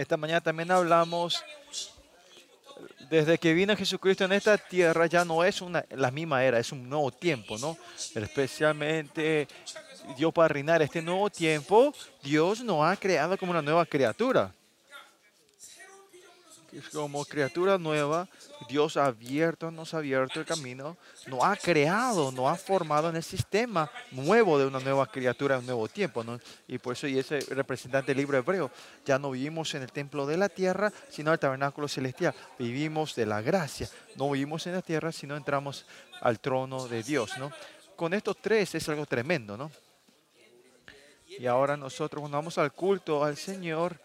Esta mañana también hablamos, desde que vino Jesucristo en esta tierra ya no es una, la misma era, es un nuevo tiempo, ¿no? Especialmente Dios para reinar este nuevo tiempo, Dios nos ha creado como una nueva criatura como criatura nueva, Dios ha abierto, nos ha abierto el camino, nos ha creado, nos ha formado en el sistema nuevo de una nueva criatura, un nuevo tiempo. ¿no? Y por eso, y ese representante del libro hebreo, ya no vivimos en el templo de la tierra, sino en el tabernáculo celestial. Vivimos de la gracia. No vivimos en la tierra, sino entramos al trono de Dios. ¿no? Con estos tres es algo tremendo. ¿no? Y ahora nosotros cuando vamos al culto al Señor,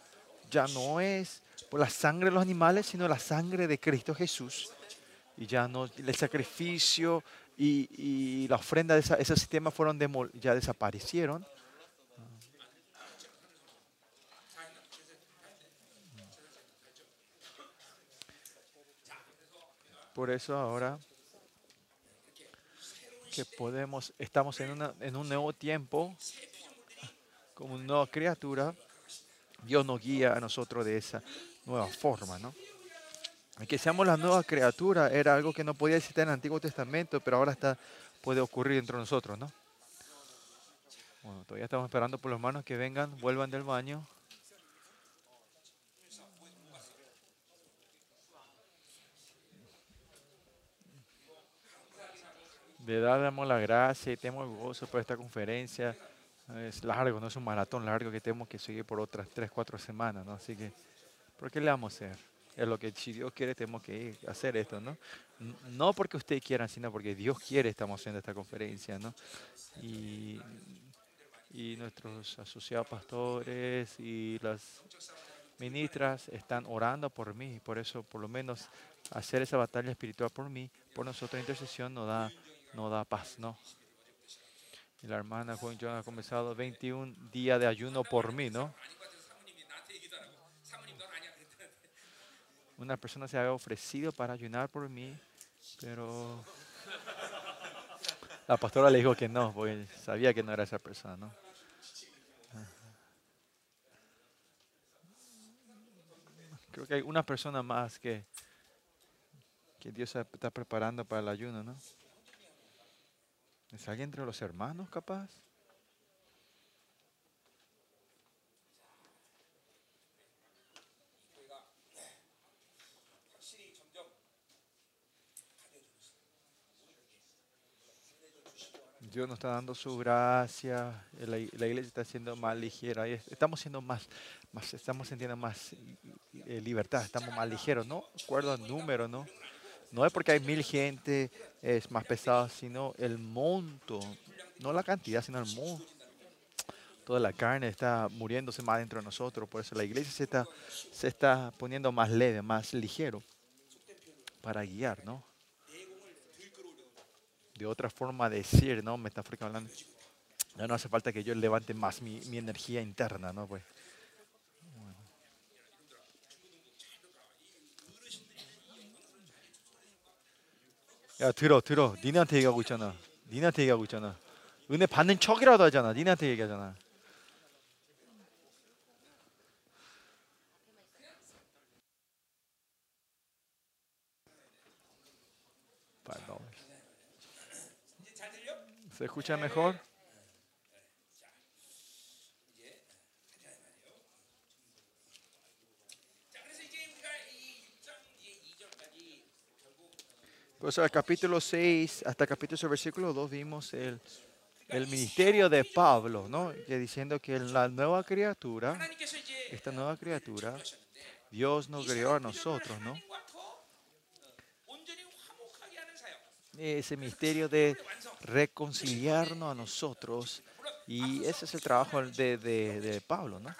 ya no es por la sangre de los animales, sino la sangre de Cristo Jesús. Y ya no, el sacrificio y, la ofrenda de ese sistema fueron ya desaparecieron. Por eso ahora que podemos, estamos en, en un nuevo tiempo, como una nueva criatura, Dios nos guía a nosotros de esa nueva forma, ¿no? Que seamos la nueva criatura era algo que no podía existir en el Antiguo Testamento, pero ahora está, puede ocurrir entre nosotros, ¿no? Bueno, todavía estamos esperando por los hermanos que vengan, vuelvan del baño. De damos la gracia y tenemos gozo por esta conferencia. Es largo, no es un maratón largo que tenemos que seguir por otras 3, 4 semanas, ¿no? Así que ¿Por qué le vamos a hacer? Es lo que si Dios quiere tenemos que hacer esto, ¿no? No porque ustedes quieran, sino porque Dios quiere estamos haciendo esta conferencia, ¿no? Y, nuestros asociados pastores y las ministras están orando por mí, por eso por lo menos hacer esa batalla espiritual por mí, por nosotros intercesión nos da, nos da paz, ¿no? Y la hermana Juan John ha comenzado 21 días de ayuno por mí, ¿no? una persona se había ofrecido para ayunar por mí, pero la pastora le dijo que no, porque sabía que no era esa persona, ¿no? Creo que hay una persona más que, que Dios está preparando para el ayuno, ¿no? ¿Es alguien entre los hermanos capaz? Dios nos está dando su gracia, la, iglesia está siendo más ligera, estamos siendo más, estamos sintiendo más eh, libertad, estamos más ligeros, no acuerdo al número, ¿no? No es porque hay mil gente, es más pesado, sino el monto, no la cantidad, sino el monto. Toda la carne está muriéndose más dentro de nosotros, por eso la iglesia se está, se está poniendo más leve, más ligero para guiar, ¿no? de otra forma de decir, ¿no? Metafóricamente hablando. Ya no hace falta que yo levante más mi, mi energía interna, ¿no? Pues. 야 들어 들어. 니네한테 얘기하고 있잖아. 니네한테 얘기하고 있잖아. 은혜 받는 척이라도 하잖아. 니네한테 얘기하잖아. ¿Se escucha mejor? Pues al capítulo 6 hasta capítulo versículo 2 vimos el, el ministerio de Pablo, ¿no? Que diciendo que la nueva criatura, esta nueva criatura, Dios nos creó a nosotros, ¿no? ese misterio de reconciliarnos a nosotros. Y ese es el trabajo de, de, Pablo, ¿no?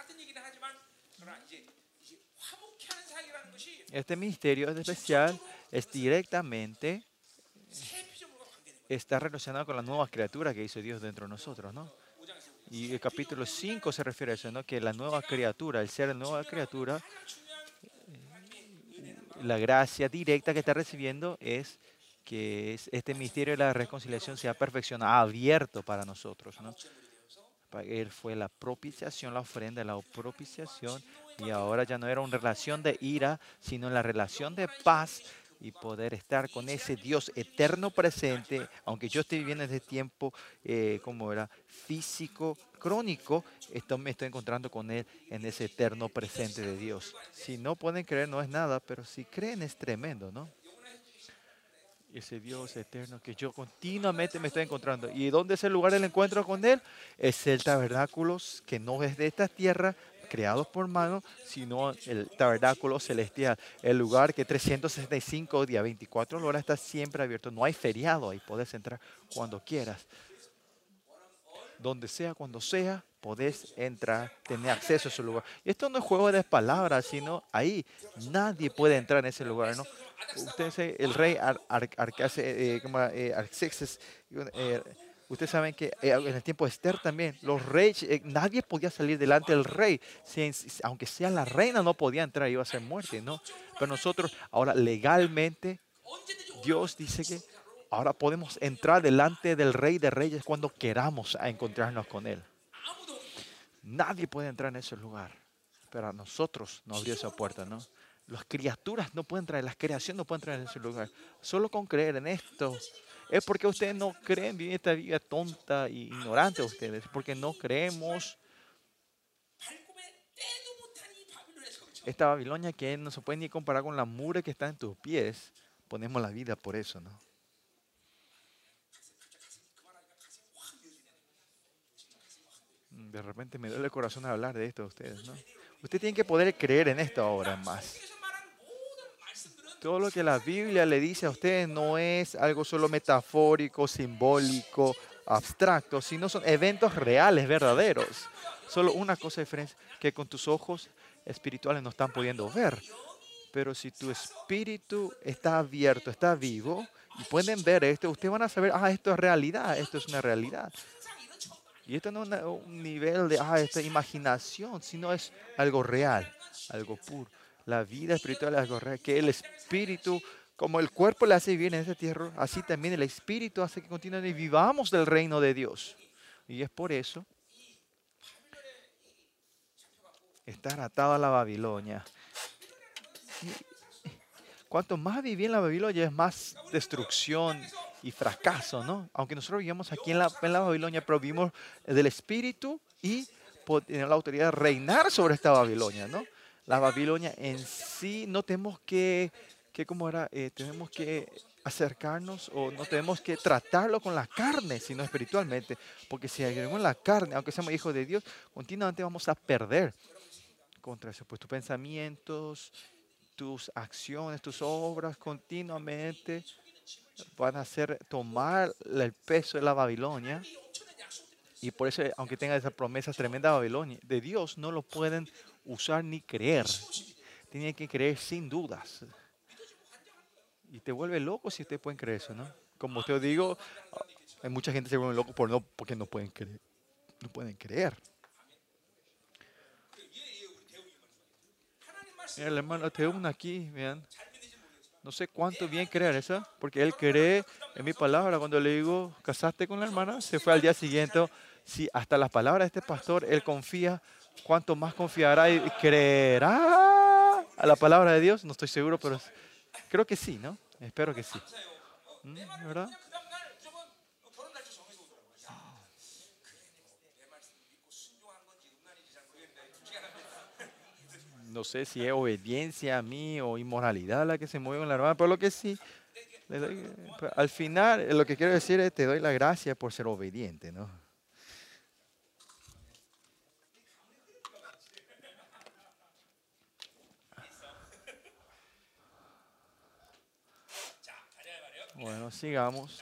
Este misterio es especial, es directamente, está relacionado con la nueva criatura que hizo Dios dentro de nosotros, ¿no? Y el capítulo 5 se refiere a eso, ¿no? Que la nueva criatura, el ser nueva criatura, la gracia directa que está recibiendo es que es este misterio de la reconciliación se ha perfeccionado, abierto para nosotros, ¿no? Él fue la propiciación, la ofrenda, la propiciación. Y ahora ya no era una relación de ira, sino la relación de paz y poder estar con ese Dios eterno presente, aunque yo esté viviendo en este tiempo, eh, como era, físico, crónico, esto, me estoy encontrando con Él en ese eterno presente de Dios. Si no pueden creer, no es nada, pero si creen es tremendo, ¿no? Ese Dios eterno que yo continuamente me estoy encontrando. ¿Y dónde es el lugar del encuentro con Él? Es el tabernáculo que no es de esta tierra, creados por mano, sino el tabernáculo celestial, el lugar que 365 días, 24 horas está siempre abierto. No hay feriado ahí, puedes entrar cuando quieras. Donde sea, cuando sea, podés entrar, tener acceso a ese lugar. Y esto no es juego de palabras, sino ahí nadie puede entrar en ese lugar, ¿no? Usted el rey Ar, eh, eh, Arxexes, eh, Ustedes saben que eh, en el tiempo de Esther también, los reyes, eh, nadie podía salir delante del rey. aunque sea la reina, no podía entrar, iba a ser muerte, ¿no? Pero nosotros, ahora legalmente, Dios dice que ahora podemos entrar delante del rey de reyes cuando queramos a encontrarnos con él. Nadie puede entrar en ese lugar. Pero a nosotros nos abrió esa puerta, ¿no? Las criaturas no pueden entrar, las creaciones no pueden entrar en ese lugar. Solo con creer en esto es porque ustedes no creen vivir esta vida tonta e ignorante ustedes, porque no creemos esta Babilonia que no se puede ni comparar con la mura que está en tus pies, ponemos la vida por eso, ¿no? De repente me duele el corazón hablar de esto a ustedes, ¿no? Ustedes tienen que poder creer en esto ahora más. Todo lo que la Biblia le dice a ustedes no es algo solo metafórico, simbólico, abstracto, sino son eventos reales, verdaderos. Solo una cosa diferente que con tus ojos espirituales no están pudiendo ver. Pero si tu espíritu está abierto, está vivo, y pueden ver esto, ustedes van a saber, ah, esto es realidad, esto es una realidad. Y esto no es un nivel de, ah, esta imaginación, sino es algo real, algo puro la vida espiritual es real, que el espíritu, como el cuerpo le hace vivir en esta tierra, así también el espíritu hace que continuamente vivamos del reino de Dios. Y es por eso estar atado a la Babilonia. Cuanto más vivir en la Babilonia es más destrucción y fracaso, ¿no? Aunque nosotros vivimos aquí en la, en la Babilonia, pero vivimos del Espíritu y tener la autoridad de reinar sobre esta Babilonia, ¿no? La Babilonia en sí, no tenemos que, que ¿cómo era? Eh, tenemos que acercarnos o no tenemos que tratarlo con la carne, sino espiritualmente. Porque si agregamos la carne, aunque seamos hijos de Dios, continuamente vamos a perder contra eso. Pues tus pensamientos, tus acciones, tus obras continuamente van a hacer tomar el peso de la Babilonia. Y por eso, aunque tenga esas promesas tremendas de Babilonia, de Dios, no lo pueden usar ni creer. Tiene que creer sin dudas. Y te vuelve loco si ustedes pueden creer eso, ¿no? Como te digo, hay mucha gente que se vuelve loco por no, porque no pueden creer. No pueden creer. Mira, el hermano Teum aquí, vean. No sé cuánto bien creer eso, porque él cree en mi palabra. Cuando le digo, casaste con la hermana, se fue al día siguiente. Si hasta las palabras de este pastor, él confía ¿Cuánto más confiará y creerá a la palabra de Dios? No estoy seguro, pero creo que sí, ¿no? Espero que sí. ¿Mm? ¿Verdad? No sé si es obediencia a mí o inmoralidad la que se mueve en la hermana, pero lo que sí, al final lo que quiero decir es te doy la gracia por ser obediente, ¿no? Bueno, sigamos.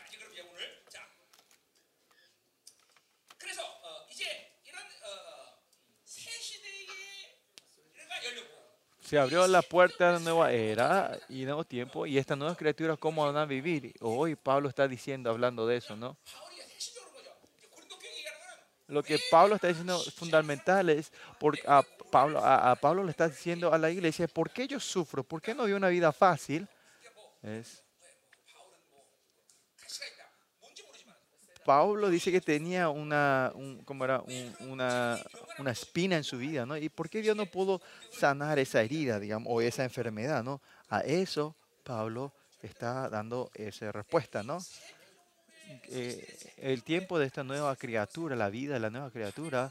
Se abrió la puerta de la nueva era y nuevo tiempo y estas nuevas criaturas cómo van a vivir. Hoy Pablo está diciendo, hablando de eso, ¿no? Lo que Pablo está diciendo fundamental es, porque a Pablo, a, Pablo le está diciendo a la iglesia, ¿por qué yo sufro? ¿Por qué no vivo una vida fácil? Es Pablo dice que tenía una, ¿cómo era? una, una, espina en su vida, ¿no? ¿Y por qué Dios no pudo sanar esa herida, digamos, o esa enfermedad, ¿no? A eso Pablo está dando esa respuesta, ¿no? Eh, el tiempo de esta nueva criatura, la vida de la nueva criatura,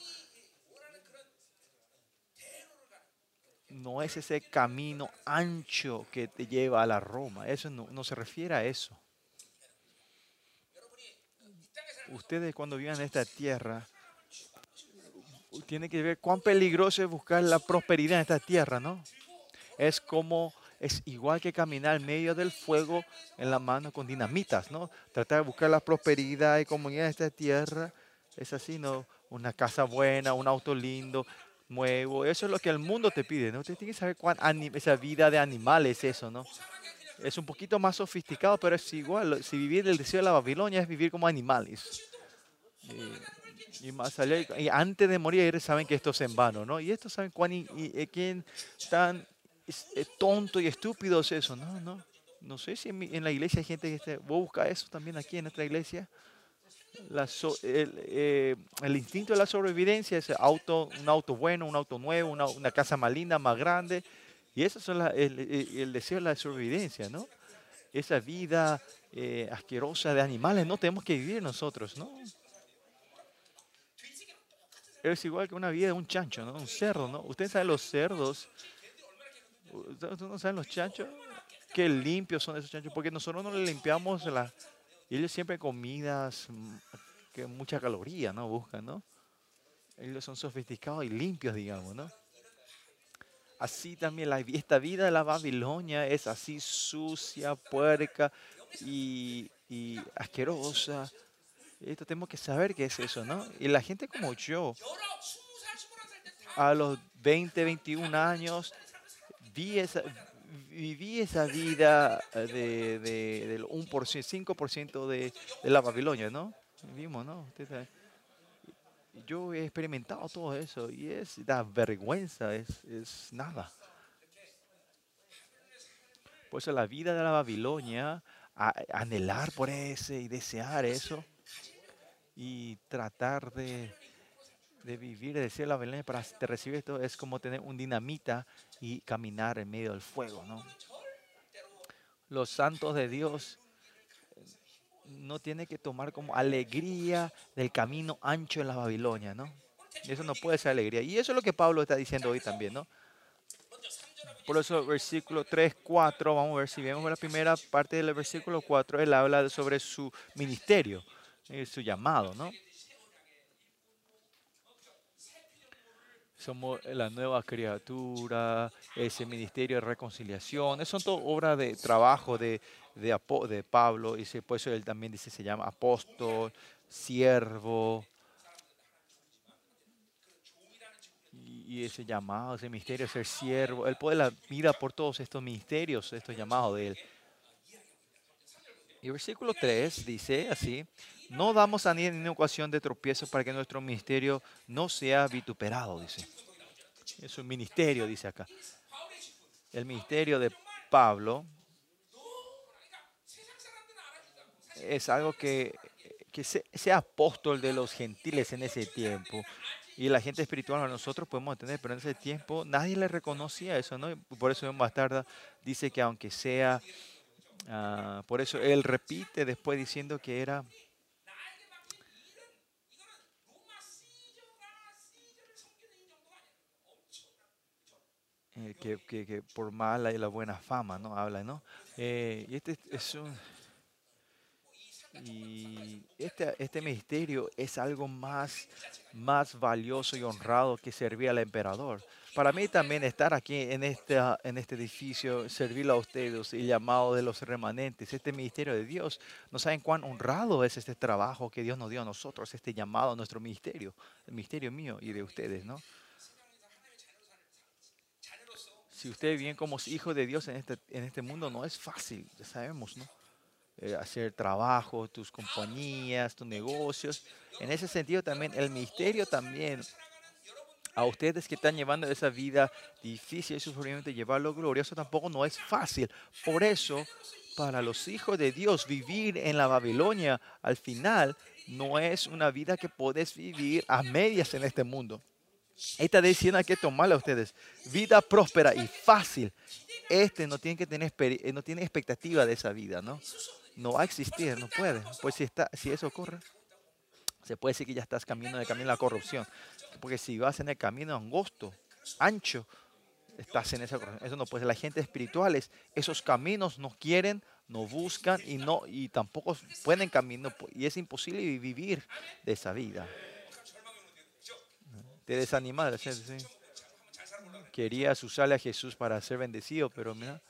no es ese camino ancho que te lleva a la Roma. Eso no, se refiere a eso. Ustedes cuando vivan en esta tierra, tienen que ver cuán peligroso es buscar la prosperidad en esta tierra, ¿no? Es como, es igual que caminar en medio del fuego en la mano con dinamitas, ¿no? Tratar de buscar la prosperidad y comunidad en esta tierra es así, ¿no? Una casa buena, un auto lindo, muevo. Eso es lo que el mundo te pide, ¿no? Usted tiene que saber cuán esa vida de animales es eso, ¿no? Es un poquito más sofisticado, pero es igual. Si vivir el deseo de la Babilonia es vivir como animales. Y, más allá, y antes de morir saben que esto es en vano, ¿no? Y estos saben cuán y, quién tan tonto y estúpido es eso, ¿no? No, no sé si en, la iglesia hay gente que esté, busca eso también aquí en nuestra iglesia el, eh, el, instinto de la sobrevivencia es auto, un auto bueno, un auto nuevo, una casa más linda, más grande. Y eso es el, el, deseo de la sobrevivencia, ¿no? Esa vida eh, asquerosa de animales no tenemos que vivir nosotros, ¿no? Es igual que una vida de un chancho, ¿no? Un cerdo, ¿no? Ustedes saben los cerdos. ¿Ustedes no saben los chanchos? Qué limpios son esos chanchos. Porque nosotros no le limpiamos la, ellos siempre comidas que mucha caloría, ¿no? Buscan, ¿no? Ellos son sofisticados y limpios, digamos, ¿no? Así también la, esta vida de la Babilonia es así sucia, puerca y, y asquerosa. Esto tenemos que saber qué es eso, ¿no? Y la gente como yo, a los 20, 21 años, vi esa, viví esa vida eh, de, de, del 1%, 5% de, de la Babilonia, ¿no? Vivimos, ¿no? Yo he experimentado todo eso y es da vergüenza, es, es nada. Por eso la vida de la Babilonia, anhelar por ese y desear eso y tratar de, de vivir, de decir la Babilonia para recibir esto es como tener un dinamita y caminar en medio del fuego, ¿no? Los santos de Dios no tienen que tomar como alegría del camino ancho en la Babilonia, ¿no? Eso no puede ser alegría. Y eso es lo que Pablo está diciendo hoy también, ¿no? Por eso, versículo 3, 4, vamos a ver si vemos la primera parte del versículo 4, él habla sobre su ministerio, eh, su llamado, ¿no? somos la nueva criatura, ese ministerio de reconciliación. Eso son todo obras de trabajo de, de, de Pablo. Y por eso él también dice, se llama apóstol, siervo. Y, ese llamado, ese ministerio, ser siervo. Él puede la vida por todos estos ministerios, estos llamados de él. Y versículo 3 dice así, no damos a nadie en ocasión de tropiezo para que nuestro ministerio no sea vituperado, dice. Es un ministerio, dice acá. El ministerio de Pablo es algo que, que sea apóstol de los gentiles en ese tiempo. Y la gente espiritual, nosotros podemos entender, pero en ese tiempo nadie le reconocía eso, ¿no? Por eso más tarde dice que aunque sea Ah, por eso él repite después diciendo que era eh, que, que, por mala y la buena fama, ¿no? Habla, ¿no? Eh, y este es un y este, este ministerio es algo más, más valioso y honrado que servir al emperador. Para mí también estar aquí en, esta, en este edificio, servir a ustedes y llamado de los remanentes, este ministerio de Dios, no saben cuán honrado es este trabajo que Dios nos dio a nosotros, este llamado a nuestro ministerio, el ministerio mío y de ustedes, ¿no? Si ustedes vienen como hijos de Dios en este, en este mundo, no es fácil, ya sabemos, ¿no? Eh, hacer trabajo, tus compañías, tus negocios. En ese sentido también, el ministerio también a ustedes que están llevando esa vida difícil y sufrimiento, llevarlo glorioso tampoco no es fácil. Por eso, para los hijos de Dios, vivir en la Babilonia al final no es una vida que puedes vivir a medias en este mundo. Esta decisión hay que tomarla ustedes. Vida próspera y fácil. Este no tiene que tener eh, no tiene expectativa de esa vida, ¿no? No va a existir, no puede. Pues si está, si eso ocurre, se puede decir que ya estás caminando en el camino de la corrupción. Porque si vas en el camino angosto, ancho, estás en esa corrupción. Eso no puede ser. La gente espirituales, esos caminos no quieren, no buscan y no y tampoco pueden caminar y es imposible vivir de esa vida te desanimar. ¿sí? Querías usarle a Jesús para ser bendecido, pero mira.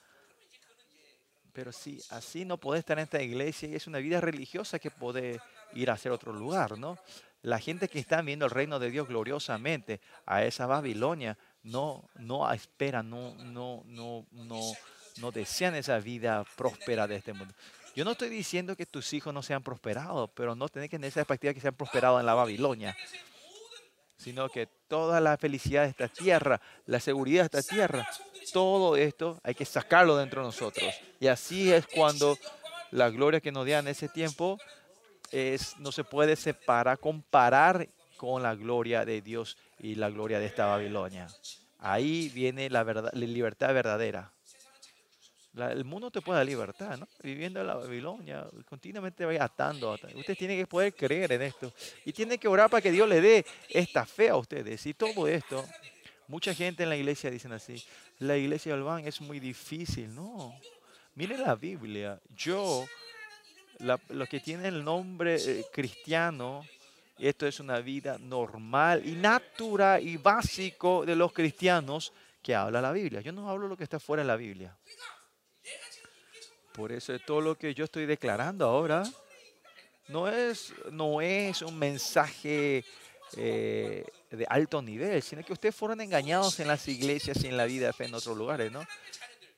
Pero sí, así no podés estar en esta iglesia y es una vida religiosa que puede ir a hacer otro lugar, ¿no? La gente que está viendo el reino de Dios gloriosamente a esa Babilonia no, no espera, no, no, no, no, no desean esa vida próspera de este mundo. Yo no estoy diciendo que tus hijos no sean prosperados, pero no tenés que tener esa expectativa que sean prosperados en la Babilonia sino que toda la felicidad de esta tierra, la seguridad de esta tierra, todo esto hay que sacarlo dentro de nosotros. Y así es cuando la gloria que nos da en ese tiempo no se puede separar, comparar con la gloria de Dios y la gloria de esta Babilonia. Ahí viene la, libertad verdadera el mundo te puede dar libertad, ¿no? Viviendo en la Babilonia, continuamente va atando, Usted tiene que poder creer en esto. Y tiene que orar para que Dios le dé esta fe a ustedes. Y todo esto, mucha gente en la iglesia dicen así, la iglesia del Ban es muy difícil. No, miren la Biblia. Yo, los que tienen el nombre eh, cristiano, esto es una vida normal y natural y básico de los cristianos que habla la Biblia. Yo no hablo lo que está fuera de la Biblia. Por eso todo lo que yo estoy declarando ahora no es, no es un mensaje eh, de alto nivel, sino que ustedes fueron engañados en las iglesias y en la vida de fe en otros lugares, ¿no?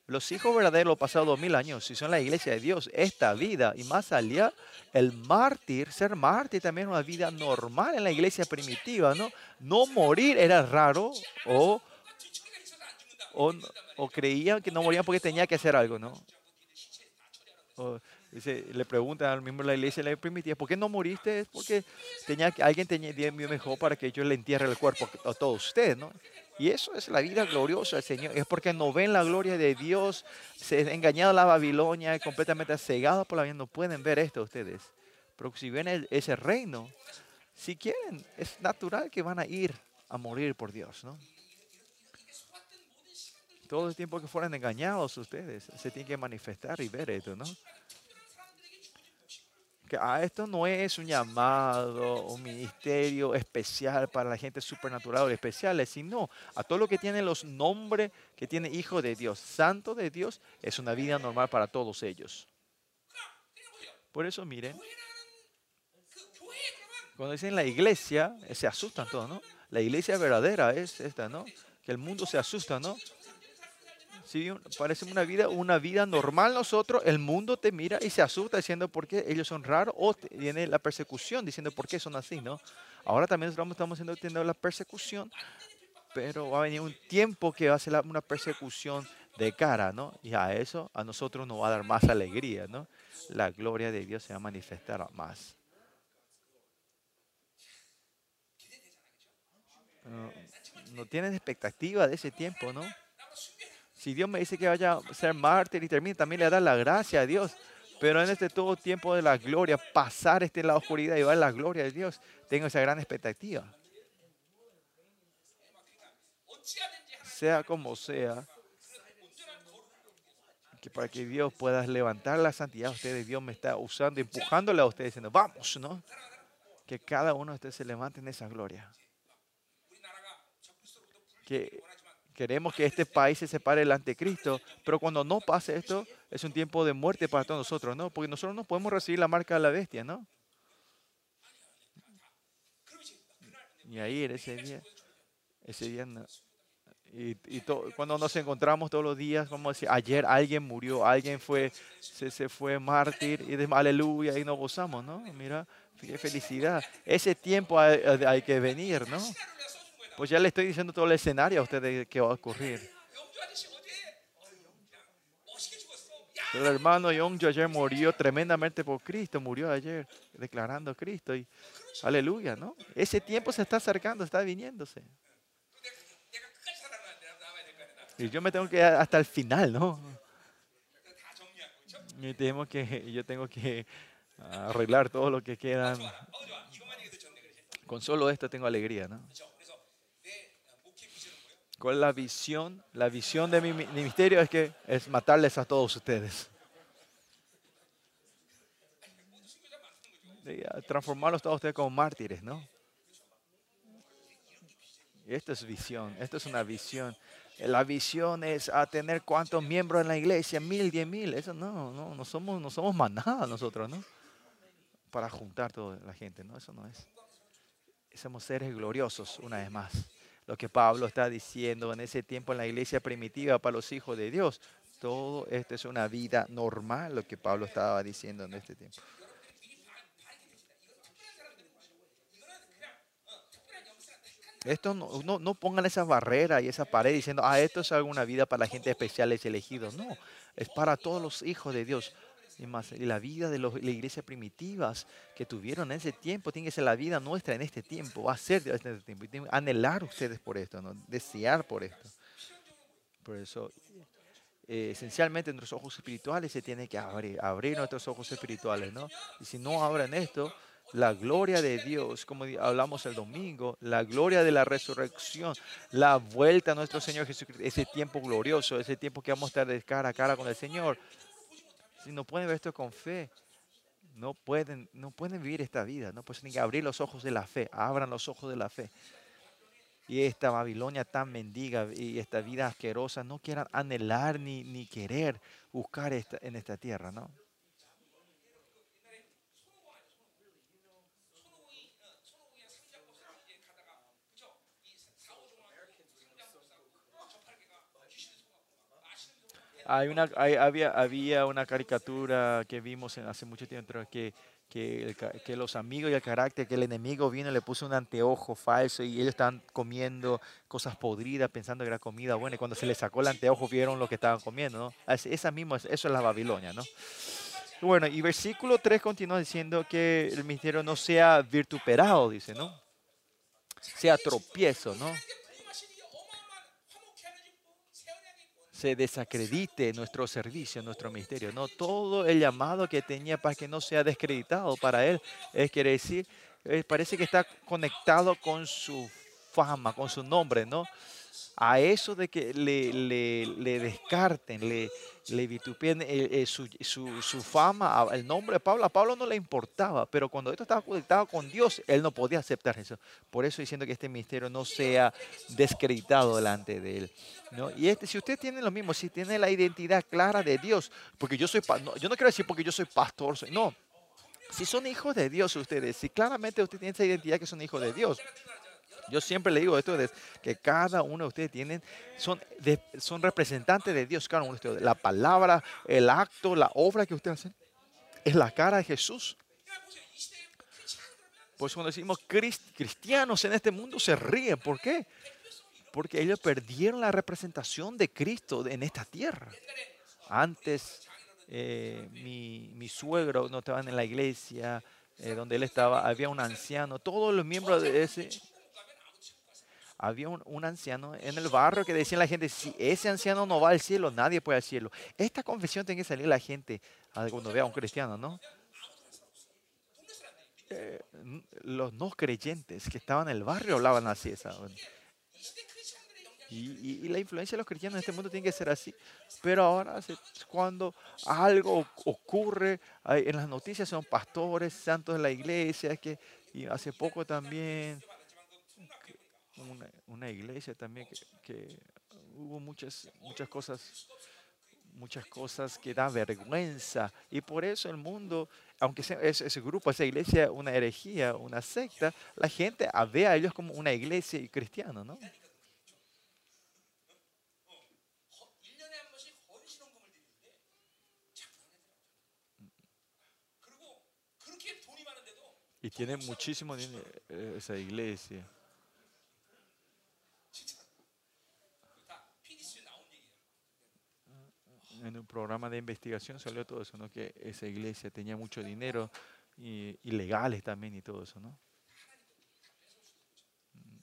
Los hijos verdaderos pasados dos mil años, si son la iglesia de Dios, esta vida y más allá, el mártir, ser mártir también es una vida normal en la iglesia primitiva, ¿no? No morir era raro o, o, creían que no morían porque tenía que hacer algo, ¿no? Dice, le preguntan al de la iglesia le permitía, ¿por qué no moriste? Es porque tenía, alguien tenía mejor para que yo le entierre el cuerpo a todos ustedes, ¿no? Y eso es la vida gloriosa del Señor. Es porque no ven la gloria de Dios, se han engañado la Babilonia, completamente cegado por la vida. No pueden ver esto ustedes. Pero si ven ese reino, si quieren, es natural que van a ir a morir por Dios, ¿no? Todo el tiempo que fueran engañados ustedes, se tienen que manifestar y ver esto, ¿no? Ah, esto no es un llamado, un ministerio especial para la gente supernatural o especiales, sino a todo lo que tiene los nombres que tiene Hijo de Dios, Santo de Dios, es una vida normal para todos ellos. Por eso miren, cuando dicen la iglesia, se asustan todos, ¿no? La iglesia verdadera es esta, ¿no? Que el mundo se asusta, ¿no? Parece una vida, una vida normal nosotros, el mundo te mira y se asusta diciendo por qué ellos son raros o viene la persecución diciendo por qué son así, ¿no? Ahora también estamos haciendo teniendo la persecución, pero va a venir un tiempo que va a ser una persecución de cara, ¿no? Y a eso a nosotros nos va a dar más alegría, ¿no? La gloria de Dios se va a manifestar más. No, no tienen expectativa de ese tiempo, ¿no? Si Dios me dice que vaya a ser mártir y termine, también le da la gracia a Dios. Pero en este todo tiempo de la gloria, pasar este en la oscuridad y ver la gloria de Dios, tengo esa gran expectativa. Sea como sea, que para que Dios pueda levantar la santidad a ustedes, Dios me está usando, empujándole a ustedes, diciendo, vamos, ¿no? Que cada uno de ustedes se levante en esa gloria. Que Queremos que este país se separe del anticristo, pero cuando no pase esto, es un tiempo de muerte para todos nosotros, ¿no? Porque nosotros no podemos recibir la marca de la bestia, ¿no? Y ahí, ese día, ese día, y, cuando nos encontramos todos los días, como decir, ayer alguien murió, alguien fue, se, fue mártir, y aleluya, y nos gozamos, ¿no? Mira, qué felicidad. Ese tiempo hay que venir, ¿no? Pues ya le estoy diciendo todo el escenario a ustedes que va a ocurrir. El hermano Yongjo ayer murió tremendamente por Cristo, murió ayer declarando Cristo. Y aleluya, ¿no? Ese tiempo se está acercando, está viniéndose. Y yo me tengo que ir hasta el final, ¿no? Y tengo que, yo tengo que arreglar todo lo que queda. Con solo esto tengo alegría, ¿no? ¿Cuál es la visión? La visión de mi ministerio es que es matarles a todos ustedes. Transformarlos todos ustedes como mártires, ¿no? Y esto es visión, esto es una visión. La visión es a tener cuántos miembros en la iglesia, mil, diez mil. Eso no, no, no somos, no somos más nada nosotros, ¿no? Para juntar toda la gente, ¿no? Eso no es. Somos seres gloriosos, una vez más lo que Pablo está diciendo en ese tiempo en la iglesia primitiva para los hijos de Dios. Todo esto es una vida normal, lo que Pablo estaba diciendo en este tiempo. Esto no, no, pongan esa barrera y esa pared diciendo, ah, esto es alguna vida para la gente especial, es elegido. No, es para todos los hijos de Dios. Y, más, la vida de las iglesias primitivas que tuvieron en ese tiempo tiene que ser la vida nuestra en este tiempo, va a ser de este tiempo. Y tienen que anhelar ustedes por esto, ¿no? desear por esto. Por eso, eh, esencialmente nuestros ojos espirituales se tienen que abrir, abrir nuestros ojos espirituales. ¿no? Y si no abren esto, la gloria de Dios, como hablamos el domingo, la gloria de la resurrección, la vuelta a nuestro Señor Jesucristo, ese tiempo glorioso, ese tiempo que vamos a estar de cara a cara con el Señor, si no pueden ver esto con fe, no pueden, no pueden vivir esta vida. No que abrir los ojos de la fe. Abran los ojos de la fe. Y esta Babilonia tan mendiga y esta vida asquerosa no quieran anhelar ni, ni querer buscar esta, en esta tierra, ¿no? Hay una, había, había una caricatura que vimos hace mucho tiempo que, que, los amigos y el carácter, que el enemigo vino y le puso un anteojo falso y ellos estaban comiendo cosas podridas pensando que era comida buena y cuando se les sacó el anteojo vieron lo que estaban comiendo, ¿no? Esa misma, eso es la Babilonia, ¿no? Bueno, y versículo 3 continúa diciendo que el misterio no sea virtuperado, dice, ¿no? Sea tropiezo, ¿no? Se desacredite nuestro servicio, nuestro misterio. No todo el llamado que tenía para que no sea descreditado para él, es quiere decir, eh, parece que está conectado con su fama, con su nombre, ¿no? a eso de que le, descarten, le, le vitupien eh, eh, su, fama, el nombre de Pablo, a Pablo no le importaba, pero cuando esto estaba conectado con Dios, él no podía aceptar eso. Por eso diciendo que este misterio no sea descreditado delante de él. ¿no? Y este, si usted tiene lo mismo, si tiene la identidad clara de Dios, porque yo soy, no, yo no quiero decir porque yo soy pastor, no. Si son hijos de Dios ustedes, si claramente usted tiene esa identidad que son hijos de Dios, yo siempre le digo esto, que cada uno de ustedes tienen, son, son representantes de Dios, cada uno de ustedes. La palabra, el acto, la obra que ustedes hacen, es la cara de Jesús. Por eso cuando decimos cristianos en este mundo se ríen. ¿Por qué? Porque ellos perdieron la representación de Cristo en esta tierra. Antes eh, mi, suegro no estaba en la iglesia eh, donde él estaba, había un anciano, todos los miembros de ese había un, anciano en el barrio que decía la gente, si ese anciano no va al cielo, nadie puede al cielo. Esta confesión tiene que salir la gente cuando vea a un cristiano, ¿no? Eh, los no creyentes que estaban en el barrio hablaban así. Esa, y, y, la influencia de los cristianos en este mundo tiene que ser así. Pero ahora, cuando algo ocurre, en las noticias son pastores, santos de la iglesia, que y hace poco también una, una iglesia también que, hubo muchas, muchas cosas muchas cosas que da vergüenza. Y por eso el mundo, aunque sea ese, ese, grupo, esa iglesia, una herejía, una secta, la gente ve a ellos como una iglesia y cristiano, ¿no? Y tiene muchísimo dinero eh, esa iglesia. En un programa de investigación salió todo eso, ¿no? Que esa iglesia tenía mucho dinero y ilegales también y todo eso, ¿no?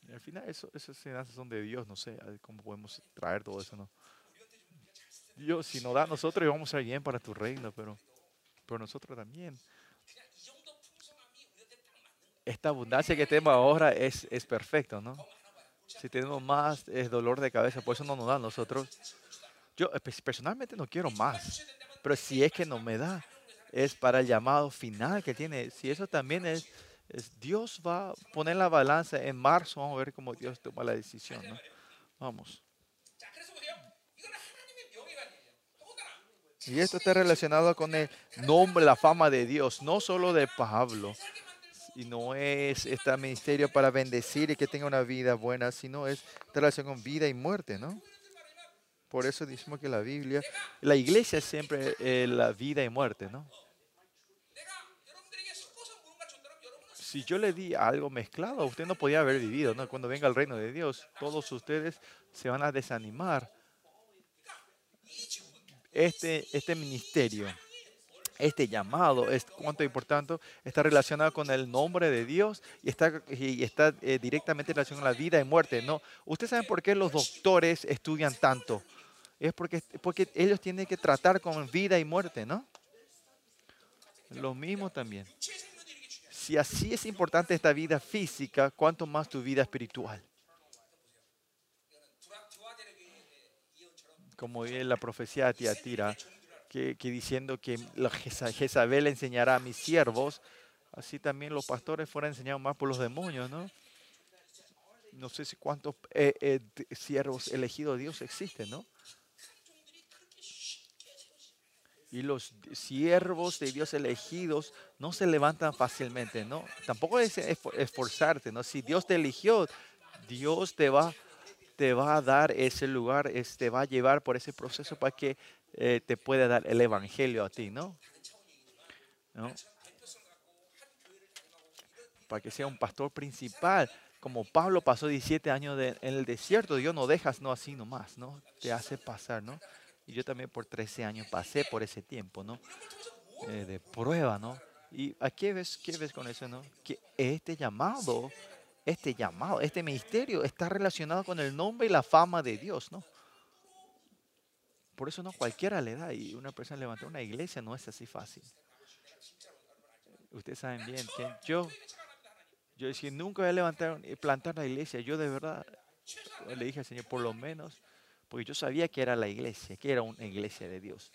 Y al final eso, esas enseñanzas son de Dios, no sé cómo podemos traer todo eso, ¿no? Dios, si nos da a nosotros, vamos a ser bien para tu reino, pero, pero nosotros también. Esta abundancia que tenemos ahora es, es perfecto, ¿no? Si tenemos más, es dolor de cabeza, por eso no nos da a nosotros. Yo personalmente no quiero más, pero si es que no me da, es para el llamado final que tiene. Si eso también es, es Dios va a poner la balanza en marzo, vamos a ver cómo Dios toma la decisión, ¿no? Vamos. Y esto está relacionado con el nombre, la fama de Dios, no solo de Pablo. Y no es este ministerio para bendecir y que tenga una vida buena, sino es relación con vida y muerte, ¿no? Por eso decimos que la Biblia, la iglesia es siempre eh, la vida y muerte, ¿no? Si yo le di algo mezclado, usted no podía haber vivido, ¿no? Cuando venga el reino de Dios, todos ustedes se van a desanimar este, este ministerio, este llamado, es cuánto importante, está relacionado con el nombre de Dios y está, y está eh, directamente relacionado con la vida y muerte. ¿no? ¿Ustedes saben por qué los doctores estudian tanto? Es porque, porque ellos tienen que tratar con vida y muerte, ¿no? Lo mismo también. Si así es importante esta vida física, ¿cuánto más tu vida espiritual? como la profecía de Tiatira, que, que diciendo que Jezabel enseñará a mis siervos, así también los pastores fueran enseñados más por los demonios, ¿no? No sé si cuántos eh, eh, siervos elegidos de Dios existen, ¿no? Y los siervos de Dios elegidos no se levantan fácilmente, ¿no? Tampoco es esforzarte, ¿no? Si Dios te eligió, Dios te va te va a dar ese lugar, te va a llevar por ese proceso para que eh, te pueda dar el evangelio a ti, ¿no? Para que sea un pastor principal. Como Pablo pasó 17 años en el desierto, Dios no dejas no así nomás, ¿no? Te hace pasar, ¿no? Y yo también por 13 años pasé por ese tiempo, ¿no? Eh, de prueba, ¿no? ¿Y a qué ves, qué ves con eso, no? Que este llamado este llamado, este ministerio está relacionado con el nombre y la fama de Dios, ¿no? Por eso no cualquiera le da y una persona levantar una iglesia no es así fácil. Ustedes saben bien que yo, yo decía, nunca voy a levantar y plantar la iglesia. Yo de verdad le dije al Señor, por lo menos, porque yo sabía que era la iglesia, que era una iglesia de Dios.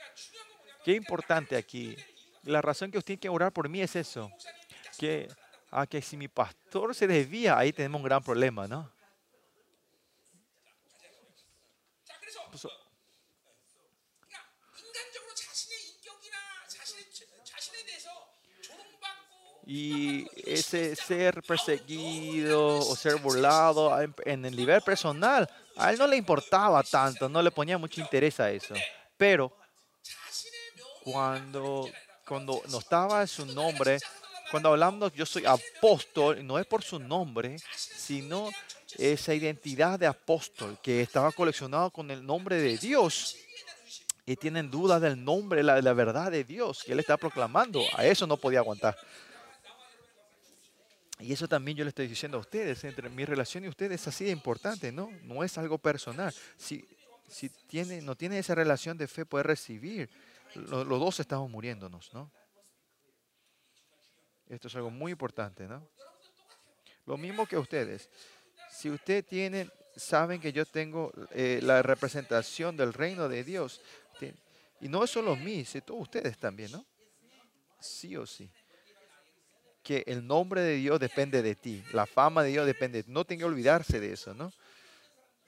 Qué importante aquí. La razón que usted tiene que orar por mí es eso, que Ah, que si mi pastor se desvía, ahí tenemos un gran problema, ¿no? Pues, y ese ser perseguido o ser burlado en el nivel personal, a él no le importaba tanto, no le ponía mucho interés a eso. Pero cuando, cuando no estaba su nombre cuando hablamos yo soy apóstol, no es por su nombre, sino esa identidad de apóstol que estaba coleccionado con el nombre de Dios. Y tienen dudas del nombre, la, verdad de Dios que Él está proclamando. A eso no podía aguantar. Y eso también yo le estoy diciendo a ustedes, entre mi relación y ustedes es así de importante, ¿no? No es algo personal. Si, si tiene, no tiene esa relación de fe, puede recibir. Los, dos estamos muriéndonos, ¿no? Esto es algo muy importante, ¿no? Lo mismo que ustedes. Si ustedes tienen, saben que yo tengo eh, la representación del reino de Dios. Y no es solo mí, sino todos ustedes también, ¿no? Sí o sí. Que el nombre de Dios depende de ti. La fama de Dios depende. No tenga que olvidarse de eso, ¿no?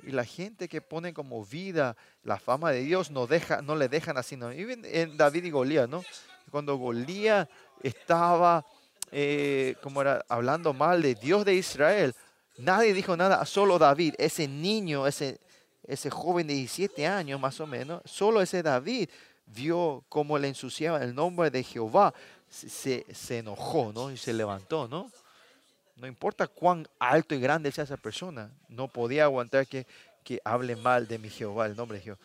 Y la gente que pone como vida la fama de Dios no, deja, no le dejan así, ¿no? Y en David y Golías, ¿no? Cuando Golías estaba eh, era hablando mal de Dios de Israel, nadie dijo nada, solo David, ese niño, ese, ese joven de 17 años más o menos, solo ese David vio cómo le ensuciaba el nombre de Jehová, se, enojó, ¿no? Y se levantó, ¿no? No importa cuán alto y grande sea esa persona, no podía aguantar que, que hable mal de mi Jehová, el nombre de Jehová.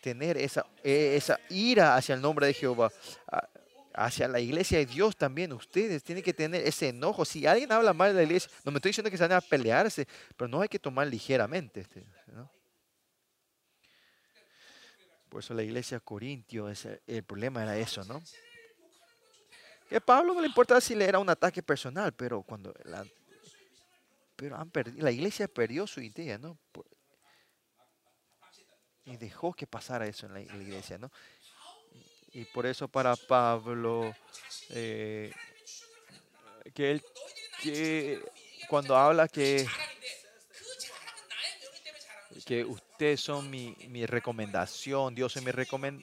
tener esa, eh, esa ira hacia el nombre de Jehová, hacia la iglesia de Dios también. Ustedes tienen que tener ese enojo. Si alguien habla mal de la iglesia, no me estoy diciendo que se van a pelearse, pero no hay que tomar ligeramente. Este, Por eso la iglesia Corintio, el problema era eso, ¿no? Que Pablo no le importaba si le era un ataque personal, pero cuando la, pero han perdido, la iglesia perdió su idea, ¿no? Y dejó que pasara eso en la, iglesia, ¿no? Y, por eso para Pablo, eh, que él, que cuando habla que, que ustedes son mi, mi recomendación, Dios es mi,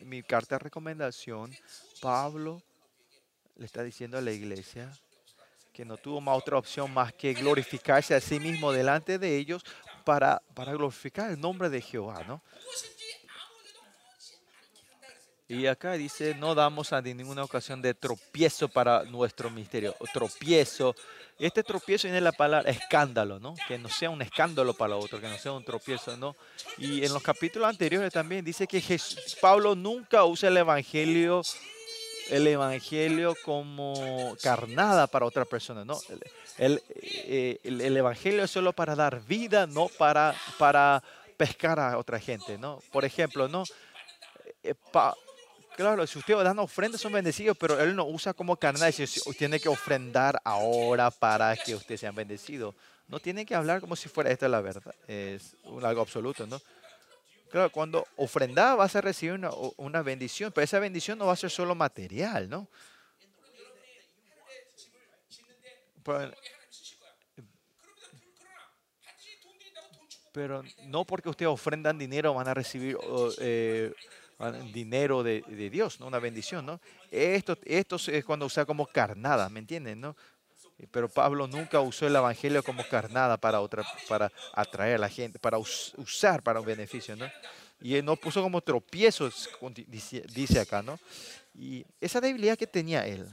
mi carta de recomendación, Pablo le está diciendo a la iglesia que no tuvo más otra opción más que glorificarse a sí mismo delante de ellos para, para glorificar el nombre de Jehová, ¿no? Y acá dice, no damos a ninguna ocasión de tropiezo para nuestro ministerio. Tropiezo. Este tropiezo viene la palabra escándalo, ¿no? Que no sea un escándalo para otro, que no sea un tropiezo, ¿no? Y en los capítulos anteriores también dice que Pablo nunca usa el evangelio el evangelio como carnada para otra persona, ¿no? El, eh, evangelio es solo para dar vida, no para, para pescar a otra gente, ¿no? Por ejemplo, ¿no? Eh, claro, si ustedes dan ofrendas son bendecidos, pero él no usa como carnada dice, tiene que ofrendar ahora para que ustedes sean bendecidos. No tiene que hablar como si fuera esta la verdad, es algo absoluto, ¿no? Claro, cuando ofrenda vas a recibir una, bendición, pero esa bendición no va a ser solo material, ¿no? Pero, no porque ustedes ofrendan dinero van a recibir eh, dinero de, Dios, ¿no? Una bendición, ¿no? Esto, esto es cuando usa como carnada, ¿me entienden, no? Pero Pablo nunca usó el evangelio como carnada para otra, para atraer a la gente, para usar para un beneficio, ¿no? Y él no puso como tropiezos, dice, acá, ¿no? Y esa debilidad que tenía él.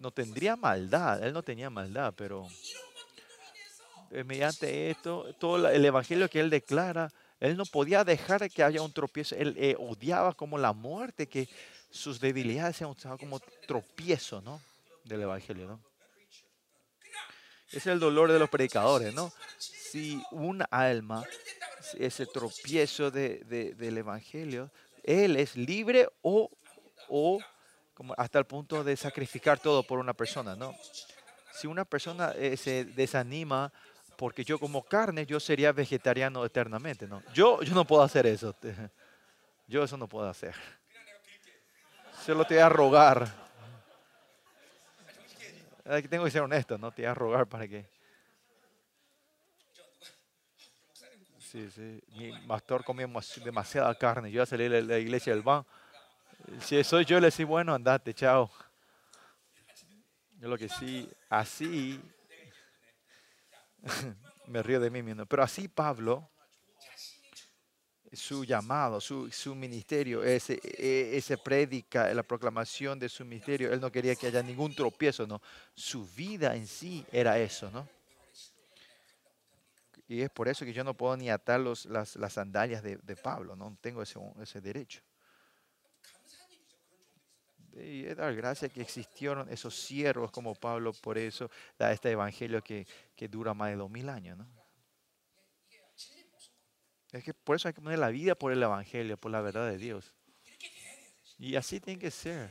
No tendría maldad, él no tenía maldad, pero eh, mediante esto, todo el evangelio que él declara, él no podía dejar que haya un tropiezo. Él eh, odiaba como la muerte, que sus debilidades sean usadas como tropiezo, ¿no? Del Evangelio. Es el dolor de los predicadores, ¿no? Si un alma, ese tropiezo de, del Evangelio, él es libre o, o como hasta el punto de sacrificar todo por una persona, ¿no? Si una persona eh, se desanima porque yo como carne, yo sería vegetariano eternamente, ¿no? Yo, yo no puedo hacer eso. Yo eso no puedo hacer. Solo te voy a rogar. Tengo que ser honesto, ¿no? Te voy a rogar para que... Sí, sí. Mi pastor comía demasiada carne. Yo iba a salir de la iglesia del ban. Si soy yo, le decía, bueno, andate, chao. Yo lo que sí, así, me río de mí mismo, pero así Pablo su llamado, su, su ministerio, ese, e, ese predica, la proclamación de su ministerio. Él no quería que haya ningún tropiezo, ¿no? Su vida en sí era eso, ¿no? Y es por eso que yo no puedo ni atar los, las, las sandalias de, de, Pablo, no tengo ese, ese derecho. Y es dar gracias que existieron esos siervos como Pablo, por eso da este evangelio que, que dura más de dos mil años, ¿no? Es que por eso hay que poner la vida por el Evangelio, por la verdad de Dios. Y así tiene que ser.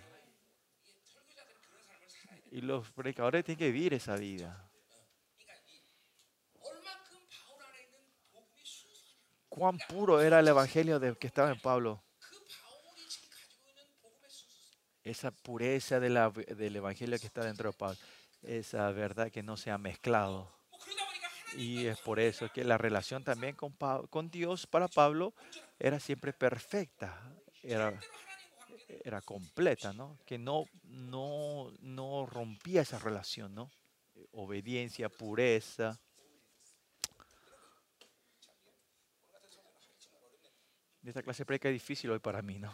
Y los predicadores tienen que vivir esa vida. Cuán puro era el Evangelio de que estaba en Pablo. Esa pureza del Evangelio que está dentro de Pablo. Esa verdad que no se ha mezclado. Y es por eso que la relación también con, con Dios para Pablo era siempre perfecta, era, era completa, ¿no? Que no, no, no rompía esa relación, ¿no? Obediencia, pureza. Esta clase predica es difícil hoy para mí, ¿no?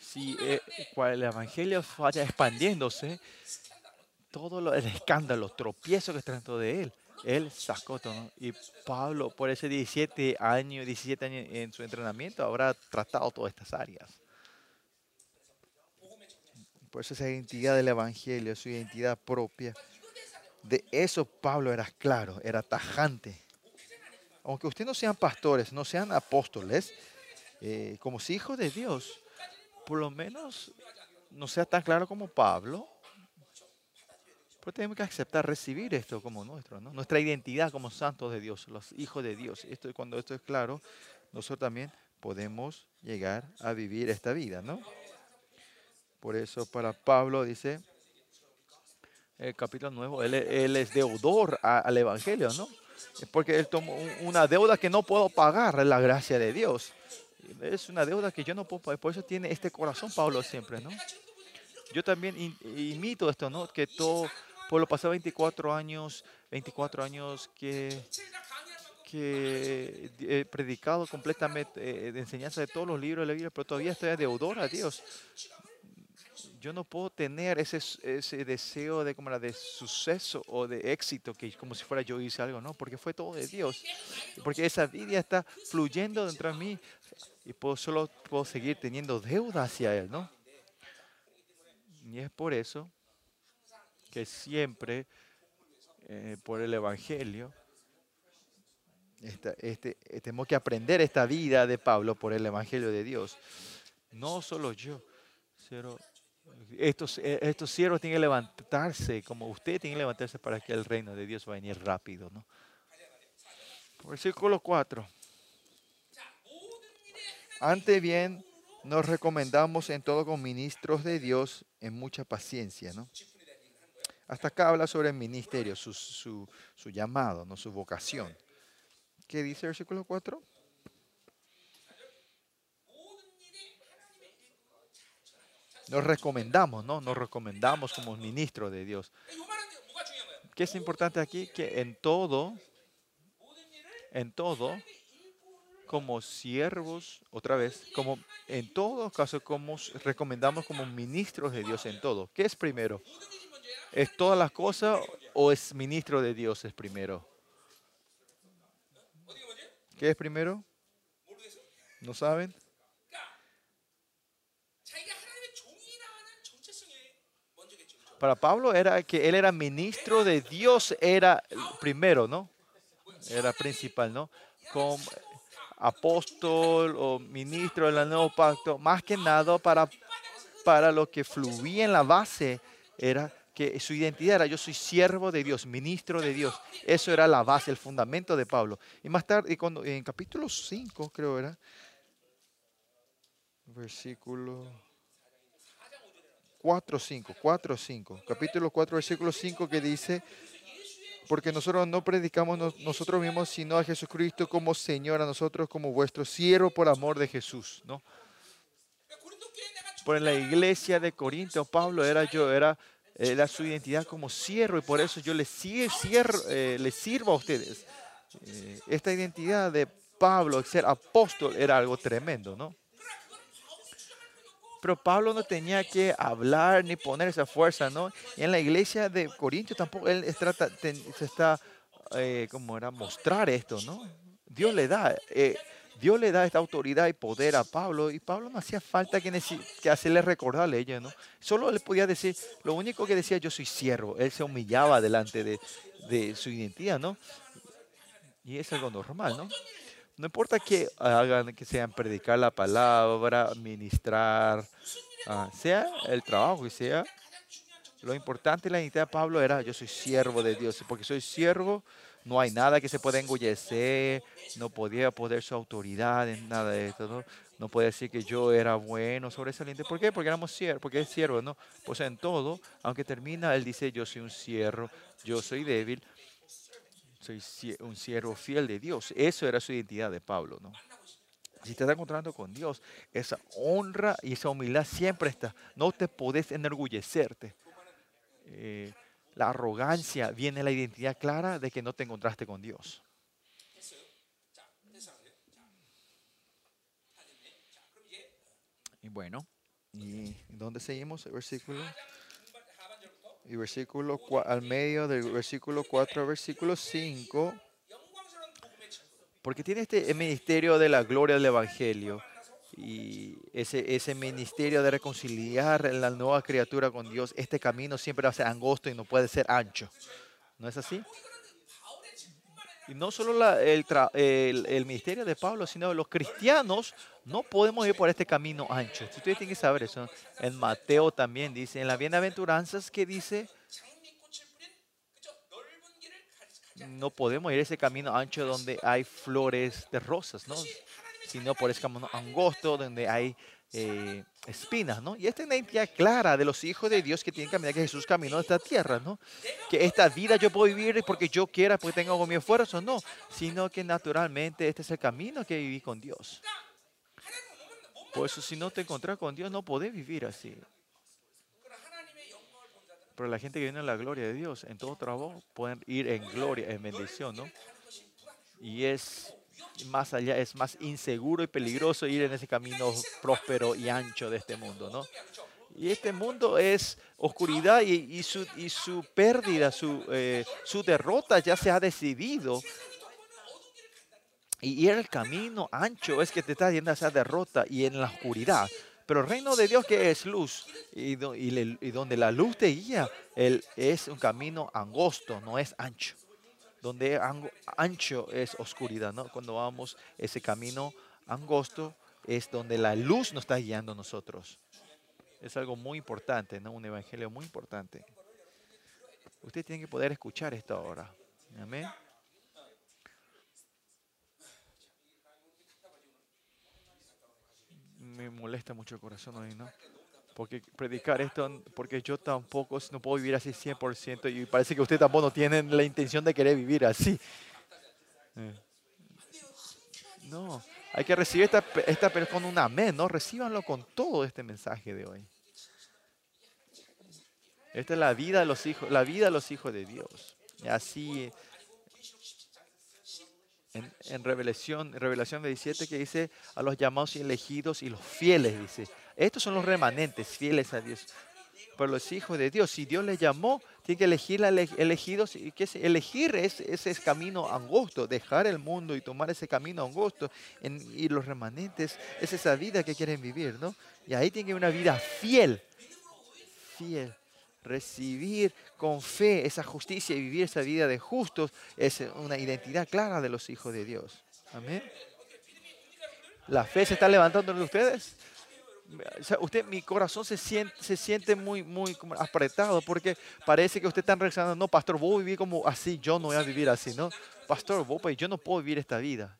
Si eh, el evangelio vaya expandiéndose, todo el escándalo, tropiezo que está dentro de él, Él sacó todo. Y Pablo, por ese 17 años, 17 años en su entrenamiento, habrá tratado todas estas áreas. Por eso esa identidad del Evangelio, su identidad propia. De eso Pablo era claro, era tajante. Aunque ustedes no sean pastores, no sean apóstoles, eh, como si hijos de Dios, por lo menos no sea tan claro como Pablo, pero tenemos que aceptar, recibir esto como nuestro, ¿no? nuestra identidad como santos de Dios, los hijos de Dios. Esto, cuando esto es claro, nosotros también podemos llegar a vivir esta vida, ¿no? Por eso para Pablo dice, el capítulo nuevo, él, es deudor al Evangelio, ¿no? Porque él tomó una deuda que no puedo pagar, la gracia de Dios. Es una deuda que yo no puedo pagar. Por eso tiene este corazón Pablo siempre, ¿no? Yo también imito esto, ¿no? Que todo, por lo pasado 24 años, 24 años que, que he predicado completamente eh, de enseñanza de todos los libros de la Biblia, pero todavía estoy deudor a Dios yo no puedo tener ese, ese deseo de, como de suceso o de éxito, que como si fuera yo hice algo, no, porque fue todo de Dios. Porque esa vida está fluyendo dentro de mí y puedo, solo puedo seguir teniendo deuda hacia Él, ¿no? Y es por eso que siempre, eh, por el Evangelio, este, tenemos que aprender esta vida de Pablo por el Evangelio de Dios. No solo yo, sino estos, eh, estos siervos tienen que levantarse, como usted tiene que levantarse para que el reino de Dios va a venir rápido. ¿no? Versículo 4. Ante bien, nos recomendamos en todo con ministros de Dios en mucha paciencia. ¿no? Hasta acá habla sobre el ministerio, su, llamado, ¿no? su vocación. ¿Qué dice el versículo 4? Nos recomendamos, ¿no? Nos recomendamos como ministros de Dios. ¿Qué es importante aquí? Que en todo, en todo, como siervos, otra vez, como en todo caso, como recomendamos como ministros de Dios en todo. ¿Qué es primero? ¿Es todas las cosas o es ministro de Dios es primero? ¿Qué es primero? ¿No saben? Para Pablo era que él era ministro de Dios, era primero, ¿no? Era principal, ¿no? Como apóstol o ministro del nuevo pacto, más que nada para, para lo que fluía en la base era su identidad era yo soy siervo de Dios, ministro de Dios. Eso era la base, el fundamento de Pablo. Y más tarde, cuando, en capítulo 5 creo era, versículo... 4, 5, 4, 5. Capítulo 4, versículo 5 que dice, porque nosotros no predicamos nosotros mismos, sino a Jesucristo como Señor, a nosotros como vuestro siervo por amor de Jesús, ¿no? Por la iglesia de Corinto, Pablo era yo, era, era su identidad como siervo y por eso yo le, eh, le sirvo a ustedes. Eh, esta identidad de Pablo, ser apóstol, era algo tremendo, ¿no? Pero Pablo no tenía que hablar ni poner esa fuerza, ¿no? Y en la iglesia de Corintios tampoco él se está, eh, como era, mostrar esto, ¿no? Dios le da, eh, Dios le da esta autoridad y poder a Pablo y Pablo no hacía falta que, que hacerle recordarle a ella, ¿no? Solo le podía decir, lo único que decía, yo soy siervo. Él se humillaba delante de, de su identidad, ¿no? Y es algo normal, ¿no? No importa que hagan, que sean predicar la palabra, ministrar, ah, sea el trabajo que sea. Lo importante en la identidad de Pablo era, yo soy siervo de Dios, porque soy siervo, no hay nada que se pueda engullecer, no podía poder su autoridad en nada de esto, ¿no? No puede decir que yo era bueno, sobresaliente. ¿Por qué? Porque éramos siervos, porque es siervo, ¿no? Pues en todo, aunque termina, él dice, yo soy un siervo, yo soy débil, soy un siervo fiel de Dios. Eso era su identidad de Pablo, ¿no? Si te estás encontrando con Dios, esa honra y esa humildad siempre está. No te podés enorgullecerte. Eh, la arrogancia viene la identidad clara de que no te encontraste con Dios. Y bueno, ¿y dónde seguimos versículo? Y versículo, al medio del versículo 4 al versículo 5. Porque tiene este ministerio de la gloria del Evangelio. Y ese, ese ministerio de reconciliar la nueva criatura con Dios, este camino siempre va a ser angosto y no puede ser ancho. ¿No es así? Y no solo la- el, tra- el- el ministerio de Pablo, sino los cristianos no podemos ir por este camino ancho. Ustedes tienen que saber eso. En Mateo también dice, en las bienaventuranzas que dice, no podemos ir ese camino ancho donde hay flores de rosas, ¿no? Sino por ese camino angosto donde hay eh, espinas, ¿no? Y esta es una identidad clara de los hijos de Dios que tienen que caminar, que Jesús caminó esta tierra, ¿no? Que esta vida yo puedo vivir porque yo quiera, porque tengo mi esfuerzo, no. Sino que naturalmente este es el camino que viví con Dios. Por eso si no te encontrás con Dios no podés vivir así. Pero la gente que viene en la gloria de Dios, en todo trabajo, pueden ir en gloria, en bendición, ¿no? Y es más allá, es más inseguro y peligroso ir en ese camino próspero y ancho de este mundo, ¿no? Y este mundo es oscuridad y, su, y su pérdida, su, eh, su derrota ya se ha decidido. Y el camino ancho es que te está yendo a esa derrota y en la oscuridad. Pero el reino de Dios que es luz y donde la luz te guía, él es un camino angosto, no es ancho. Donde ancho es oscuridad, ¿no? Cuando vamos ese camino angosto es donde la luz nos está guiando a nosotros. Es algo muy importante, ¿no? Un evangelio muy importante. Usted tiene que poder escuchar esto ahora. Amén. Me molesta mucho el corazón hoy, ¿no? Porque predicar esto, porque yo tampoco no puedo vivir así 100% y parece que usted tampoco no tiene la intención de querer vivir así. Eh. No, hay que recibir esta, esta con un amén, ¿no? Recíbanlo con todo este mensaje de hoy. Esta es la vida de los hijos, la vida de los hijos de Dios. Y así en, en Revelación, Revelación 27 que dice a los llamados y elegidos y los fieles, dice. Estos son los remanentes, fieles a Dios. Pero los hijos de Dios, si Dios les llamó, tiene que elegir elegidos. ¿Y qué es? Elegir es, ese es camino angosto, dejar el mundo y tomar ese camino angosto. En- y los remanentes es esa vida que quieren vivir, ¿no? Y ahí tiene que haber una vida fiel, fiel. Recibir con fe esa justicia y vivir esa vida de justos es una identidad clara de los hijos de Dios. Amén. ¿La fe se está levantando en ustedes? O sea, usted, mi corazón se siente, se siente muy, muy como apretado porque parece que usted está reaccionando, no, pastor, voy a vivir como así, yo no voy a vivir así, ¿no? Pastor, vos, pues, yo no puedo vivir esta vida.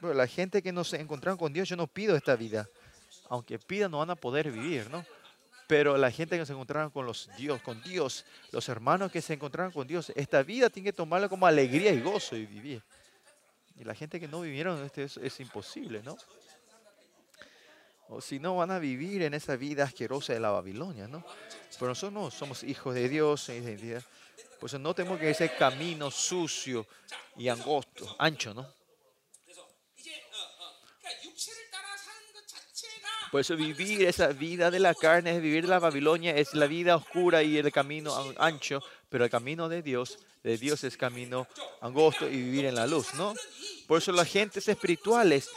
Pero la gente que no se encontraron con Dios, yo no pido esta vida. Aunque pidan, no van a poder vivir, ¿no? Pero la gente que se encontraron con los Dios, con Dios, los hermanos que se encontraron con Dios, esta vida tiene que tomarla como alegría y gozo y vivir. Y la gente que no vivieron este es, es imposible, ¿no? O si no, van a vivir en esa vida asquerosa de la Babilonia, ¿no? Pero nosotros no somos hijos de Dios. Por eso no tenemos que ese camino sucio y angosto, ancho, ¿no? Por eso vivir esa vida de la carne, es vivir la Babilonia, es la vida oscura y el camino an- ancho, pero el camino de Dios, de Dios es camino angosto y vivir en la luz, ¿no? Por eso las gentes espirituales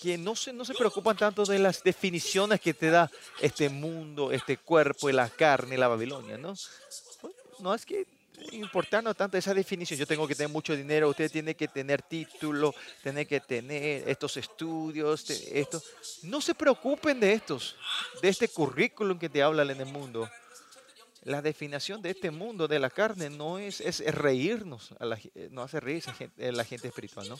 que no se, no se preocupan tanto de las definiciones que te da este mundo, este cuerpo la carne la Babilonia, ¿no? No es que importando tanto esa definición. Yo tengo que tener mucho dinero, usted tiene que tener título, tiene que tener estos estudios, esto. No se preocupen de estos, de este currículum que te hablan en el mundo. La definición de este mundo de la carne no es, es reírnos, a la no hace reír la gente espiritual, ¿no?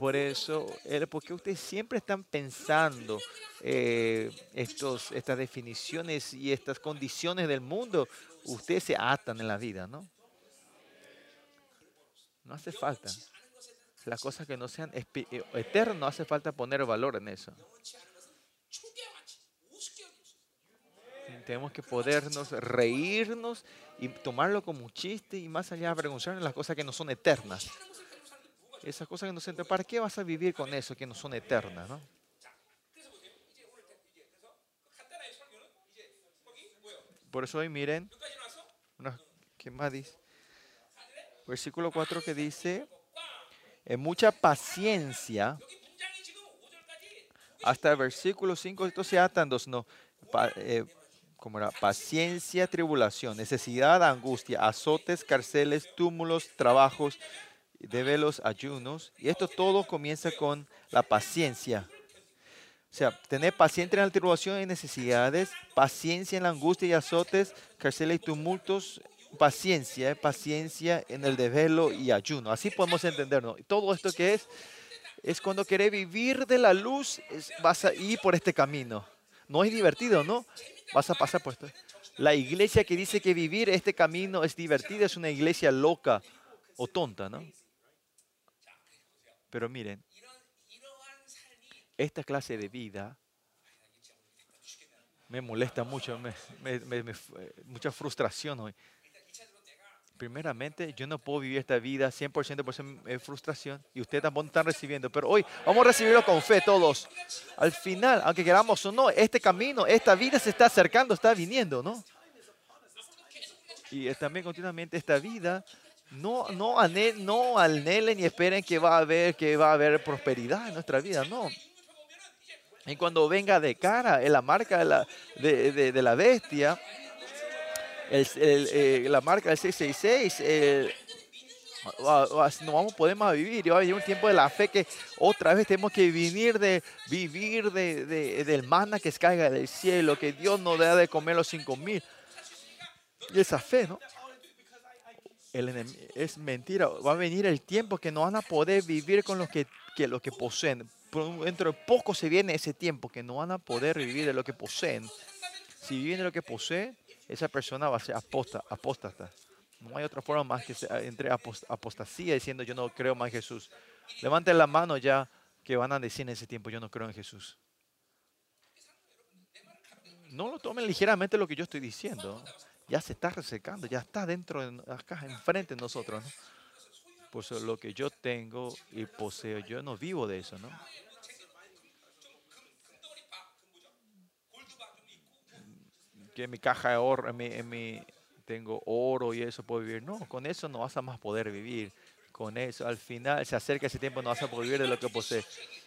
Por eso, porque ustedes siempre están pensando eh, estos, estas definiciones y estas condiciones del mundo, ustedes se atan en la vida, ¿no? No hace falta. Las cosas que no sean eh, eternas, no hace falta poner valor en eso. Tenemos que podernos reírnos y tomarlo como un chiste y más allá avergonzarnos las cosas que no son eternas. Esas cosas que no eternas, ¿para qué vas a vivir con eso que no son eternas? ¿no? Por eso hoy miren, ¿qué más dice? Versículo 4 que dice, en mucha paciencia, hasta el versículo 5, esto se atan dos, no, eh, como era, paciencia, tribulación, necesidad, angustia, azotes, cárceles, túmulos, trabajos, velos, ayunos. Y esto todo comienza con la paciencia. O sea, tener paciencia en la tribulación y necesidades, paciencia en la angustia y azotes, cárceles y tumultos, paciencia, paciencia en el desvelo y ayuno. Así podemos entenderlo. Todo esto que es, es cuando querés vivir de la luz, vas a ir por este camino. No es divertido, ¿no? Vas a pasar por esto. La iglesia que dice que vivir este camino es divertido es una iglesia loca o tonta, ¿no? Pero miren, esta clase de vida me molesta mucho, mucha frustración hoy. Primeramente, yo no puedo vivir esta vida 100% por ser frustración y ustedes tampoco están recibiendo. Pero hoy vamos a recibirlo con fe todos. Al final, aunque queramos o no, este camino, esta vida se está acercando, está viniendo, ¿no? Y también continuamente esta vida no, no, no anhelen y esperen que va a haber, que va a haber prosperidad en nuestra vida, no. Y cuando venga de cara en la marca de la, de, de, la bestia, el, eh, la marca del 666, no vamos, podemos vivir. Y va a venir un tiempo de la fe que otra vez tenemos que vivir de vivir de, de, del mana que caiga del cielo, que Dios nos da de comer los cinco mil. Y esa fe, ¿no? Es mentira. Va a venir el tiempo que no van a poder vivir con lo que, que, que poseen dentro de poco se viene ese tiempo que no van a poder vivir de lo que poseen. Si viven de lo que poseen, esa persona va a ser aposta, apóstata. No hay otra forma más que entre apostasía diciendo yo no creo más en Jesús. Levanten la mano ya que van a decir en ese tiempo yo no creo en Jesús. No lo tomen ligeramente lo que yo estoy diciendo. Ya se está resecando, ya está dentro de acá, enfrente de nosotros. ¿no? Pues lo que yo tengo y poseo, yo no vivo de eso, ¿no? Que en mi caja de oro, en mi, tengo oro y eso puedo vivir. No, con eso no vas a más poder vivir. Con eso, al final se acerca ese tiempo, no vas a poder vivir de lo que posees.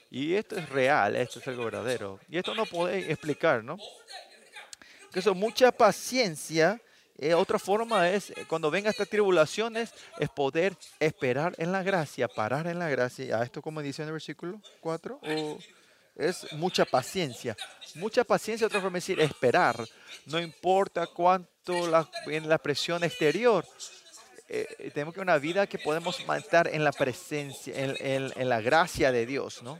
Y esto es real, esto es algo verdadero. Y esto no puede explicar, ¿no? Que eso, mucha paciencia eh, otra forma es, eh, cuando vengan estas tribulaciones, es poder esperar en la gracia, parar en la gracia. A esto como dice en el versículo 4, es mucha paciencia. Mucha paciencia, otra forma de decir, esperar. No importa cuánto la, en la presión exterior. Eh, tenemos que una vida que podemos matar en la presencia, en, en la gracia de Dios, ¿no?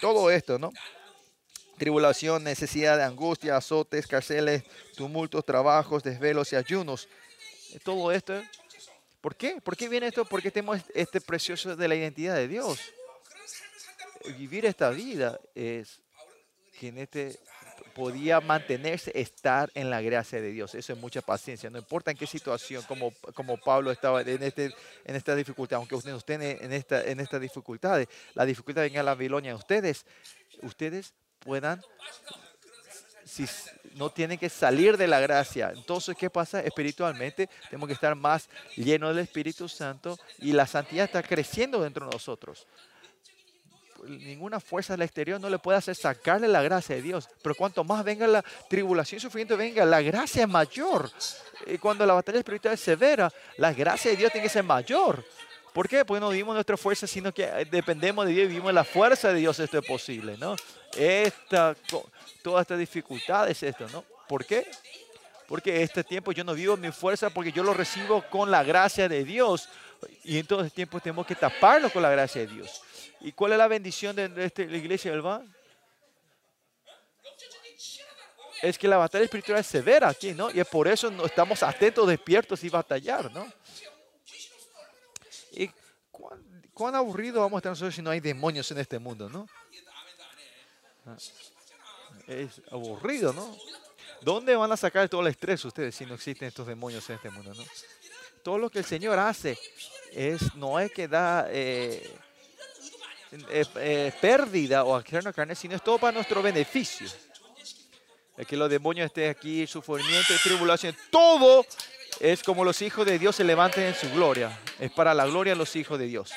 Todo esto, ¿no? Tribulación, necesidad de angustia, azotes, cárceles, tumultos, trabajos, desvelos y ayunos. Todo esto. ¿Por qué? ¿Por qué viene esto? Porque tenemos este precioso de la identidad de Dios. Vivir esta vida es que en este podía mantenerse, estar en la gracia de Dios. Eso es mucha paciencia. No importa en qué situación, como, como Pablo estaba en, este, en esta dificultad, aunque ustedes estén en esta, en esta dificultad, la dificultad venga a la Babilonia, ustedes, ustedes puedan, si no tienen que salir de la gracia. Entonces, ¿qué pasa? Espiritualmente tenemos que estar más llenos del Espíritu Santo y la santidad está creciendo dentro de nosotros. Ninguna fuerza del exterior no le puede hacer sacarle la gracia de Dios. Pero cuanto más venga la tribulación sufriente, venga, la gracia es mayor. Y cuando la batalla espiritual es severa, la gracia de Dios tiene que ser mayor. ¿Por qué? Porque no vivimos nuestra fuerza, sino que dependemos de Dios y vivimos la fuerza de Dios. Esto es posible, ¿no? Esta, todas estas dificultades, esto, ¿no? ¿Por qué? Porque este tiempo yo no vivo mi fuerza porque yo lo recibo con la gracia de Dios. Y en todo este tiempo tenemos que taparlo con la gracia de Dios. ¿Y cuál es la bendición de, este, la iglesia del? Es que la batalla espiritual es severa aquí, ¿no? Y es por eso no estamos atentos, despiertos y batallar, ¿no? ¿Y cuán, aburrido vamos a estar nosotros si no hay demonios en este mundo, no? Ah, es aburrido, ¿no? ¿Dónde van a sacar todo el estrés ustedes si no existen estos demonios en este mundo, no? Todo lo que el Señor hace es, no es que da, eh, eh, eh, pérdida o carne, sino es todo para nuestro beneficio. Es que los demonios estén aquí, sufrimiento y tribulación, todo es como los hijos de Dios se levanten en su gloria. Es para la gloria de los hijos de Dios.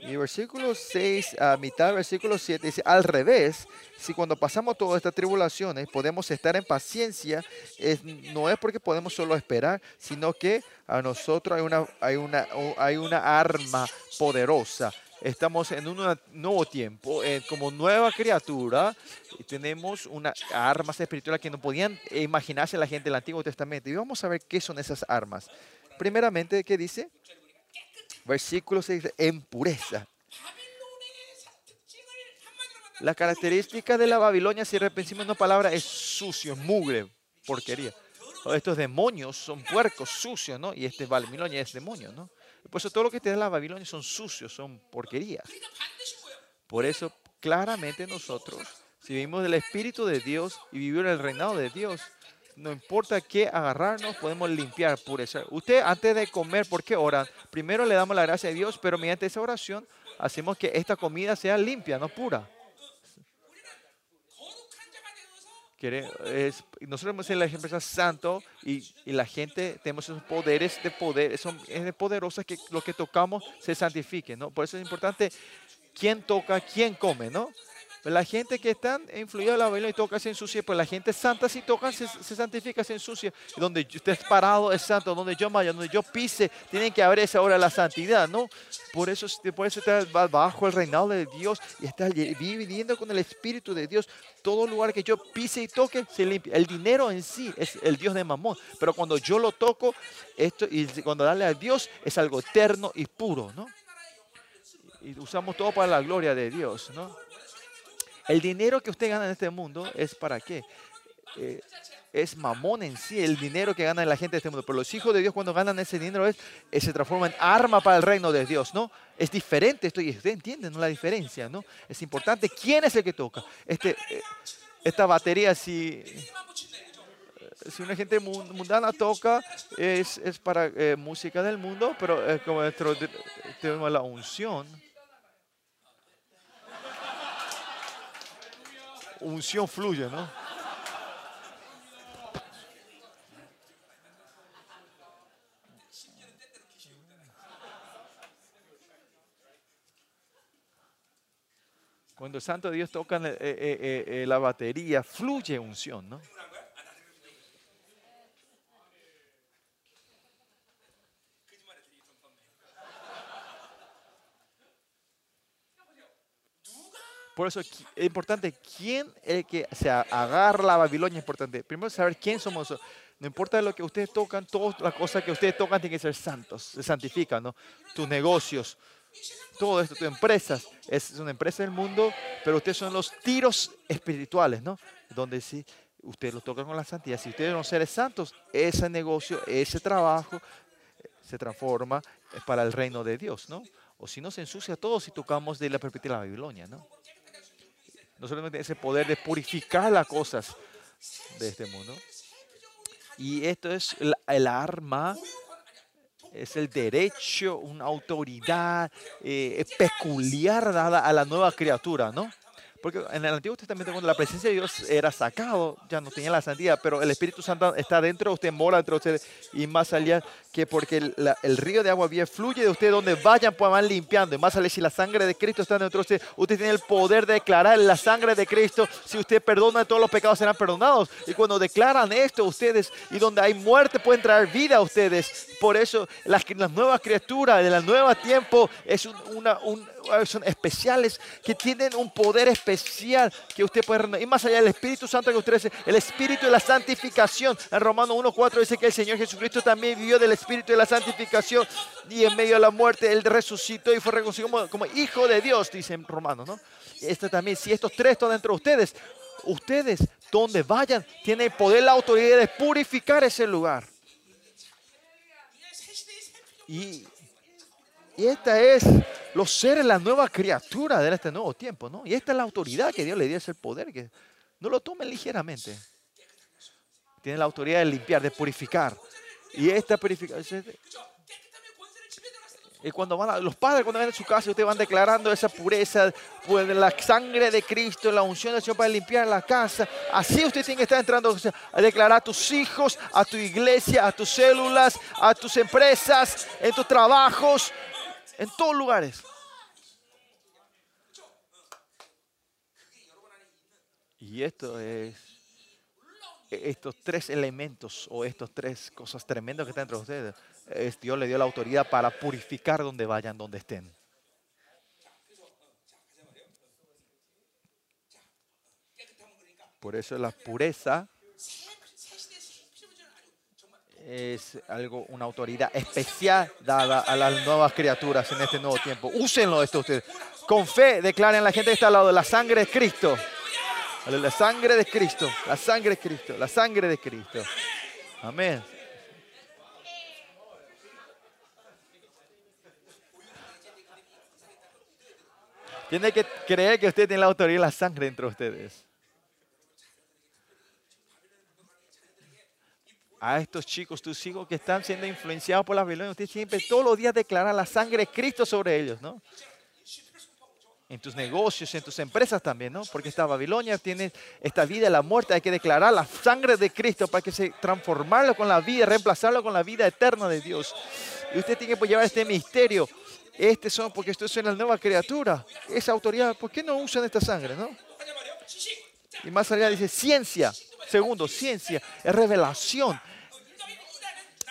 Y versículo 6, a mitad versículo 7, dice, al revés, si cuando pasamos todas estas tribulaciones podemos estar en paciencia, es, no es porque podemos solo esperar, sino que a nosotros hay una, hay una, hay una arma poderosa. Estamos en un nuevo tiempo, eh, como nueva criatura, tenemos una armas espirituales que no podían imaginarse la gente del Antiguo Testamento. Y vamos a ver qué son esas armas. Primeramente, ¿qué dice? Versículo 6, en pureza. La característica de la Babilonia, si repensamos una palabra, es sucio, mugre, porquería. Estos demonios son puercos, sucios, ¿no? Y este Babilonia es demonio, ¿no? Por eso todo lo que te da la Babilonia son sucios, son porquerías. Por eso, claramente nosotros, si vivimos del Espíritu de Dios y vivimos en el reinado de Dios, no importa qué agarrarnos, podemos limpiar, pureza. Usted antes de comer, ¿por qué oran? Primero le damos la gracia a Dios, pero mediante esa oración hacemos que esta comida sea limpia, no pura. Es, nosotros hemos en la empresa santo y, y, la gente tenemos esos poderes de poder, son es poderosas que lo que tocamos se santifique, ¿no? Por eso es importante quién toca, quién come, ¿no? La gente que está influida en la Biblia y toca se ensucia, pues la gente santa si toca se, santifica, se ensucia. Donde usted es parado es santo, donde yo vaya, donde yo pise, tienen que haber esa hora la santidad, ¿no? Por eso, por eso está bajo el reinado de Dios y está viviendo con el Espíritu de Dios. Todo lugar que yo pise y toque se limpia. El dinero en sí es el Dios de Mamón, pero cuando yo lo toco, esto y cuando darle a Dios es algo eterno y puro, ¿no? Y usamos todo para la gloria de Dios, ¿no? El dinero que usted gana en este mundo es para qué? Eh, es mamón en sí, el dinero que gana la gente de este mundo. Pero los hijos de Dios cuando ganan ese dinero es, eh, se transforma en arma para el reino de Dios, ¿no? Es diferente esto y usted entiende ¿no? la diferencia, ¿no? Es importante quién es el que toca. Este, eh, esta batería, si, si una gente mundana toca, es, es para música del mundo, pero como dentro tenemos la unción unción fluye, ¿no? Cuando el Santo Dios toca eh, eh, eh, la batería, fluye unción, ¿no? Por eso es importante quién es el que se agarra la Babilonia. Es importante. Primero saber quién somos. No importa lo que ustedes tocan, todas las cosas que ustedes tocan tienen que ser santos, se santifican, ¿no? Tus negocios, todo esto, tus empresas, es una empresa del mundo, pero ustedes son los tiros espirituales, ¿no? Donde sí, ustedes lo tocan con la santidad. Si ustedes son seres santos, ese negocio, ese trabajo eh, se transforma para el reino de Dios, ¿no? O si no, se ensucia todo si tocamos de la perspectiva de la Babilonia, ¿no? No solamente ese poder de purificar las cosas de este mundo. Y esto es el, arma, es el derecho, una autoridad eh, peculiar dada a la nueva criatura, ¿no? Porque en el Antiguo Testamento, cuando la presencia de Dios era sacado, ya no tenía la santidad, pero el Espíritu Santo está dentro de usted, mora dentro de usted, y más allá que porque el, río de agua bien fluye de usted, donde vayan, pues van limpiando. Y más allá, si la sangre de Cristo está dentro de usted, usted tiene el poder de declarar la sangre de Cristo. Si usted perdona, todos los pecados serán perdonados. Y cuando declaran esto, ustedes, y donde hay muerte, pueden traer vida a ustedes. Por eso, las, nuevas criaturas de la nueva tiempo es una, un, son especiales que tienen un poder especial que usted puede renovar. Y más allá del Espíritu Santo que usted dice, el Espíritu de la santificación. En Romanos 1.4 dice que el Señor Jesucristo también vivió del Espíritu de la santificación y en medio de la muerte Él resucitó y fue reconocido como, Hijo de Dios, dice en Romanos. ¿no? Este también, si estos tres están dentro de ustedes, ustedes donde vayan tienen el poder, la autoridad de purificar ese lugar. Y y esta es los seres, la nueva criatura de este nuevo tiempo, ¿no? Y esta es la autoridad que Dios le dio, es el poder, que no lo tomen ligeramente. Tiene la autoridad de limpiar, de purificar. Y esta purificación, Y cuando van a, los padres cuando van a su casa, ustedes van declarando esa pureza, pues la sangre de Cristo, la unción del Señor para limpiar la casa. Así usted tiene que estar entrando a declarar a tus hijos, a tu iglesia, a tus células, a tus empresas, en tus trabajos, en todos lugares. Y esto es estos tres elementos o estos tres cosas tremendas que están entre ustedes Dios le dio la autoridad para purificar donde vayan, donde estén. Por eso la pureza es algo, una autoridad especial dada a las nuevas criaturas en este nuevo tiempo. Úsenlo esto ustedes. Con fe declaren la gente que está al lado de la sangre de Cristo. La sangre de Cristo, la sangre de Cristo, la sangre de Cristo. Amén. Tiene que creer que usted tiene la autoridad y la sangre entre ustedes. A estos chicos, tus hijos que están siendo influenciados por la Babilonia, usted siempre todos los días declara la sangre de Cristo sobre ellos, ¿no? En tus negocios, en tus empresas también, ¿no? Porque esta Babilonia tiene esta vida y la muerte. Hay que declarar la sangre de Cristo para que se transformarlo con la vida, reemplazarlo con la vida eterna de Dios. Y usted tiene que llevar este misterio este son, porque esto es una nueva criatura. Esa autoridad, ¿por qué no usan esta sangre, no? Y más allá dice ciencia. Segundo, ciencia es revelación.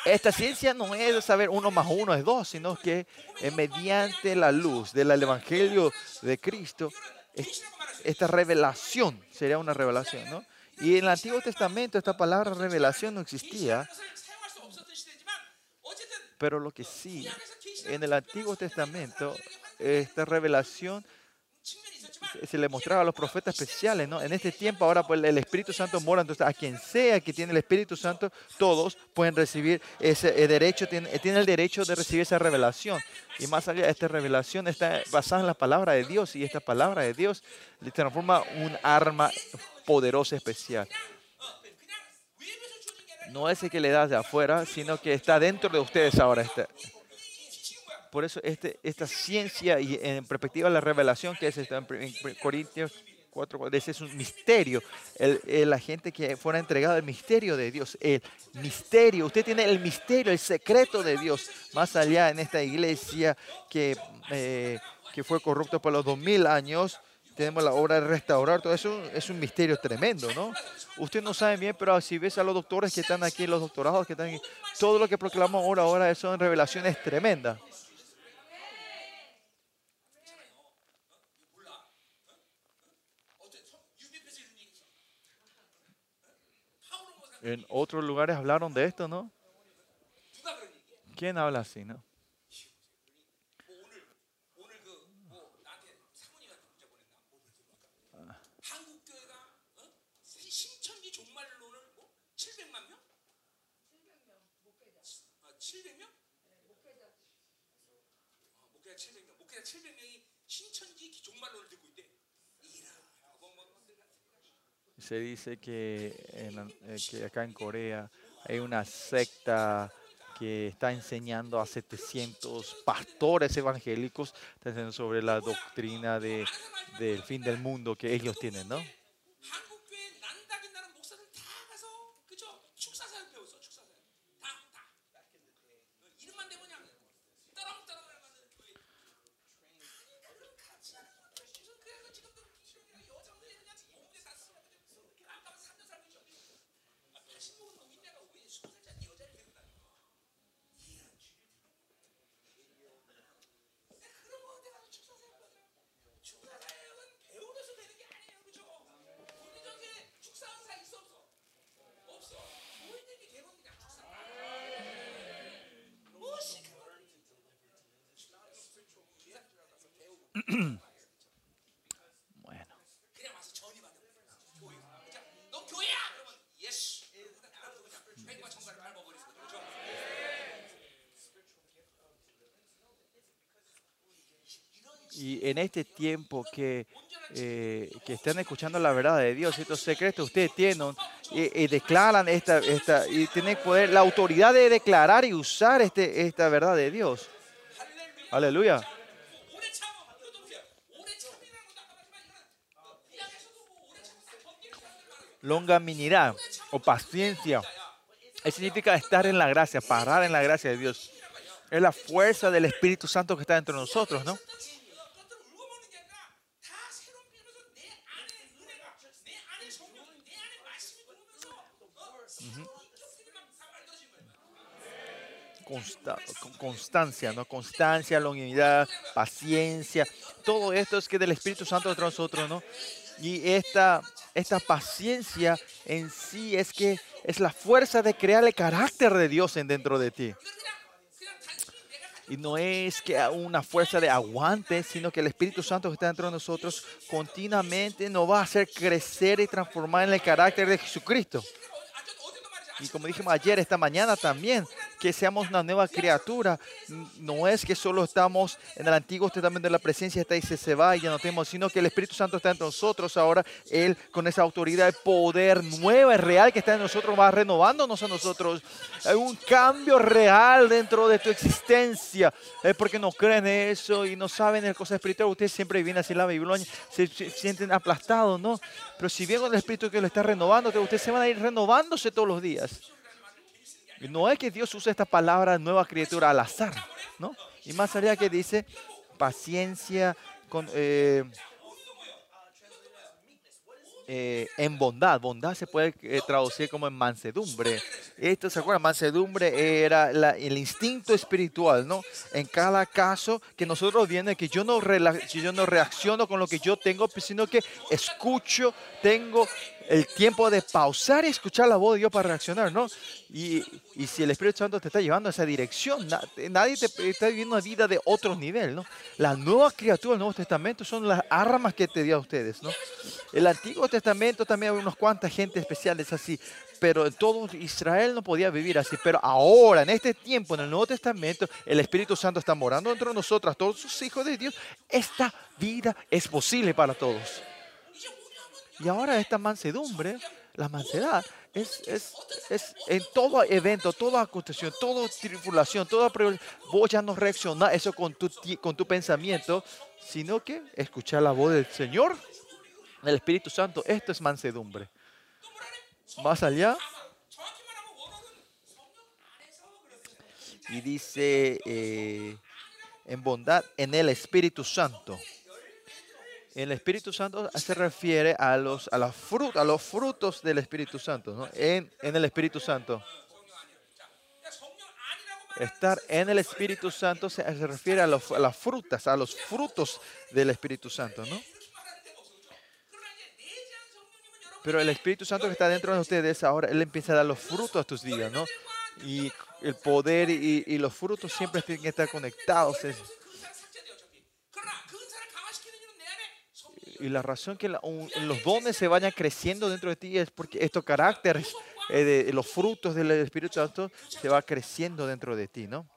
Esta ciencia no es saber uno más uno es dos, sino que mediante la luz del Evangelio de Cristo, esta revelación sería una revelación, ¿no? Y en el Antiguo Testamento esta palabra revelación no existía, pero lo que sí en el Antiguo Testamento, esta revelación se le mostraba a los profetas especiales, ¿no? En este tiempo ahora pues, el Espíritu Santo mora, entonces a quien sea que tiene el Espíritu Santo, todos pueden recibir ese eh, derecho, tiene, tiene el derecho de recibir esa revelación. Y más allá, esta revelación está basada en la palabra de Dios y esta palabra de Dios le transforma un arma poderosa especial. No es el que le das de afuera, sino que está dentro de ustedes ahora. Este, por eso este, esta ciencia y en perspectiva de la revelación que es en Corintios 4, ese es un misterio. El, la gente que fuera entregada el misterio de Dios, el misterio, usted tiene el misterio, el secreto de Dios, más allá en esta iglesia que, eh, que fue corrupta por los dos mil años. Tenemos la obra de restaurar, todo eso es un misterio tremendo, ¿no? Usted no sabe bien, pero si ves a los doctores que están aquí, los doctorados que están aquí, todo lo que proclamamos ahora, ahora son revelaciones tremendas. En otros lugares hablaron de esto, ¿no? ¿Quién habla así, no? Se dice que, eh, que acá en Corea hay una secta que está enseñando a 700 pastores evangélicos sobre la doctrina de, del fin del mundo que ellos tienen, ¿no? Y en este tiempo que, eh, que están escuchando la verdad de Dios, estos secretos ustedes tienen y, declaran esta, esta, y tienen poder, la autoridad de declarar y usar este, esta verdad de Dios. Aleluya. Longanimidad o paciencia. Eso significa estar en la gracia, parar en la gracia de Dios. Es la fuerza del Espíritu Santo que está dentro de nosotros, ¿no? constancia, ¿no? Constancia, longevidad, paciencia. Todo esto es que del Espíritu Santo de nosotros, ¿no? Y esta, esta paciencia en sí es que es la fuerza de crear el carácter de Dios en dentro de ti. Y no es que una fuerza de aguante, sino que el Espíritu Santo que está dentro de nosotros continuamente nos va a hacer crecer y transformar en el carácter de Jesucristo. Y como dijimos ayer, esta mañana también, que seamos una nueva criatura. No es que solo estamos en el Antiguo Testamento de la presencia está y se, se va y ya no tenemos, sino que el Espíritu Santo está entre nosotros ahora. Él con esa autoridad de poder nueva y real que está en nosotros va renovándonos a nosotros. Hay un cambio real dentro de tu existencia. Es porque no creen eso y no saben de cosas espirituales. Ustedes siempre vienen así en la Babilonia, se, sienten aplastados, ¿no? Pero si bien con el Espíritu que lo está renovando, ustedes se van a ir renovándose todos los días. No es que Dios use esta palabra nueva criatura al azar, ¿no? Y más allá que dice paciencia, con, eh, eh, en bondad. Bondad se puede eh, traducir como en mansedumbre. Esto, ¿se acuerdan? Mansedumbre era el instinto espiritual, ¿no? En cada caso que nosotros viene que yo no, yo no reacciono con lo que yo tengo, sino que escucho, tengo el tiempo de pausar y escuchar la voz de Dios para reaccionar, ¿no? Y, y si el Espíritu Santo te está llevando a esa dirección, nadie te está viviendo una vida de otro nivel, ¿no? Las nuevas criaturas del Nuevo Testamento son las armas que te dio a ustedes, ¿no? El Antiguo Testamento también había unas cuantas gente especiales así, pero todo Israel no podía vivir así. Pero ahora, en este tiempo, en el Nuevo Testamento, el Espíritu Santo está morando dentro de nosotros, todos sus hijos de Dios. Esta vida es posible para todos. Y ahora esta mansedumbre, la mansedad, es, es, es, en todo evento, toda acusación, toda tribulación, toda vos ya no reaccionás eso con tu, con tu pensamiento, sino que escuchar la voz del Señor, del Espíritu Santo. Esto es mansedumbre. Más allá. Y dice eh, en bondad en el Espíritu Santo. El Espíritu Santo se refiere a los, a, la a los frutos del Espíritu Santo, ¿no? en, en el Espíritu Santo. Estar en el Espíritu Santo se, refiere a, a, las frutas, a los frutos del Espíritu Santo, ¿no? Pero el Espíritu Santo que está dentro de ustedes, ahora Él empieza a dar los frutos a tus vidas, ¿no? Y el poder y, y los frutos siempre tienen que estar conectados. Y la razón que los dones se vayan creciendo dentro de ti es porque estos caracteres, eh, de, los frutos del Espíritu Santo, se va creciendo dentro de ti, ¿no?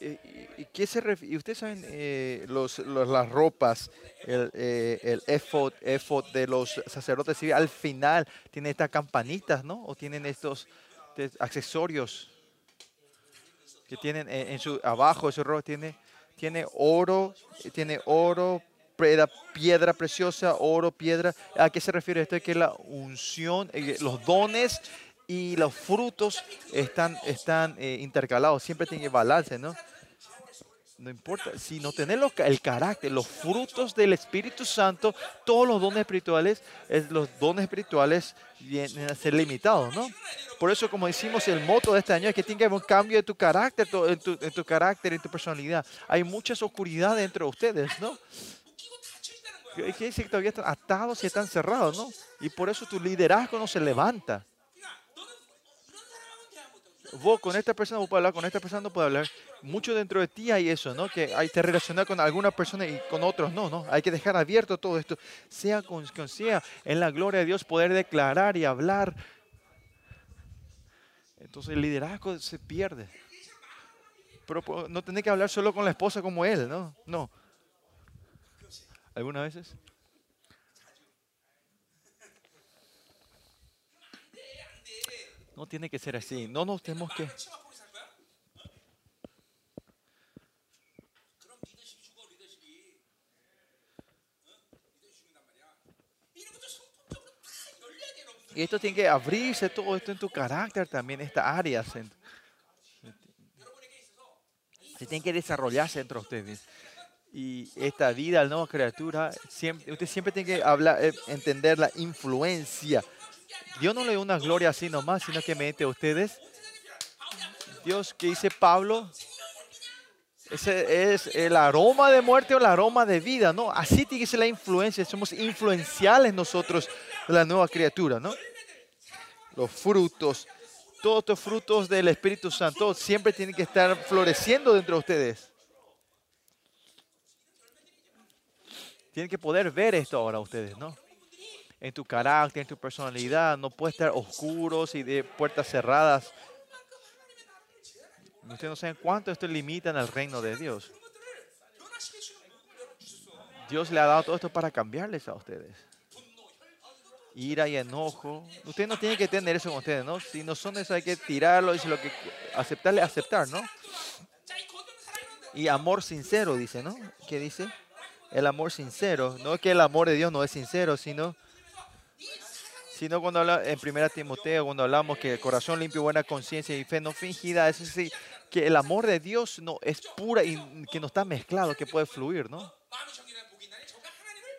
¿Y, qué se y ustedes saben eh, los, las ropas, el, eh, el de los sacerdotes al final tiene estas campanitas, ¿no? O tienen estos accesorios que tienen en, su abajo ese rojo tiene tiene oro, tiene oro, piedra, piedra preciosa, oro, piedra. ¿A qué se refiere esto? Es que la unción, eh, los dones y los frutos están, están eh, intercalados, siempre tiene balance, ¿no? No importa, si no tenés el carácter, los frutos del Espíritu Santo, todos los dones espirituales, es, los dones espirituales vienen a ser limitados, ¿no? Por eso, como decimos, el moto de este año es que tiene que haber un cambio de tu carácter, en tu, en tu carácter, en tu personalidad. Hay muchas oscuridad dentro de ustedes, ¿no? Decir que todavía están atados y están cerrados, ¿no? Y por eso tu liderazgo no se levanta vos con esta persona no puedes hablar, con esta persona no puedes hablar. Mucho dentro de ti hay eso, ¿no? Que hay que relacionar con alguna persona y con otros no, ¿no? Hay que dejar abierto todo esto. Sea con, sea en la gloria de Dios poder declarar y hablar. Entonces el liderazgo se pierde. Pero pues, no tenés que hablar solo con la esposa como él, ¿no? No. ¿Algunas veces? No tiene que ser así. No nos tenemos que... Y esto tiene que abrirse todo esto en tu carácter también, estas áreas. Se tiene que desarrollarse entre ustedes. Y esta vida, la nueva criatura, siempre, usted siempre tiene que hablar, eh, entender la influencia. Dios no le da una gloria así nomás, sino que a ustedes. Dios, que dice Pablo, ese es el aroma de muerte o el aroma de vida, ¿no? Así tiene que ser la influencia. Somos influenciales nosotros, la nueva criatura, ¿no? Los frutos, todos estos frutos del Espíritu Santo siempre tienen que estar floreciendo dentro de ustedes. Tienen que poder ver esto ahora ustedes, ¿no? En tu carácter, en tu personalidad, no puede estar oscuros y de puertas cerradas. Ustedes no saben cuánto esto limitan al reino de Dios. Dios le ha dado todo esto para cambiarles a ustedes. Ira y enojo. Ustedes no tienen que tener eso con ustedes, ¿no? Si no son eso, hay que tirarlo. Y si lo que aceptarle, aceptar, ¿no? Y amor sincero, dice, ¿no? ¿Qué dice? el amor sincero. No es que el amor de Dios no es sincero, sino, sino cuando habla en 1 Timoteo, cuando hablamos que el corazón limpio, buena conciencia y fe no fingida, es decir, que el amor de Dios no es pura y que no está mezclado, que puede fluir, ¿no?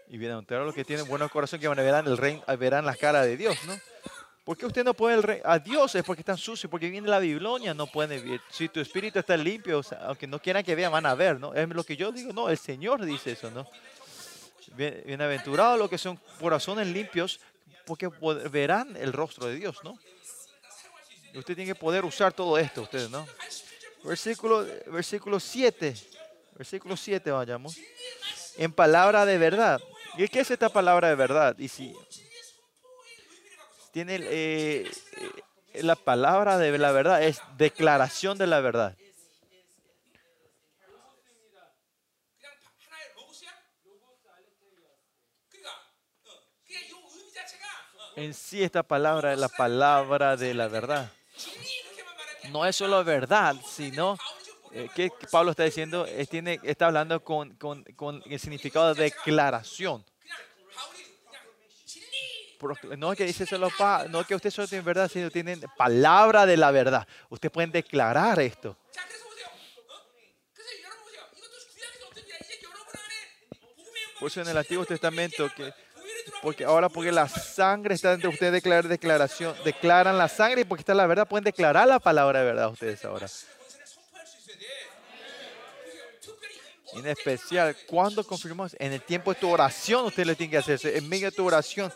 Y bien, los que tienen buen corazón que van a ver el reino, verán la cara de Dios, ¿no? ¿Por qué usted no puede ver a Dios? Es porque están sucios, porque viene la Babilonia, no pueden ver. Si tu espíritu está limpio, aunque no quieran que vean, van a ver, ¿no? Es lo que yo digo, no, el Señor dice eso, ¿no? Bienaventurados los que son corazones limpios, porque verán el rostro de Dios, ¿no? usted tiene que poder usar todo esto, ustedes, ¿no? Versículo, versículo 7. Versículo 7, vayamos. En palabra de verdad. ¿Y qué es esta palabra de verdad? Y si tiene eh, eh, la palabra de la verdad, es declaración de la verdad. En sí esta palabra es la palabra de la verdad. No es solo verdad, sino eh, que Pablo está diciendo, tiene, está hablando con, con, con el significado de declaración no es que dice solo no que usted solo tiene verdad, sino tienen palabra de la verdad. Ustedes pueden declarar esto. Por eso en el Antiguo Testamento, que, porque ahora porque la sangre está dentro de ustedes, declarar declaración, declaran la sangre y porque está la verdad, pueden declarar la palabra de verdad ustedes ahora. En especial, cuando confirmamos, en el tiempo de tu oración, usted le tiene que hacer En medio de tu oración,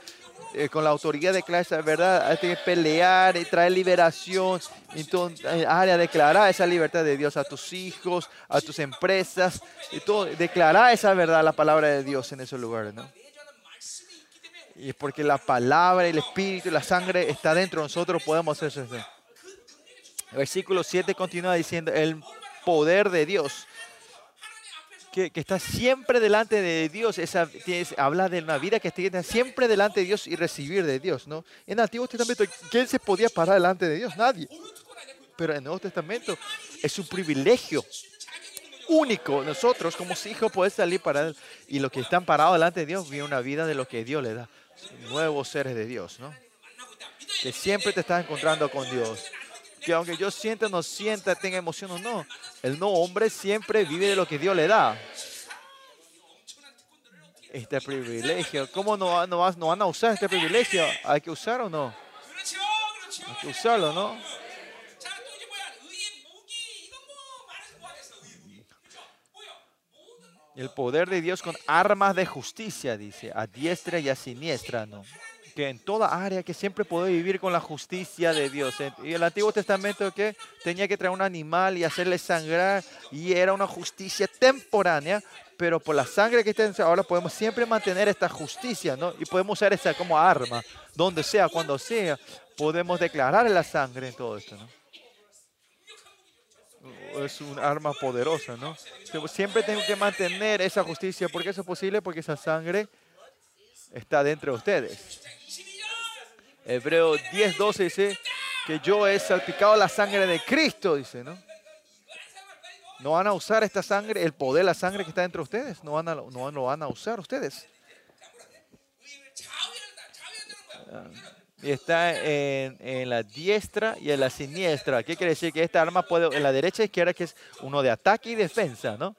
eh, con la autoridad de clase, ¿verdad? Hay que pelear y traer liberación. Entonces, área declarar esa libertad de Dios a tus hijos, a tus empresas, y todo. Declarar esa verdad, la palabra de Dios en esos lugares, ¿no? Y porque la palabra, el espíritu y la sangre está dentro de nosotros, podemos hacer eso. Versículo 7 continúa diciendo, el poder de Dios que, está siempre delante de Dios, esa, habla de una vida que está siempre delante de Dios y recibir de Dios, ¿no? En el Antiguo Testamento, ¿quién se podía parar delante de Dios? Nadie. Pero en el Nuevo Testamento es un privilegio único. Nosotros, como hijos, podemos salir para Él. Y los que están parados delante de Dios viven una vida de lo que Dios le da. Nuevos seres de Dios, ¿no? Que siempre te estás encontrando con Dios que aunque yo sienta, no sienta, tenga emoción o no, el no hombre siempre vive de lo que Dios le da. Este privilegio, ¿cómo no, no, no van a usar este privilegio? ¿Hay que usarlo o no? Hay que usarlo, ¿no? El poder de Dios con armas de justicia, dice, a diestra y a siniestra, ¿no? que en toda área que siempre puede vivir con la justicia de Dios. Y el Antiguo Testamento que tenía que traer un animal y hacerle sangrar y era una justicia temporánea, pero por la sangre que está ahora podemos siempre mantener esta justicia, ¿no? Y podemos usar esa como arma, donde sea, cuando sea, podemos declarar la sangre en todo esto, ¿no? Es un arma poderosa, ¿no? Siempre tengo que mantener esa justicia. ¿Por qué eso es posible? Porque esa sangre está dentro de ustedes. Hebreo 10, 12 dice, que yo he salpicado la sangre de Cristo, dice, ¿no? No van a usar esta sangre, el poder, la sangre que está dentro de ustedes, no, van a, no van a usar ustedes. y está en, la diestra y en la siniestra. ¿Qué quiere decir? Que esta arma puede, en la derecha e izquierda, que es uno de ataque y defensa, ¿no?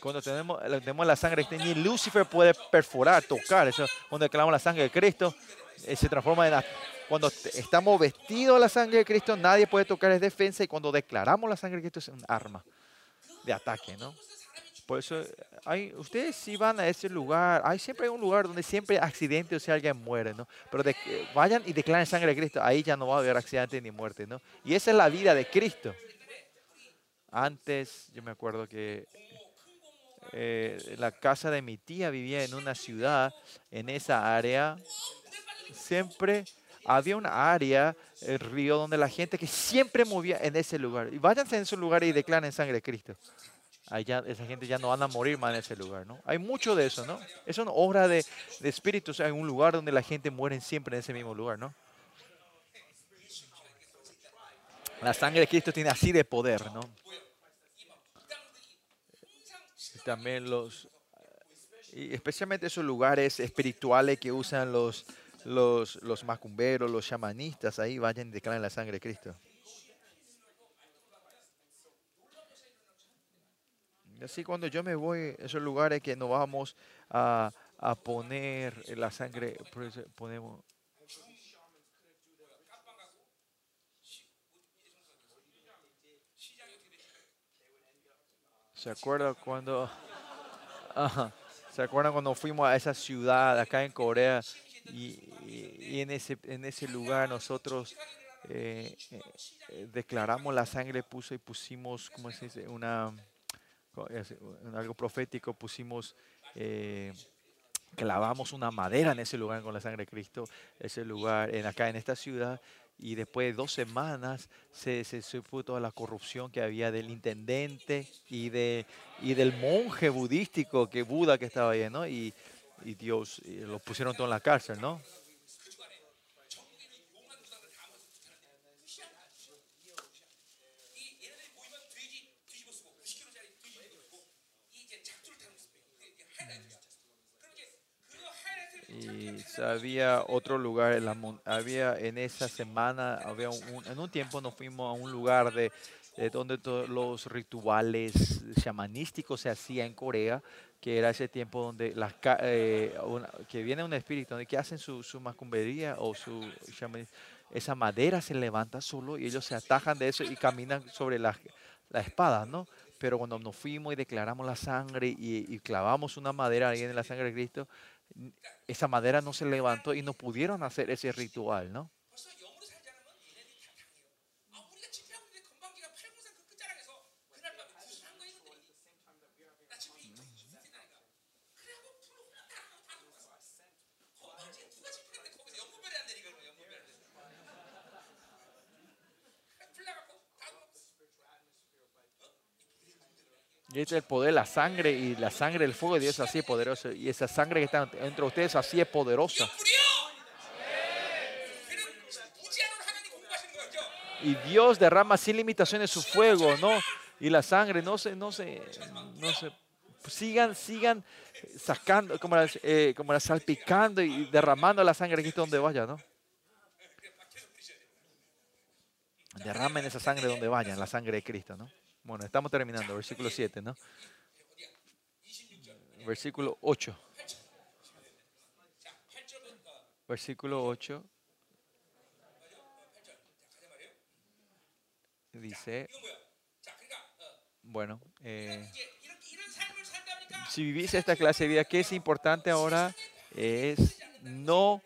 Cuando tenemos, tenemos la sangre, ni Lucifer puede perforar, tocar. Eso, cuando declaramos la sangre de Cristo, eh, se transforma en... Cuando estamos vestidos de la sangre de Cristo, nadie puede tocar, es defensa. Y cuando declaramos la sangre de Cristo, es un arma de ataque, ¿no? Por eso, hay, ustedes si van a ese lugar, hay siempre un lugar donde siempre hay accidente o si alguien muere, ¿no? Pero de, vayan y declaren sangre de Cristo, ahí ya no va a haber accidente ni muerte, ¿no? Y esa es la vida de Cristo. Antes, yo me acuerdo que eh, la casa de mi tía vivía en una ciudad, en esa área, siempre había una área, el río, donde la gente que siempre movía en ese lugar. Y váyanse en ese lugar y declaren sangre de Cristo allá esa gente ya no van a morir más en ese lugar, ¿no? Hay mucho de eso, ¿no? Es una obra de, espíritus en un lugar donde la gente muere siempre en ese mismo lugar, ¿no? La sangre de Cristo tiene así de poder, ¿no? también los, y especialmente esos lugares espirituales que usan los, los, los macumberos, los chamanistas, ahí vayan y declaren la sangre de Cristo. Así cuando yo me voy a esos lugares que nos vamos a, poner la sangre, ponemos... ¿Se acuerdan cuando... ¿Se acuerdan cuando fuimos a esa ciudad acá en Corea y, en, ese, en ese lugar nosotros eh, eh, declaramos la sangre puso y pusimos, ¿cómo se dice? Una algo profético pusimos, eh, clavamos una madera en ese lugar con la sangre de Cristo, ese lugar en acá en esta ciudad, y después de dos semanas se, se supo toda la corrupción que había del intendente y, de, y del monje budístico, que Buda que estaba ahí, ¿no? Y, y Dios, y lo pusieron todo en la cárcel, ¿no? Había otro lugar en la había en esa semana había un, en un tiempo nos fuimos a un lugar de, donde todos los rituales chamanísticos se hacían en Corea que era ese tiempo donde las eh, que viene un espíritu donde que hacen su, su macumbería o su esa madera se levanta solo y ellos se atajan de eso y caminan sobre la, la espada, ¿no? Pero cuando nos fuimos y declaramos la sangre y, y clavamos una madera ahí en la sangre de Cristo, esa madera no se levantó y no pudieron hacer ese ritual, ¿no? Y este es el poder, la sangre y la sangre del fuego de Dios así es poderoso. Y esa sangre que está entre ustedes así es poderosa. Y Dios derrama sin limitaciones su fuego, ¿no? Y la sangre no se, no se, no se, sigan, sigan sacando, como la, eh, como la salpicando y derramando la sangre aquí donde vaya, ¿no? Derramen esa sangre donde vayan, la sangre de Cristo, ¿no? Bueno, estamos terminando, versículo 7, ¿no? Versículo 8. Versículo 8. Dice, bueno, eh, si vivís esta clase de vida, ¿qué es importante ahora? Es no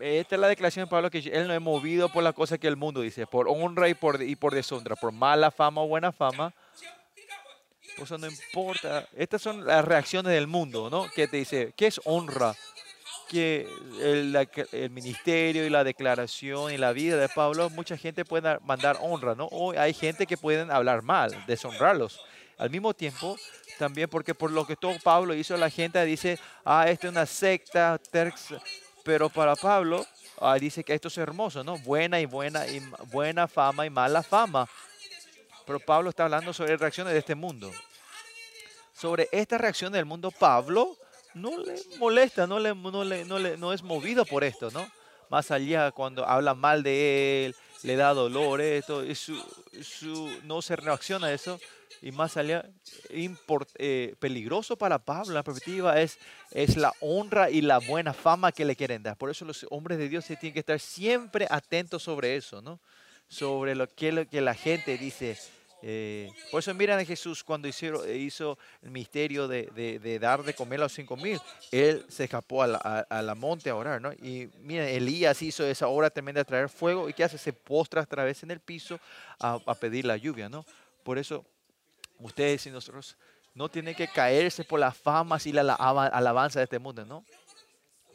esta es la declaración de Pablo que él no es movido por las cosas que el mundo dice, por honra y por, y por deshonra, por mala fama o buena fama. Por eso no importa. Estas son las reacciones del mundo, ¿no? Que te dice, ¿qué es honra? Que el, ministerio y la declaración y la vida de Pablo, mucha gente puede mandar honra, ¿no? O hay gente que pueden hablar mal, deshonrarlos. Al mismo tiempo, también porque por lo que todo Pablo hizo, la gente dice, ah, esta es una secta, pero para Pablo, ah, dice que esto es hermoso, ¿no? Buena y buena y buena fama y mala fama. Pero Pablo está hablando sobre reacciones de este mundo. Sobre esta reacción del mundo, Pablo no le molesta, no, le, no, le, no, le, no es movido por esto, ¿no? Más allá cuando habla mal de él, le da dolor, esto, y su, su, no se reacciona a eso. Y más allá, eh, peligroso para Pablo, la perspectiva es, es la honra y la buena fama que le quieren dar. Por eso los hombres de Dios se tienen que estar siempre atentos sobre eso, ¿no? Sobre lo que, lo que la gente dice eh, por eso miran a Jesús cuando hizo, hizo el misterio de, dar de comer a los cinco mil. Él se escapó a la, monte a orar, ¿no? Y miren, Elías hizo esa obra tremenda de traer fuego. ¿Y qué hace? Se postra otra vez en el piso a, pedir la lluvia, ¿no? Por eso ustedes y nosotros no tienen que caerse por las famas y la alabanza de este mundo, ¿no?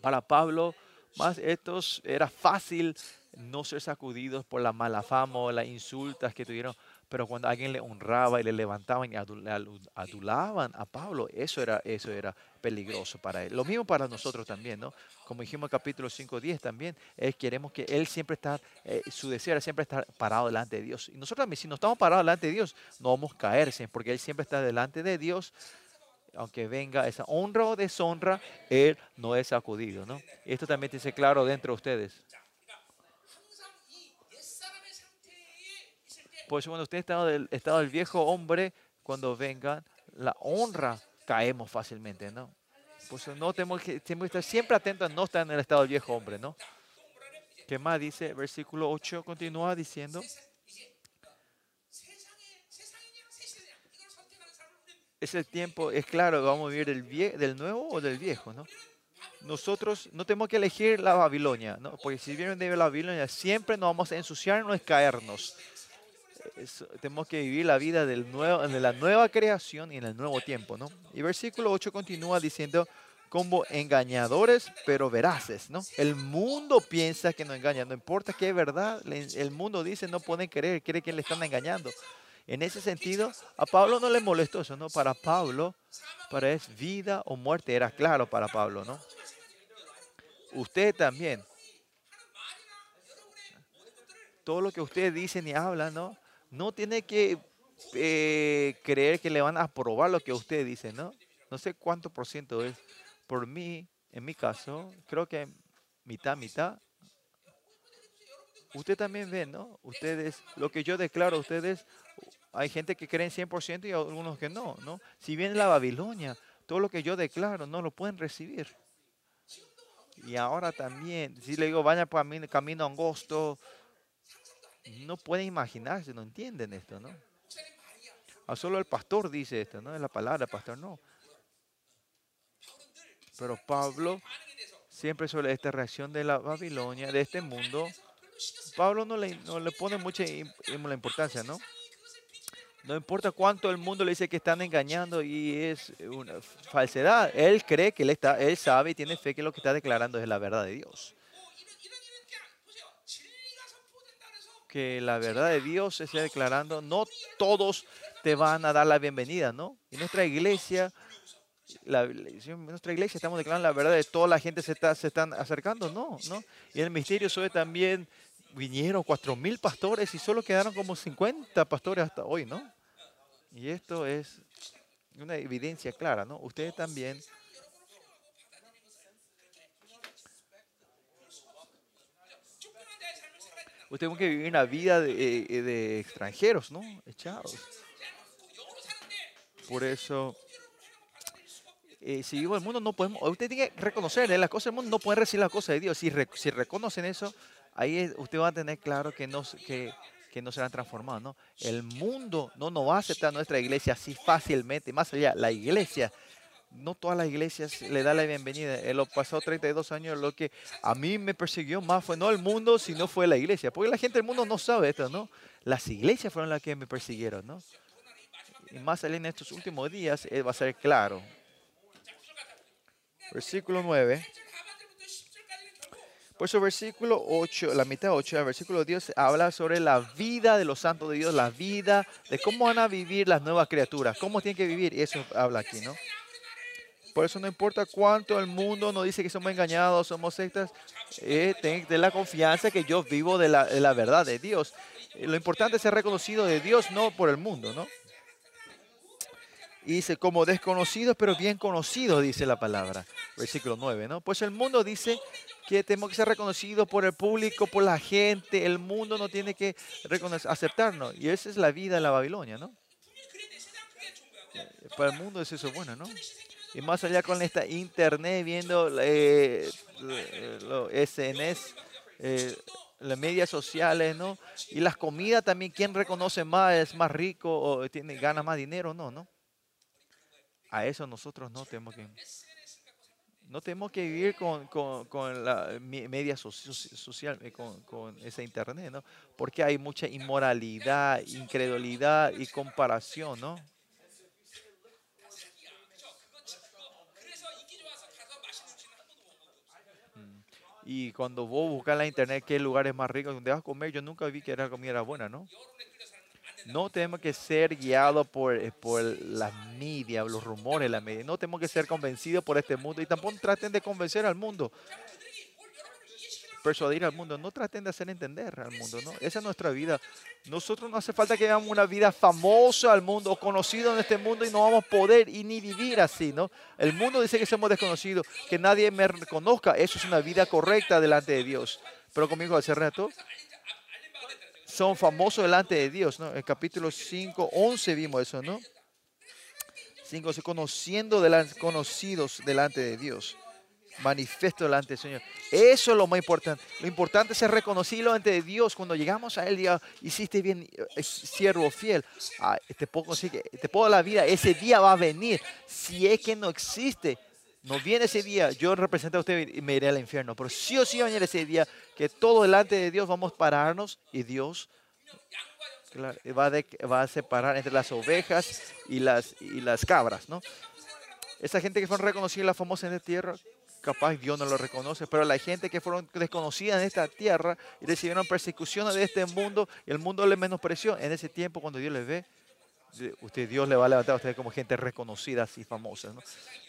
Para Pablo, más estos era fácil no ser sacudidos por la mala fama o las insultas que tuvieron pero cuando alguien le honraba y le levantaban y adulaban a Pablo, eso era, eso era peligroso para él. Lo mismo para nosotros también, ¿no? Como dijimos en capítulo 5.10 también, es, queremos que él siempre está, eh, su deseo era siempre estar parado delante de Dios. Y nosotros también, si no estamos parados delante de Dios, no vamos a caer, porque él siempre está delante de Dios aunque venga esa honra o deshonra, Él no es sacudido. ¿no? Esto también dice claro dentro de ustedes. Por eso cuando usted está del estado del viejo hombre, cuando venga la honra, caemos fácilmente, ¿no? Por eso no tenemos que, estar siempre atentos a no estar en el estado del viejo hombre, ¿no? ¿Qué más dice? Versículo 8 continúa diciendo. Es el tiempo, es claro, vamos a vivir del, del nuevo o del viejo, ¿no? Nosotros no tenemos que elegir la Babilonia, ¿no? Porque si vienen de la Babilonia, siempre nos vamos a ensuciar, no caernos tenemos que vivir la vida de la nueva creación y en el nuevo tiempo, ¿no? Y versículo 8 continúa diciendo, como engañadores, pero veraces, ¿no? El mundo piensa que nos engañan, no importa que es verdad, el mundo dice no pueden creer, cree que le están engañando. En ese sentido, a Pablo no le molestó eso, ¿no? Para Pablo, para es vida o muerte, era claro para Pablo, ¿no? Usted también. Todo lo que ustedes dicen y hablan, ¿no? No tiene que eh, creer que le van a aprobar lo que usted dice, ¿no? No sé cuánto por ciento es. Por mí, en mi caso, creo que mitad, mitad. Usted también ve, ¿no? Ustedes, lo que yo declaro, ustedes, hay gente que cree en 100% y algunos que no, ¿no? Si viene la Babilonia, todo lo que yo declaro no lo pueden recibir. Y ahora también, si le digo, vaya por camino angosto, no pueden imaginarse, no entienden esto, ¿no? A solo el pastor dice esto, ¿no? Es la palabra, pastor, no. Pero Pablo, siempre sobre esta reacción de la Babilonia, de este mundo, Pablo no le, no le pone mucha importancia, ¿no? No importa cuánto el mundo le dice que están engañando y es una falsedad. Él cree que él, está, él sabe y tiene fe que lo que está declarando es la verdad de Dios. Que la verdad de Dios se esté declarando, no todos te van a dar la bienvenida, ¿no? En nuestra iglesia, la, nuestra iglesia estamos declarando la verdad de toda la gente se, está, se están acercando, no, ¿no? Y en el misterio sobre también vinieron cuatro mil pastores y solo quedaron como 50 pastores hasta hoy, ¿no? Y esto es una evidencia clara, ¿no? Ustedes también tiene que vivir una vida de, eh, de, extranjeros, ¿no? Echados. Por eso, eh, si vivo el mundo, no podemos. Usted tiene que reconocer, ¿eh? las cosas del mundo no pueden recibir las cosas de Dios. Si, si reconocen eso, ahí usted va a tener claro que no, que, que no serán transformados, ¿no? El mundo no nos va a aceptar nuestra iglesia así fácilmente. Más allá, la iglesia no todas las iglesias le dan la bienvenida. En los pasados 32 años lo que a mí me persiguió más fue no el mundo, sino fue la iglesia. Porque la gente del mundo no sabe esto, ¿no? Las iglesias fueron las que me persiguieron, ¿no? Y más en estos últimos días va a ser claro. Versículo 9. Por eso versículo 8, la mitad 8, el versículo Dios habla sobre la vida de los santos de Dios, la vida de cómo van a vivir las nuevas criaturas, cómo tienen que vivir. Y eso habla aquí, ¿no? Por eso no importa cuánto el mundo nos dice que somos engañados, somos sectas, eh, ten, la confianza que yo vivo de la, de la verdad de Dios. Eh, lo importante es ser reconocido de Dios, no por el mundo, ¿no? Y dice, como desconocidos, pero bien conocidos, dice la palabra. Versículo 9, ¿no? Pues el mundo dice que tenemos que ser reconocidos por el público, por la gente. El mundo no tiene que aceptarnos. Y esa es la vida de la Babilonia, ¿no? Para el mundo es eso bueno, ¿no? Y más allá con esta internet, viendo eh, los SNS, eh, las medias sociales, ¿no? Y las comidas también, ¿quién reconoce más? ¿Es más rico o tiene, gana más dinero? No, ¿no? A eso nosotros no tenemos que... No tenemos que vivir con, con, la media social, eh, con, con esa internet, ¿no? Porque hay mucha inmoralidad, incredulidad y comparación, ¿no? Y cuando vos buscas en la internet qué lugar es más rico, donde vas a comer, yo nunca vi que la comida era buena, ¿no? No tenemos que ser guiados por, eh, por las medias, los rumores de la media. No tenemos que ser convencidos por este mundo y tampoco traten de convencer al mundo. Persuadir al mundo. No traten de hacer entender al mundo. ¿no? Esa es nuestra vida. Nosotros no hace falta que hagamos una vida famosa al mundo o conocido en este mundo y no vamos a poder y ni vivir así. ¿no? El mundo dice que somos desconocidos, que nadie me reconozca. Eso es una vida correcta delante de Dios. Pero conmigo hace rato son famosos delante de Dios, ¿no? En capítulo 5, 11 vimos eso, ¿no? 5, conociendo conocidos delante de Dios. Manifiesto delante del Señor. Eso es lo más importante. Lo importante es ser reconocido de Dios. Cuando llegamos a Él, día hiciste bien, siervo fiel. Ah, te, puedo te puedo la vida. Ese día va a venir. Si es que no existe, no viene ese día, yo represento a usted y me iré al infierno. Pero sí o sí va a ese día que todo delante de Dios vamos a pararnos y Dios va, a separar entre las ovejas y las, cabras, ¿no? Esa gente que fueron reconocidas, la famosa en esta tierra, capaz Dios no lo reconoce, pero la gente que fueron desconocidas en esta tierra y recibieron persecuciones de este mundo y el mundo les menospreció, en ese tiempo cuando Dios les ve, usted, Dios le va a levantar a usted como gente reconocida, así famosa.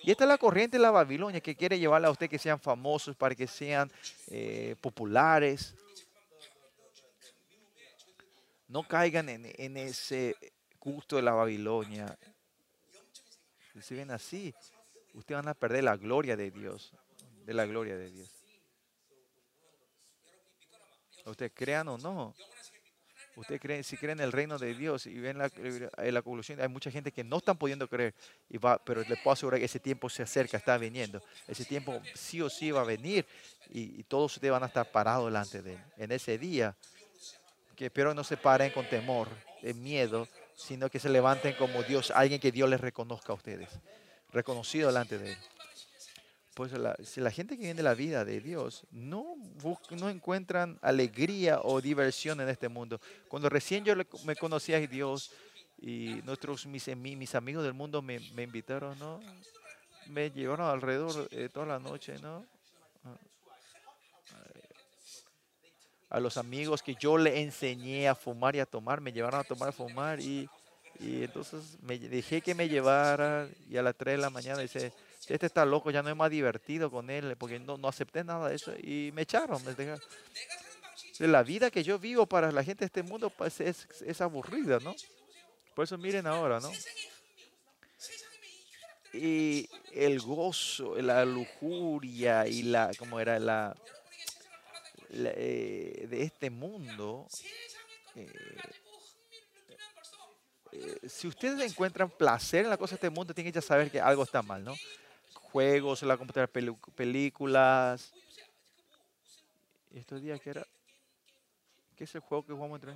Y esta es la corriente de la Babilonia que quiere llevarle a usted que sean famosos, para que sean eh, populares. No caigan en, ese gusto de la Babilonia. Si ven así, ustedes van a perder la gloria de Dios, de la gloria de Dios. Ustedes crean o no, Usted cree, si creen en el reino de Dios y ven la, eh, la conclusión, hay mucha gente que no están pudiendo creer, y va, pero les puedo asegurar que ese tiempo se acerca, está viniendo. Ese tiempo sí o sí va a venir y, todos ustedes van a estar parados delante de él. En ese día, que espero no se paren con temor, en miedo, sino que se levanten como Dios, alguien que Dios les reconozca a ustedes, reconocido delante de él. Pues la, si la gente que viene de la vida de Dios no, no encuentran alegría o diversión en este mundo. Cuando recién yo me conocí a Dios y nuestros, mis, mis amigos del mundo me, me invitaron, ¿no? Me llevaron alrededor de toda la noche, ¿no? A los amigos que yo le enseñé a fumar y a tomar, me llevaron a tomar, a fumar y, y entonces me dejé que me llevaran y a las 3 de la mañana dice, este está loco, ya no es más divertido con él, porque no, no acepté nada de eso y me echaron. La vida que yo vivo para la gente de este mundo pues, es, es aburrida, ¿no? Por eso miren ahora, ¿no? Y el gozo, la lujuria y la, ¿cómo era? La, eh, de este mundo. Eh, eh, si ustedes encuentran placer en la cosa de este mundo, tienen que ya saber que algo está mal, ¿no? Juegos en la computadora, películas. ¿Y estos días qué era? ¿Qué es el juego que jugamos entre?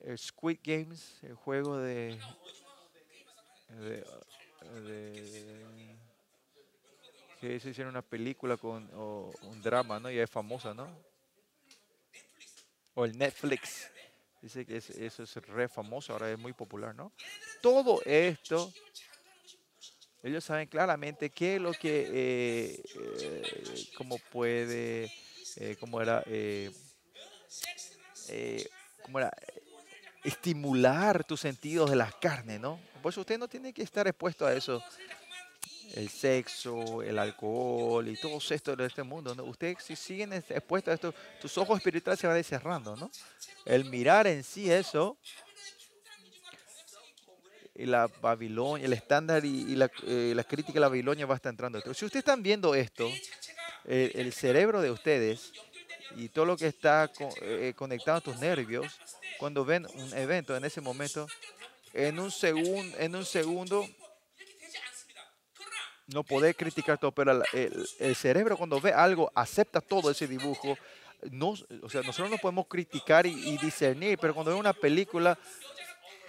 El Squid Games, el juego de, que se hicieron una película con o un drama, ¿no? Y es famosa, ¿no? O el Netflix. Dice que eso es re famoso, ahora es muy popular, ¿no? Todo esto ellos saben claramente qué es lo que, eh, eh cómo puede, eh, cómo era, eh, cómo era, estimular tus sentidos de la carne, ¿no? Por eso usted no tiene que estar expuesto a eso. el sexo, el alcohol y todo esto de este mundo. ¿no? Ustedes si siguen expuestos a esto, tus ojos espirituales se van cerrando, ¿no? El mirar en sí eso, la Babilonia, el estándar y, la, eh, la, crítica de la Babilonia va a estar entrando. Si ustedes están viendo esto, el cerebro de ustedes y todo lo que está eh, conectado a tus nervios, cuando ven un evento en ese momento, en un, segundo en un segundo no poder criticar todo, pero el, cerebro cuando ve algo acepta todo ese dibujo. No, o sea, nosotros no podemos criticar y, discernir, pero cuando ve una película,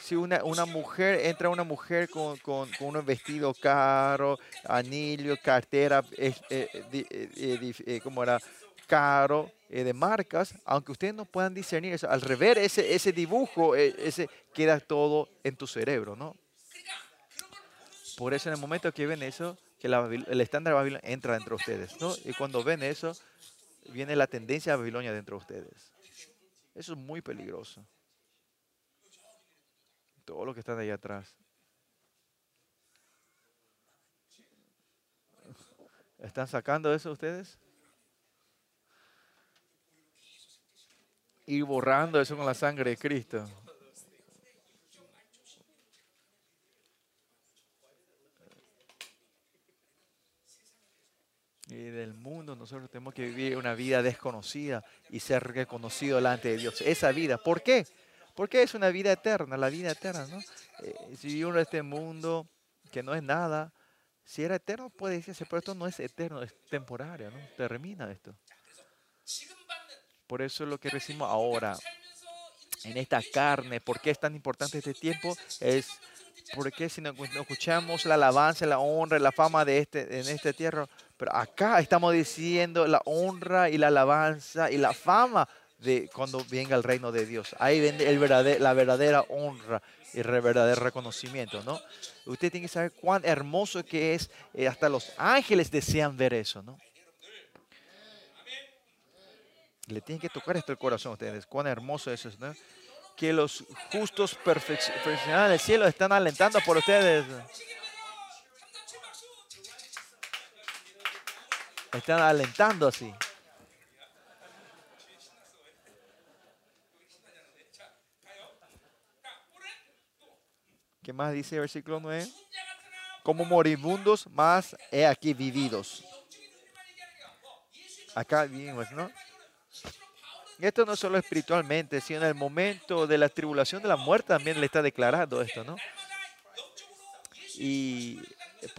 si una, una mujer, entra una mujer con, con, con un vestido caro, anillo, cartera, eh, eh, eh, como era, caro, de marcas, aunque ustedes no puedan discernir eso, al rever ese, ese dibujo, ese, queda todo en tu cerebro, ¿no? Por eso en el momento que ven eso, que el estándar de Babilonia entra dentro de ustedes, ¿no? Y cuando ven eso, viene la tendencia de Babilonia dentro de ustedes. Eso es muy peligroso. Todo lo que está ahí atrás. ¿Están sacando eso ustedes? Ir borrando eso con la sangre de Cristo. y del mundo, nosotros tenemos que vivir una vida desconocida y ser reconocido delante de Dios. Esa vida, ¿por qué? Porque es una vida eterna, la vida eterna, ¿no? Eh, si este mundo que no es nada, si era eterno puede decirse, pero esto no es eterno, es temporario, ¿no? Termina esto. Por eso es lo que decimos ahora, en esta carne, ¿por qué es tan importante este tiempo? Es porque si no, escuchamos la alabanza, la honra, la fama de este, en esta tierra, pero acá estamos diciendo la honra y la alabanza y la fama de cuando venga el reino de Dios. Ahí viene el la verdadera honra y el verdadero reconocimiento, ¿no? Usted tiene que saber cuán hermoso que es, eh, hasta los ángeles desean ver eso, ¿no? Le tienen que tocar esto el corazón a ustedes, cuán hermoso eso es, ¿no? Que los justos perfeccionados del cielo están alentando por ustedes. Están alentando así. ¿Qué más dice el versículo 9? Como moribundos, más he aquí vividos. Acá vivimos, ¿no? esto no solo espiritualmente, sino en el momento de la tribulación de la muerte también le está declarando esto, ¿no? Y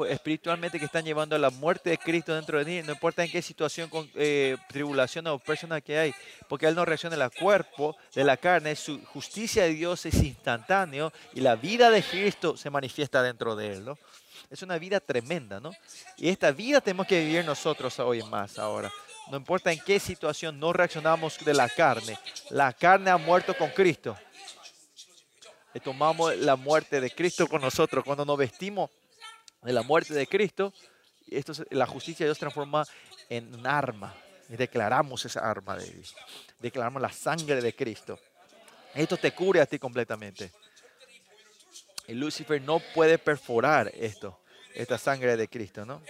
espiritualmente que están llevando a la muerte de Cristo dentro de ti, no importa en qué situación, con, eh, tribulación o persona que hay, porque Él no reacciona al cuerpo de la carne, su justicia de Dios es instantáneo y la vida de Cristo se manifiesta dentro de Él, ¿no? Es una vida tremenda, ¿no? Y esta vida tenemos que vivir nosotros hoy más ahora. No importa en qué situación no reaccionamos de la carne. La carne ha muerto con Cristo. Tomamos la muerte de Cristo con nosotros. Cuando nos vestimos de la muerte de Cristo, esto la justicia de Dios transforma en un arma. Y declaramos esa arma de Dios. Declaramos la sangre de Cristo. Esto te cubre a ti completamente. Y Lucifer no puede perforar esto, esta sangre de Cristo, ¿no?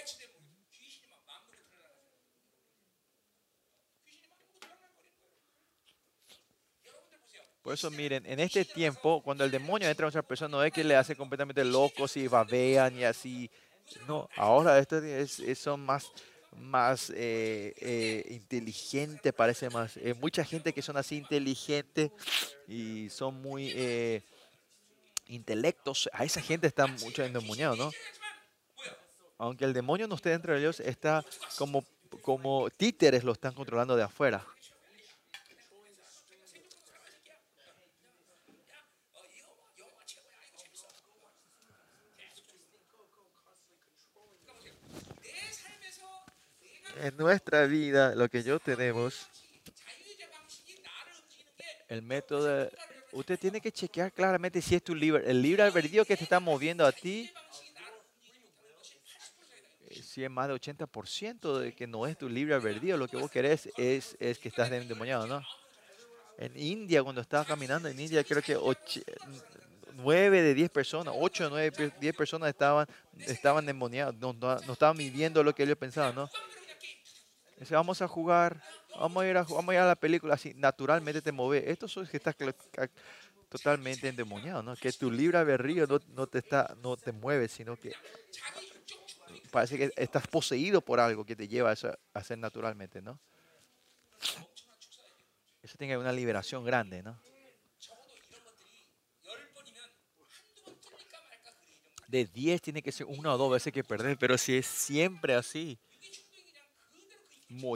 Por eso miren, en este tiempo, cuando el demonio entra en otra persona, no es que le hace completamente locos y babean y así. No, ahora esto es, son más, más eh, eh, inteligentes, parece más. Eh, mucha gente que son así inteligentes y son muy intelectos, a esa gente está mucho endemoniado, ¿no? Aunque el demonio no esté dentro de ellos, está como, como títeres lo están controlando de afuera. En nuestra vida, lo que yo tenemos, el método, usted tiene que chequear claramente si es tu libre, el libre albedrío que te está moviendo a ti, eh, si es más de 80% de que no es tu libre albedrío, lo que vos querés es, es que estás endemoniado, ¿no? En India, cuando estaba caminando en India, creo que nueve de diez personas, ocho de nueve, diez personas estaban, estaban demoniados, no, no, estaban viviendo lo que ellos pensaban, ¿no? Dice, vamos a jugar, vamos a ir a, vamos a, ir a la película, así naturalmente te mueve. Esto es que estás totalmente endemoniado, ¿no? Que tu libre albedrío no, no, te está, no te mueve, sino que parece que estás poseído por algo que te lleva a, a hacer naturalmente, ¿no? Eso tiene una liberación grande, ¿no? De 10 tiene que ser una o dos veces que perder, pero si es siempre así,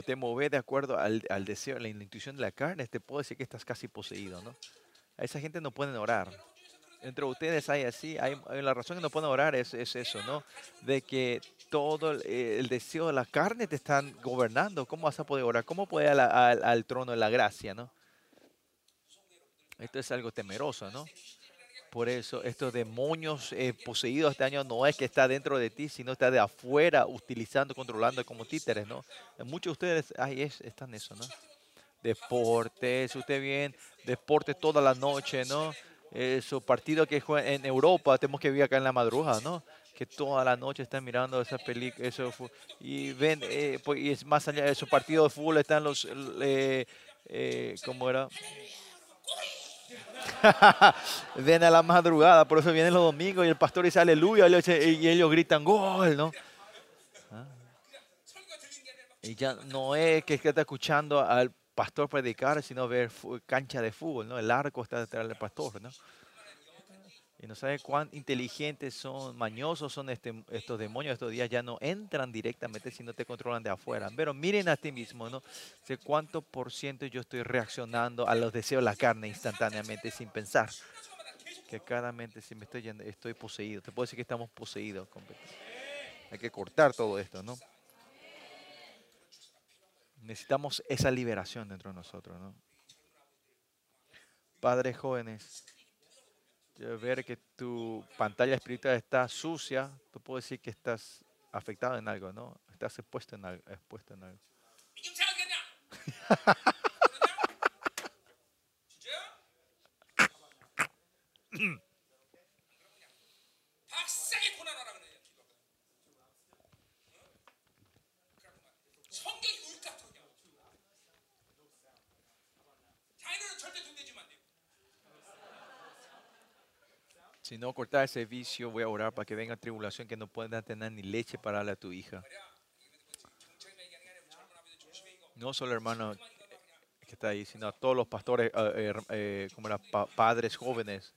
te mueves de acuerdo al, al deseo, a la intuición de la carne, te puedo decir que estás casi poseído, ¿no? A esa gente no pueden orar. Entre ustedes hay así, hay, la razón que no pueden orar es, es eso, ¿no? De que todo el, deseo de la carne te están gobernando. ¿Cómo vas a poder orar? ¿Cómo puede al, al, trono de la gracia, no? Esto es algo temeroso, ¿no? Por eso, estos demonios eh, poseídos este año no es que está dentro de ti, sino está de afuera, utilizando, controlando como títeres, ¿no? Muchos de ustedes ahí es, están eso, ¿no? Deportes, usted bien, deportes toda la noche, ¿no? Esos partidos que juegan en Europa, tenemos que vivir acá en la madrugada, ¿no? Que toda la noche están mirando esa película, eso, y ven, eh, pues, y es más allá de esos partidos de fútbol, están los, eh, eh, ¿cómo era? ven a la madrugada, por eso vienen los domingos y el pastor dice aleluya y ellos gritan gol, ¿no? Ah. Y ya no es que está escuchando al pastor predicar, sino ver cancha de fútbol, ¿no? El arco está detrás del pastor, ¿no? Y no sabe cuán inteligentes son, mañosos son este, estos demonios estos días, ya no entran directamente, sino te controlan de afuera. Pero miren a ti mismo, ¿no? Sé cuánto por ciento yo estoy reaccionando a los deseos de la carne instantáneamente, sin pensar. Que cada mente, si me estoy yendo, estoy poseído. Te puedo decir que estamos poseídos. Hay que cortar todo esto, ¿no? Necesitamos esa liberación dentro de nosotros, ¿no? Padres jóvenes, ver que tu pantalla espiritual está sucia, tú puedes decir que estás afectado en algo, ¿no? Estás expuesto en algo. Expuesto en algo. Si no cortar ese vicio, voy a orar para que venga tribulación que no pueda tener ni leche para darle a tu hija. No solo hermano que está ahí, sino a todos los pastores, eh, eh, eh, como eran padres jóvenes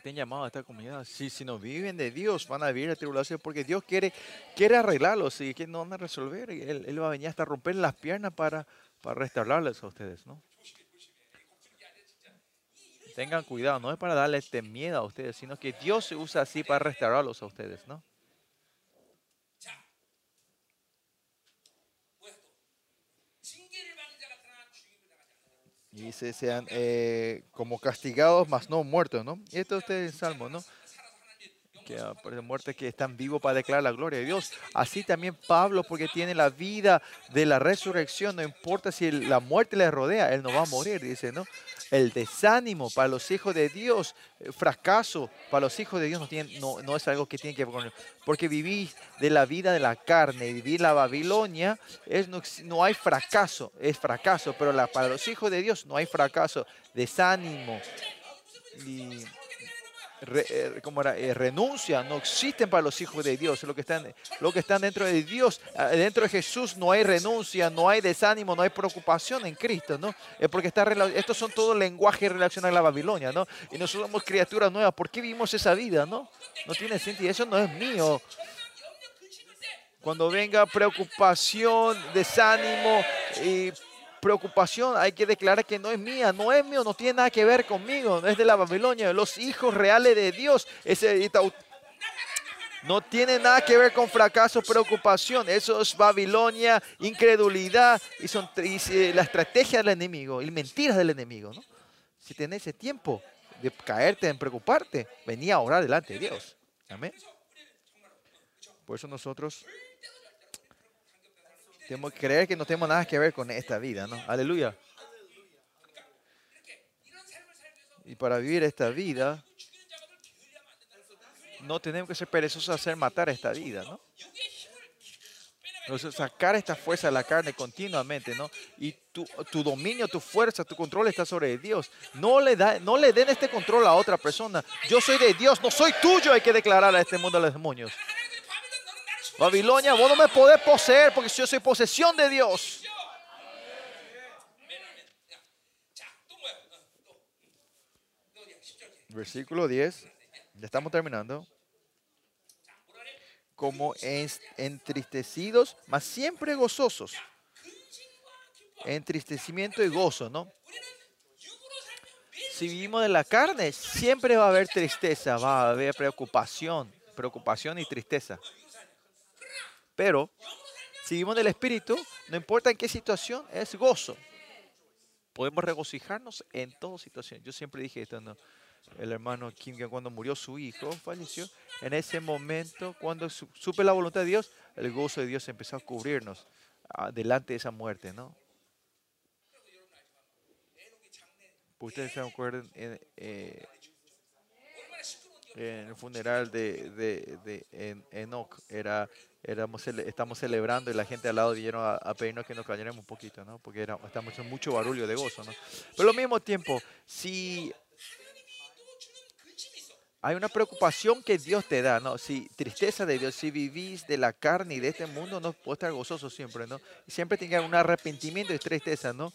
estén llamados a esta comunidad, si, si no viven de Dios, van a vivir la tribulación porque Dios quiere, quiere arreglarlos y que no van a resolver. Él, él va a venir hasta romper las piernas para, para restaurarles a ustedes, ¿no? Tengan cuidado, no es para darles este miedo a ustedes, sino que Dios se usa así para restaurarlos a ustedes, ¿no? Y sean eh, como castigados, mas no muertos, ¿no? Y esto es el Salmo, ¿no? Que por muerte que están vivos para declarar la gloria de Dios. Así también Pablo, porque tiene la vida de la resurrección, no importa si la muerte le rodea, él no va a morir, dice, ¿no? El desánimo para los hijos de Dios, eh, fracaso para los hijos de Dios no, es algo que tiene que ver con Porque vivir de la vida de la carne, vivir la Babilonia, es, no, no hay fracaso, es fracaso, pero para los hijos de Dios no hay fracaso, desánimo. Eh, como era, eh, renuncia, no existen para los hijos de Dios. Lo que, están, lo que están dentro de Dios, ah, dentro de Jesús no hay renuncia, no hay desánimo, no hay preocupación en Cristo, ¿no? Es porque está, estos son todo lenguaje relacionado a la Babilonia, ¿no? Y nosotros somos criaturas nuevas. ¿Por qué vivimos esa vida, no? No tiene sentido, eso no es mío. Cuando venga preocupación, desánimo y preocupación hay que declarar que no es mía, no es mío, no tiene nada que ver conmigo, no es de la Babilonia, los hijos reales de Dios. Ese, no tiene nada que ver con fracaso, preocupación. Eso es Babilonia, incredulidad y, son, la estrategia del enemigo y mentiras del enemigo. Si tenés ese tiempo de caerte en preocuparte, venía a orar delante de Dios. Amén. Por eso nosotros tenemos que creer que no tenemos nada que ver con esta vida, ¿no? Aleluya. Y para vivir esta vida, no tenemos que ser perezosos a hacer matar esta vida, ¿no? Sacar esta fuerza de la carne continuamente, ¿no? Y tu, tu, dominio, tu fuerza, tu control está sobre Dios. No le, da, no le den este control a otra persona. Yo soy de Dios, no soy tuyo, hay que declarar a este mundo a los demonios. Babilonia, vos no me podés poseer porque yo soy posesión de Dios. Versículo 10. Ya estamos terminando como entristecidos, mas siempre gozosos. Entristecimiento y gozo, ¿no? Si vivimos de la carne, siempre va a haber tristeza, va a haber preocupación, preocupación y tristeza. Pero si vivimos del Espíritu, no importa en qué situación, es gozo. Podemos regocijarnos en toda situación. Yo siempre dije esto, ¿no? el hermano Kim, que cuando murió su hijo, falleció. En ese momento, cuando supe la voluntad de Dios, el gozo de Dios empezó a cubrirnos ah, delante de esa muerte, ¿no? Ustedes se acuerdan en, eh, en el funeral de, de, Enoch, era, éramos, estamos celebrando y la gente al lado vinieron a, pedirnos que nos calláramos un poquito, ¿no? Porque era, estamos en mucho barullo de gozo, ¿no? Pero al mismo tiempo, si hay una preocupación que Dios te da, ¿no? Si tristeza de Dios, si vivís de la carne y de este mundo, no puedes estar gozoso siempre, ¿no? Siempre tenga un arrepentimiento y tristeza, ¿no?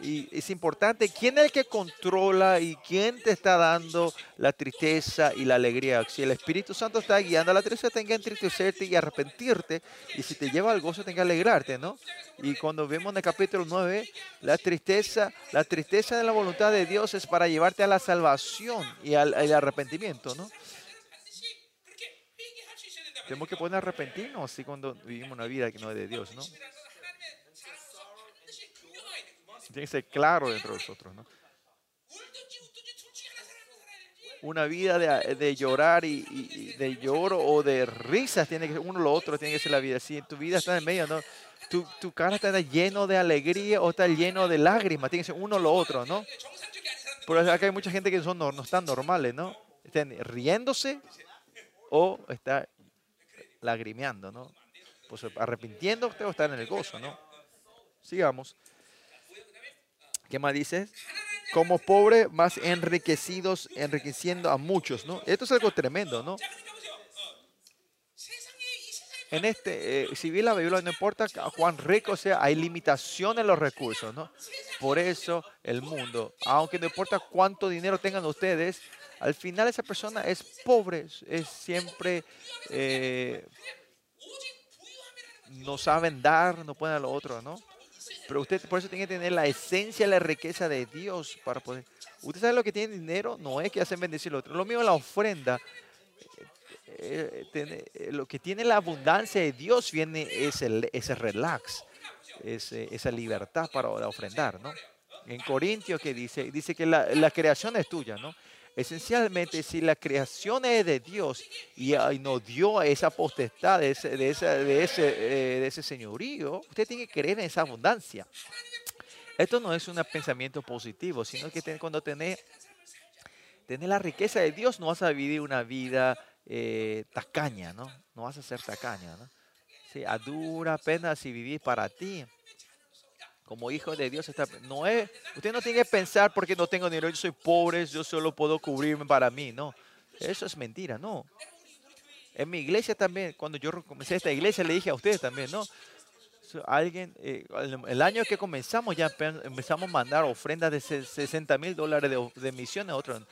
Y es importante quién es el que controla y quién te está dando la tristeza y la alegría. Si el Espíritu Santo está guiando a la tristeza, tenga entristecerte y arrepentirte. Y si te lleva al gozo, tenga alegrarte, ¿no? Y cuando vemos en el capítulo 9, la tristeza, la tristeza de la voluntad de Dios es para llevarte a la salvación y al, al arrepentimiento, ¿no? Tenemos que poder arrepentirnos así cuando vivimos una vida que no es de Dios, ¿no? Tiene que ser claro dentro de nosotros, ¿no? Una vida de, de llorar y, de lloro o de risas tiene que uno lo otro tiene que ser la vida. Si tu vida está en medio, ¿no? Tu, tu cara está lleno de alegría o está lleno de lágrimas, tiene que ser uno lo otro, ¿no? Por acá hay mucha gente que son, no, no están normales, ¿no? Están riéndose o está lagrimeando, ¿no? Pues arrepintiendo o estar en el gozo, ¿no? Sigamos. ¿Qué más dice? Como pobres, más enriquecidos, enriqueciendo a muchos, ¿no? Esto es algo tremendo, ¿no? En este, eh, si bien la Biblia no importa Juan rico sea, hay limitaciones en los recursos, ¿no? Por eso el mundo, aunque no importa cuánto dinero tengan ustedes, al final esa persona es pobre, es siempre eh, no saben dar, no pueden a lo otro, ¿no? Pero usted por eso tiene que tener la esencia, la riqueza de Dios para poder. Usted sabe lo que tiene dinero, no es que hacen bendecir al otro. Lo mismo la ofrenda. Eh, eh, eh, lo que tiene la abundancia de Dios viene ese, ese relax, esa libertad para ofrendar, ¿no? En Corintios que dice, dice que la creación es tuya, ¿no? Esencialmente, si la creación es de Dios y, nos dio esa potestad eh, de, ese, señorío, usted tiene que creer en esa abundancia. Esto no es un pensamiento positivo, sino que cuando tenés, la riqueza de Dios, no vas a vivir una vida eh, tacaña, ¿no? No vas a ser tacaña, ¿no? Sí, a dura pena si vivís para ti como hijo de Dios, está, no es, usted no tiene que pensar porque no tengo dinero, yo soy pobre, yo solo puedo cubrirme para mí, no. Eso es mentira, no. En mi iglesia también, cuando yo comencé esta iglesia, le dije a ustedes también, ¿no? Alguien, eh, el año que comenzamos ya empezamos a mandar ofrendas de 60 mil dólares de, de misiones a otros.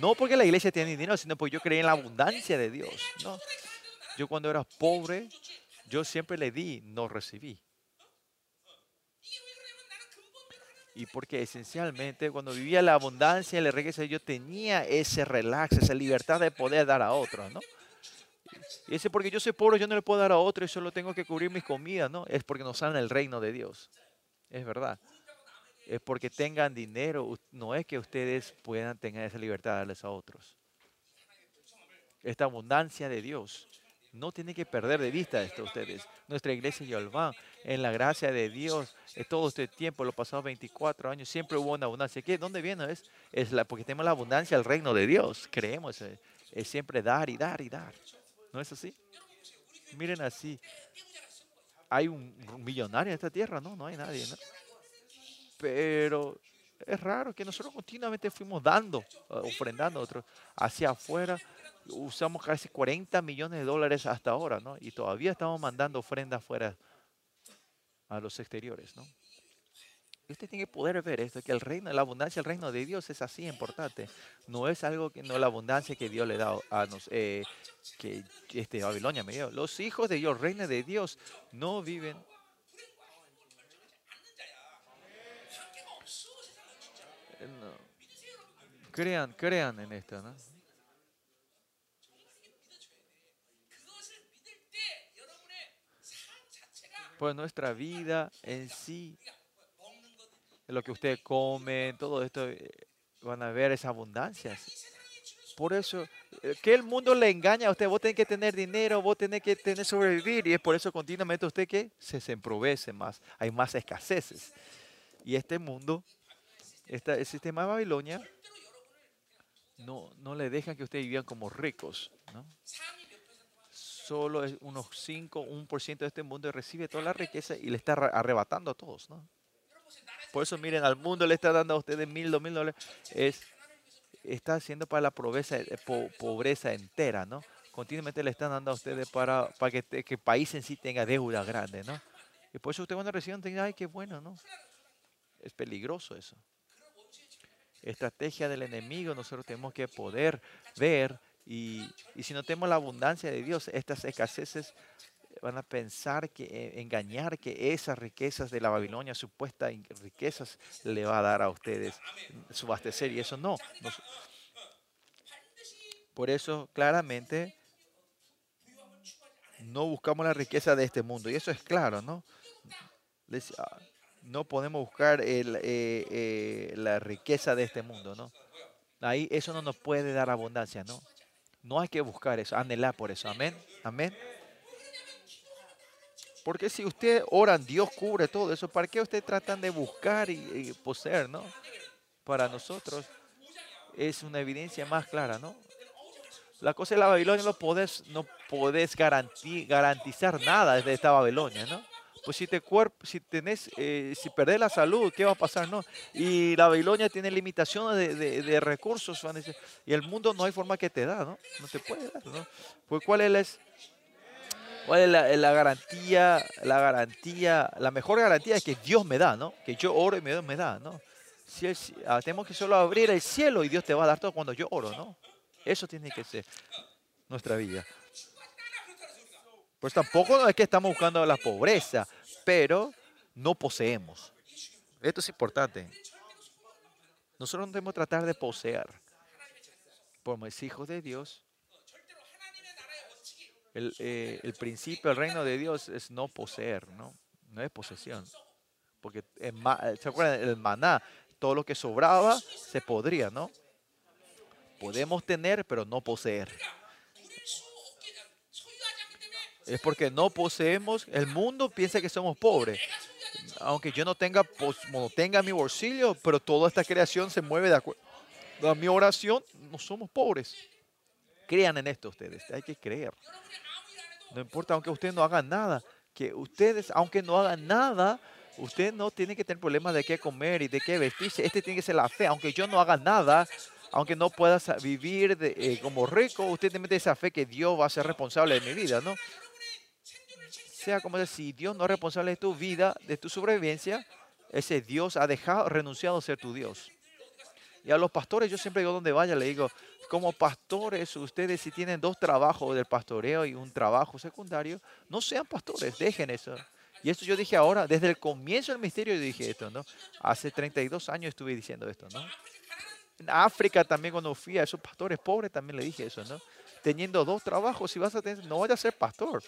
No porque la iglesia tiene dinero, sino porque yo creí en la abundancia de Dios, ¿no? Yo cuando era pobre, yo siempre le di, no recibí. Y porque esencialmente cuando vivía la abundancia y la riqueza, yo tenía ese relax, esa libertad de poder dar a otros, ¿no? Y ese porque yo soy pobre, yo no le puedo dar a otro y solo tengo que cubrir mis comidas, ¿no? Es porque no saben el reino de Dios. Es verdad. Es porque tengan dinero, no es que ustedes puedan tener esa libertad de darles a otros. esta abundancia de Dios. No tienen que perder de vista esto ustedes. Nuestra iglesia Yolván, en la gracia de Dios, en todo este tiempo, los pasados 24 años, siempre hubo una abundancia. ¿Dónde viene? Es, es porque tenemos la abundancia del reino de Dios. Creemos, eh, es siempre dar y dar y dar. ¿No es así? Miren así. ¿Hay un millonario en esta tierra? No, no hay nadie. ¿no? Pero es raro que nosotros continuamente fuimos dando, eh, ofrendando a otros hacia afuera. Usamos casi 40 millones de dólares hasta ahora, ¿no? Y todavía estamos mandando ofrendas afuera a los exteriores, ¿no? Usted tiene que poder ver esto, que el reino, la abundancia del reino de Dios es así importante. No es algo que no la abundancia que Dios le da a nos, eh, que este Babilonia me dio. Los hijos de Dios, reino de Dios, no viven Crean, crean en esto, ¿no? Pues nuestra vida en sí, lo que usted come, todo esto, eh, van a ver esa abundancia. Por eso, eh, que el mundo le engaña a usted, vos tenés que tener dinero, vos tenés que tener sobrevivir, y es por eso continuamente usted que se, emprovece más, hay más escaseces. Y este mundo, este, el sistema de Babilonia, no, no le dejan que ustedes vivan como ricos. ¿no? Solo es unos 5, 1% de este mundo recibe toda la riqueza y le está arrebatando a todos. ¿no? Por eso miren, al mundo le está dando a ustedes mil, dos mil dólares. Es, está haciendo para la pobreza, eh, pobreza entera, ¿no? Continuamente le están dando a ustedes para, para que, que el país en sí tenga deuda grande, ¿no? Y por eso ustedes cuando reciben, ay, qué bueno, ¿no? Es peligroso eso estrategia del enemigo, nosotros tenemos que poder ver y, si no tenemos la abundancia de Dios, estas escaseces van a pensar que eh, engañar que esas riquezas de la Babilonia, supuestas riquezas, le va a dar a ustedes subastecer y eso no. por eso claramente no buscamos la riqueza de este mundo y eso es claro, ¿no? Ah, no podemos buscar el, eh, eh, la riqueza de este mundo, ¿no? Ahí eso no nos puede dar abundancia, ¿no? No hay que buscar eso, anhelar por eso. Amén. Amén. Porque si usted ora, Dios cubre todo eso. ¿Para qué usted tratan de buscar y, poseer, no? Para nosotros es una evidencia más clara, ¿no? La cosa de la Babilonia no podés, no podés garantizar nada desde esta Babilonia, ¿no? Pues si te cuerpo, si tenés, eh, si perdés la salud, ¿qué va a pasar? No. Y la Babilonia tiene limitaciones de, recursos, y el mundo no hay forma que te da, ¿no? No te puede dar, ¿no? Pues cuál es, es la, garantía, la garantía, la mejor garantía es que Dios me da, ¿no? Que yo oro y Dios me da, ¿no? Si ah, tenemos que solo abrir el cielo y Dios te va a dar todo cuando yo oro, ¿no? Eso tiene que ser nuestra vida. Pues tampoco es que estamos buscando la pobreza, pero no poseemos. Esto es importante. Nosotros no debemos tratar de poseer. Como es hijos de Dios, el, eh, el, principio del reino de Dios es no poseer, ¿no? No es posesión. Porque, ¿se acuerdan? El maná, todo lo que sobraba se podría, ¿no? Podemos tener, pero no poseer es porque no poseemos, el mundo piensa que somos pobres. Aunque yo no tenga, no tenga mi bolsillo, pero toda esta creación se mueve de acuerdo a mi oración, no somos pobres. Crean en esto ustedes, hay que creer. No importa, aunque ustedes no hagan nada, que ustedes, aunque no hagan nada, usted no tiene que tener problemas de qué comer y de qué vestirse. Este tiene que ser la fe. Aunque yo no haga nada, aunque no puedas vivir eh, como rico, usted tiene esa fe que Dios va a ser responsable de mi vida, ¿no? Sea como sea, si Dios no es responsable de tu vida, de tu sobrevivencia, ese Dios ha dejado, renunciado a ser tu Dios. Y a los pastores, yo siempre digo donde vaya, le digo, como pastores, ustedes si tienen dos trabajos del pastoreo y un trabajo secundario, no sean pastores, dejen eso. Y esto yo dije ahora, desde el comienzo del misterio yo dije esto, ¿no? Hace 32 años estuve diciendo esto, ¿no? En África también cuando fui a esos pastores pobres también le dije eso, ¿no? Teniendo dos trabajos, si vas a tener, no vayas a ser pastor.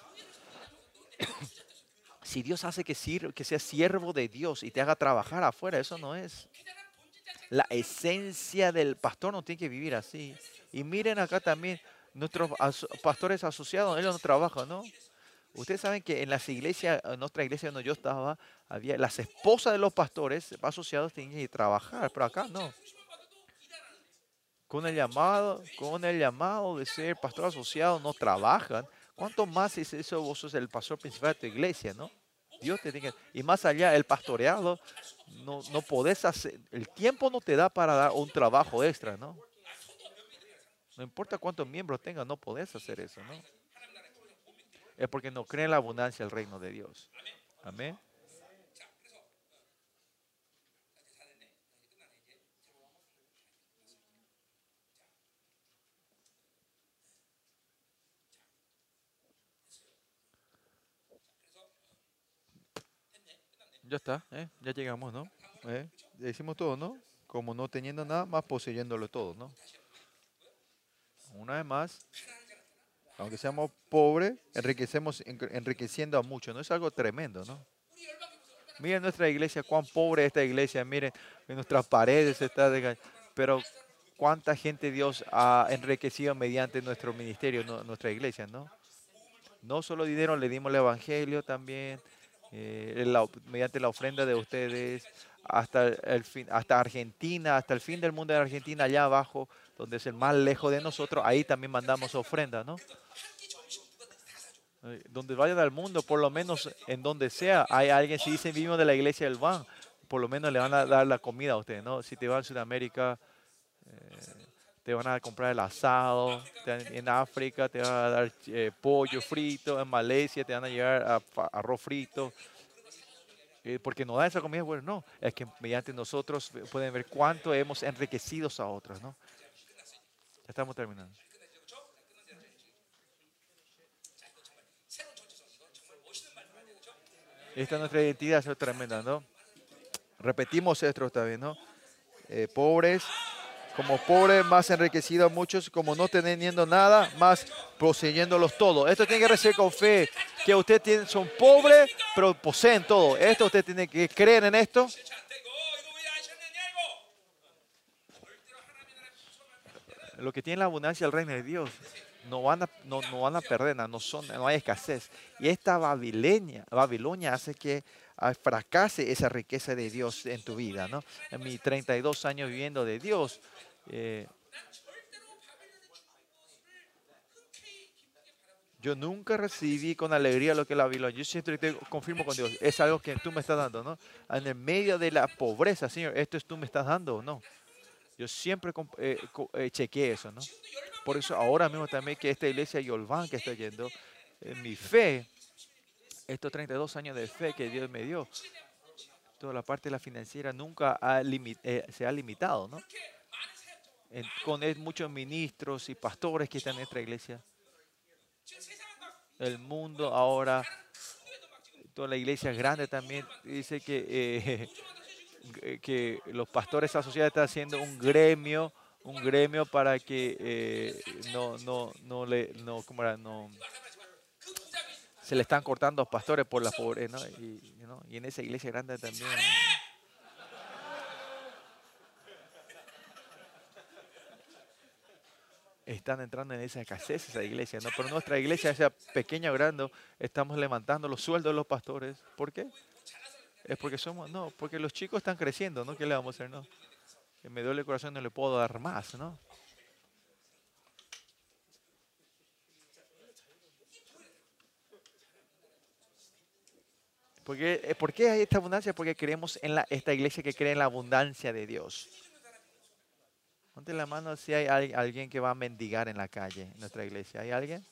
si Dios hace que, que sea siervo de Dios y te haga trabajar afuera, eso no es. La esencia del pastor no tiene que vivir así. Y miren acá también, nuestros pastores asociados, ellos no trabajan, ¿no? Ustedes saben que en las iglesias, en nuestra iglesia donde yo estaba, había las esposas de los pastores asociados tenían que trabajar, pero acá no. Con el llamado, con el llamado de ser pastor asociado no trabajan. ¿Cuánto más es eso vos sos el pastor principal de tu iglesia, no? Dios te tiene y más allá el pastoreado no, no podés hacer, el tiempo no te da para dar un trabajo extra, ¿no? No importa cuántos miembros tengas, no podés hacer eso, ¿no? Es porque no creen la abundancia del reino de Dios. Amén. Ya está, ¿eh? ya llegamos, ¿no? ¿Eh? Decimos todo, ¿no? Como no teniendo nada más poseyéndolo todo, ¿no? Una vez más, aunque seamos pobres, enriquecemos, enriqueciendo a muchos, ¿no? Es algo tremendo, ¿no? Miren nuestra iglesia, cuán pobre es esta iglesia, miren, en nuestras paredes está, pero cuánta gente Dios ha enriquecido mediante nuestro ministerio, nuestra iglesia, ¿no? No solo dinero, le dimos el evangelio también, eh, mediante la ofrenda de ustedes, hasta, el fin, hasta Argentina, hasta el fin del mundo de Argentina, allá abajo, donde es el más lejos de nosotros, ahí también mandamos ofrenda, ¿no? Eh, donde vayan al mundo, por lo menos en donde sea, hay alguien, si dicen vivimos de la iglesia del van, por lo menos le van a dar la comida a ustedes, ¿no? Si te vas a Sudamérica, eh, te van a comprar el asado, en África te van a dar eh, pollo frito, en Malasia te van a llevar arroz frito, eh, porque no da esa comida, bueno, no, es que mediante nosotros pueden ver cuánto hemos enriquecido a otros, ¿no? Ya estamos terminando. Esta es nuestra identidad, es tremenda, ¿no? Repetimos esto también, ¿no? Eh, pobres, como pobres, más enriquecidos muchos, como no teniendo nada, más poseyéndolos todo. Esto tiene que recibir con fe, que ustedes son pobres, pero poseen todo. Esto usted tiene que creer en esto. Lo que tiene la abundancia del reino de Dios no van a, no, van a perder, no, son, no hay escasez. Y esta Babilonia, Babilonia hace que fracase esa riqueza de Dios en tu vida. ¿no? En mis 32 años viviendo de Dios, eh, yo nunca recibí con alegría lo que la Babilonia. Yo siempre te confirmo con Dios, es algo que tú me estás dando, ¿no? En el medio de la pobreza, Señor, esto es tú me estás dando o no. Yo siempre eh, eh, chequeé eso, ¿no? Por eso ahora mismo también que esta iglesia Yolván que estoy yendo, en mi fe, estos 32 años de fe que Dios me dio, toda la parte de la financiera nunca se ha limitado, ¿no? con muchos ministros y pastores que están en nuestra iglesia. El mundo ahora, toda la iglesia grande también dice que, eh, que los pastores asociados están haciendo un gremio, un gremio para que eh, no, no, no le, no, ¿cómo era? No, se le están cortando los pastores por la pobreza, ¿no? Y, ¿no? y en esa iglesia grande también. están entrando en esa escasez, esa iglesia, ¿no? Pero nuestra iglesia, esa pequeña o grande, estamos levantando los sueldos de los pastores. ¿Por qué? Es porque somos, no, porque los chicos están creciendo, ¿no? ¿Qué le vamos a hacer, no? Que me duele el corazón, no le puedo dar más, ¿no? Eh, ¿Por qué hay esta abundancia? Porque creemos en la, esta iglesia que cree en la abundancia de Dios. Ponte la mano si hay alguien que va a mendigar en la calle en nuestra iglesia. ¿Hay alguien?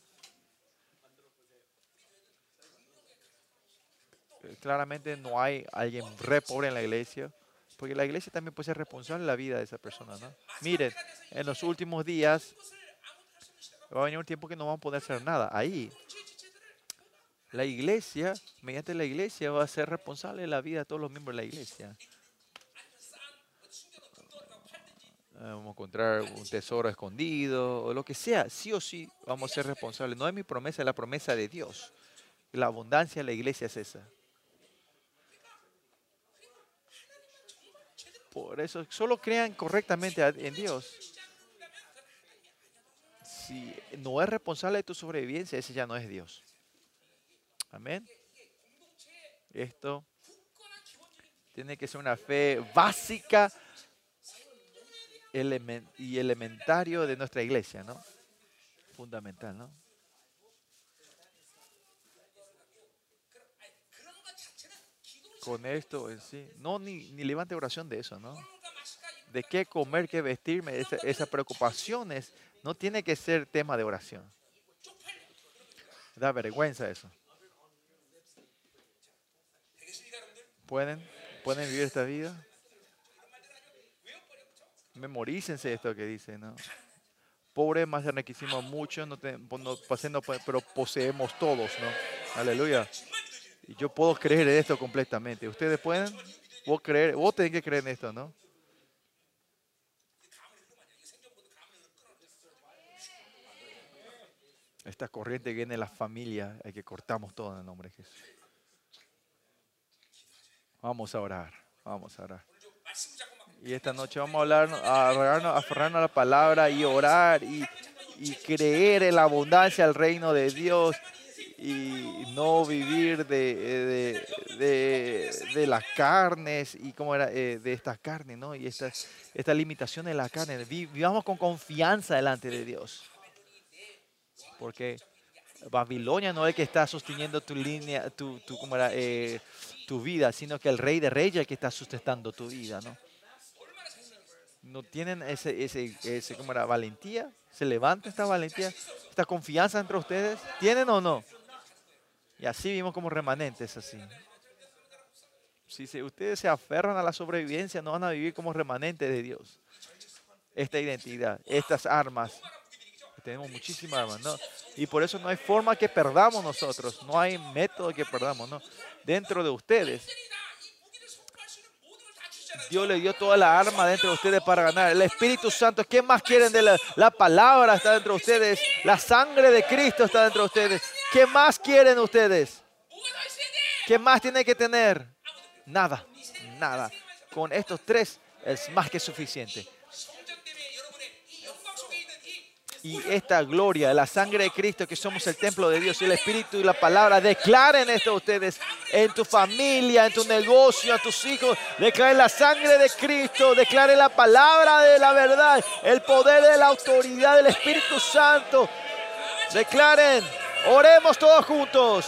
Eh, claramente no hay alguien re pobre en la iglesia, porque la iglesia también puede ser responsable de la vida de esa persona, ¿no? Miren, en los últimos días va a venir un tiempo que no vamos a poder hacer nada. Ahí, la iglesia, mediante la iglesia, va a ser responsable de la vida de todos los miembros de la iglesia. Eh, vamos a encontrar un tesoro escondido o lo que sea, sí o sí vamos a ser responsables. No es mi promesa, es la promesa de Dios. La abundancia de la iglesia es esa. Por eso, solo crean correctamente en Dios. Si no es responsable de tu sobrevivencia, ese ya no es Dios. Amén. Esto tiene que ser una fe básica y elementario de nuestra iglesia, ¿no? Fundamental, ¿no? Con esto en sí. No, ni, ni levante oración de eso, ¿no? De qué comer, qué vestirme, esas preocupaciones no tiene que ser tema de oración. Da vergüenza eso. ¿Pueden? ¿Pueden vivir esta vida? Memorícense esto que dice, ¿no? Pobre más enriquecimos mucho, no, no, pasando, pero poseemos todos, ¿no? Aleluya. Y yo puedo creer en esto completamente. ¿Ustedes pueden? Vos, creer, tenés que creer en esto, ¿no? Esta corriente viene de la familia, hay que cortamos todo en el nombre de Jesús. Vamos a orar, vamos a orar. Y esta noche vamos a hablar, a aferrarnos a la palabra y orar y, creer en la abundancia del reino de Dios y no vivir de, de, las carnes y cómo era eh, de estas carnes, ¿no? Y esta, esta limitación de la carne. Vivamos con confianza delante de Dios. Porque Babilonia no es que está sosteniendo tu línea, tu, tu, era, eh, tu vida, sino que el Rey de Reyes es el que está sustentando tu vida, ¿no? no tienen ese, ese, ese como era, valentía, se levanta esta valentía, esta confianza entre ustedes, ¿tienen o no? Y así vimos como remanentes así. Si ustedes se aferran a la sobrevivencia, no van a vivir como remanentes de Dios. Esta identidad, estas armas. Tenemos muchísimas armas, ¿no? Y por eso no hay forma que perdamos nosotros, no hay método que perdamos, ¿no? Dentro de ustedes Dios le dio toda la arma dentro de ustedes para ganar. El Espíritu Santo, ¿qué más quieren de la, la, palabra está dentro de ustedes? La sangre de Cristo está dentro de ustedes. ¿Qué más quieren ustedes? ¿Qué más tienen que tener? Nada, nada. Con estos tres es más que suficiente y esta gloria, la sangre de Cristo, que somos el templo de Dios y el Espíritu y la palabra, declaren esto ustedes en tu familia, en tu negocio, a tus hijos. Declaren la sangre de Cristo, declaren la palabra de la verdad, el poder de la autoridad del Espíritu Santo. Declaren, oremos todos juntos.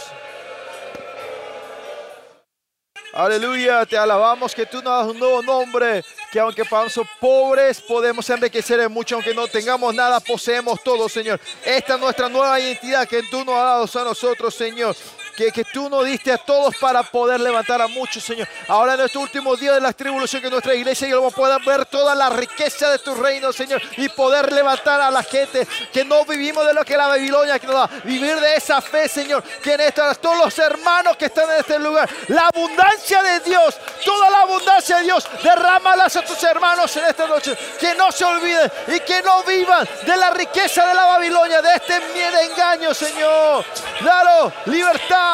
Aleluya, te alabamos que tú nos das un nuevo nombre, que aunque ser pobres, podemos enriquecer en mucho, aunque no tengamos nada, poseemos todo, Señor. Esta es nuestra nueva identidad que tú nos has dado a nosotros, Señor que, tú nos diste a todos para poder levantar a muchos, Señor. Ahora en estos últimos días de la tribulación, que nuestra iglesia y yo pueda ver toda la riqueza de tu reino, Señor, y poder levantar a la gente que no vivimos de lo que la Babilonia que nos da, vivir de esa fe, Señor, que en estas, todos los hermanos que están en este lugar, la abundancia de Dios, toda la abundancia de Dios, derrámalas a tus hermanos en esta noche, que no se olviden y que no vivan de la riqueza de la Babilonia, de este miedo engaño, Señor. Dalo libertad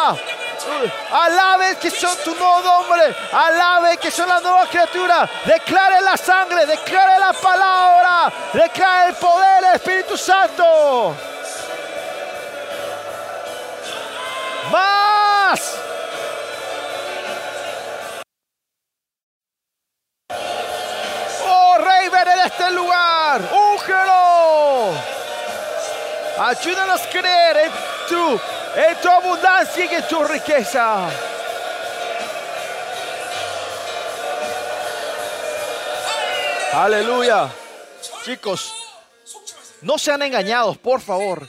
Alabe que son tu nuevo nombre. Alabe que son la nueva criatura. Declare la sangre, declare la palabra, declare el poder Espíritu Santo. Más. Oh, Rey, ven en este lugar. Úngelo. Ayúdanos a creer en tu en tu abundancia y en tu riqueza. Aleluya. Chicos, no sean engañados, por favor.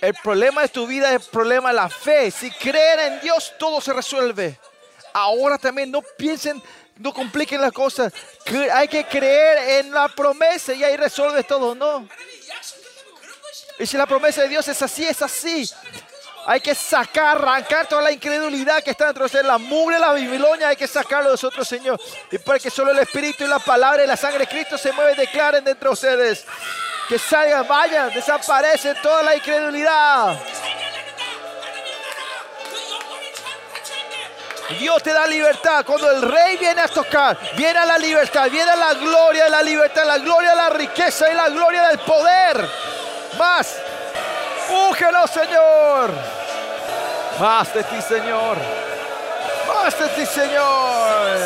El problema de tu vida es el problema de la fe. Si creen en Dios, todo se resuelve. Ahora también no piensen, no compliquen las cosas. Hay que creer en la promesa y ahí resuelve todo, ¿no? Y si la promesa de Dios es así, es así. Hay que sacar, arrancar toda la incredulidad que está dentro de ustedes. La mugre, la Babilonia, hay que sacarlo de nosotros, Señor. Y para que solo el Espíritu y la palabra y la sangre de Cristo se mueven, declaren dentro de ustedes. Que salgan, vayan, desaparecen toda la incredulidad. Dios te da libertad. Cuando el rey viene a tocar, viene la libertad, viene la gloria de la libertad, la gloria de la riqueza y la gloria del poder. Más. Úngenos, Señor. Más de ti, Señor. Más de ti, Señor.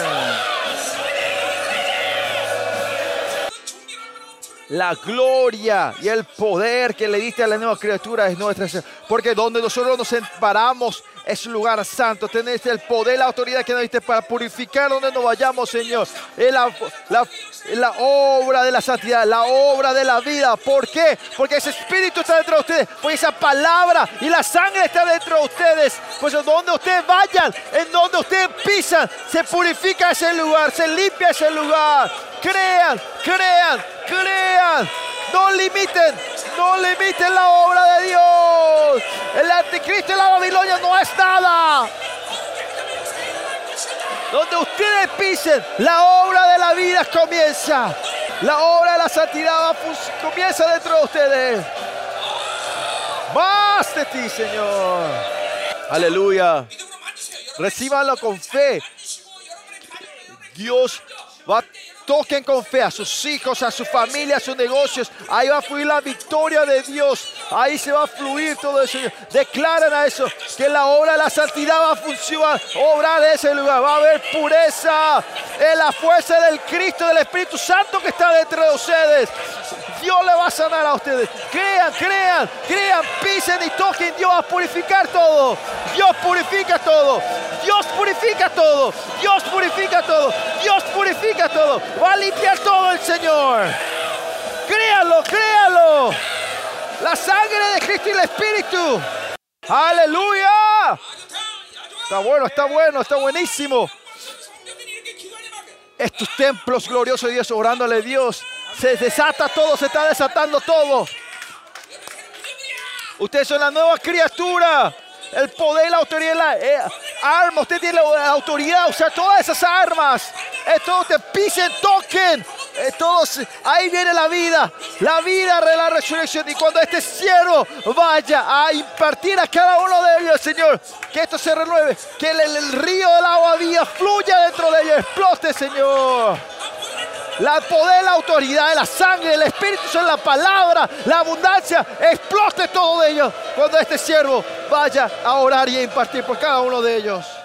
La gloria y el poder que le diste a la nueva criatura es nuestra. Porque donde nosotros nos separamos es un lugar santo. Tenés el poder, la autoridad que nos diste para purificar donde nos vayamos, Señor. Es la, la, obra de la santidad, la obra de la vida. ¿Por qué? Porque ese espíritu está dentro de ustedes. Porque esa palabra y la sangre está dentro de ustedes. Pues donde ustedes vayan, en donde ustedes pisan, se purifica ese lugar, se limpia ese lugar. Crean, crean, crean. No limiten, no limiten la obra de Dios. El anticristo y la Babilonia no es nada. Donde ustedes pisen, la obra de la vida comienza. La obra de la santidad comienza dentro de ustedes. Más de ti, Señor. Aleluya. Recíbanlo con fe. Dios va a Toquen con fe a sus hijos, a su familia, a sus negocios. Ahí va a fluir la victoria de Dios. Ahí se va a fluir todo eso. Declaran a eso que la obra de la santidad va a funcionar, obrar en ese lugar. Va a haber pureza en la fuerza del Cristo, del Espíritu Santo que está dentro de ustedes. Dios le va a sanar a ustedes. Crean, crean, crean, pisen y toquen. Dios va a purificar todo. Dios purifica todo. Dios purifica todo. Dios purifica todo. Dios purifica todo. Va a limpiar todo el Señor. Créalo, créalo. La sangre de Cristo y el Espíritu. Aleluya. Está bueno, está bueno, está buenísimo. Estos templos gloriosos de Dios, orándole a Dios. Se desata todo, se está desatando todo. Ustedes son la nueva criatura. El poder, la autoridad, la eh, arma. Usted tiene la autoridad de usar todas esas armas. Todos te pisen, toquen. Todos, ahí viene la vida, la vida de la resurrección. Y cuando este siervo vaya a impartir a cada uno de ellos, Señor, que esto se renueve, que el, río del agua viva fluya dentro de ellos, explote, Señor. La poder, la autoridad, la sangre, el Espíritu son la palabra, la abundancia. Explote todo de ellos cuando este siervo vaya a orar y a impartir por cada uno de ellos.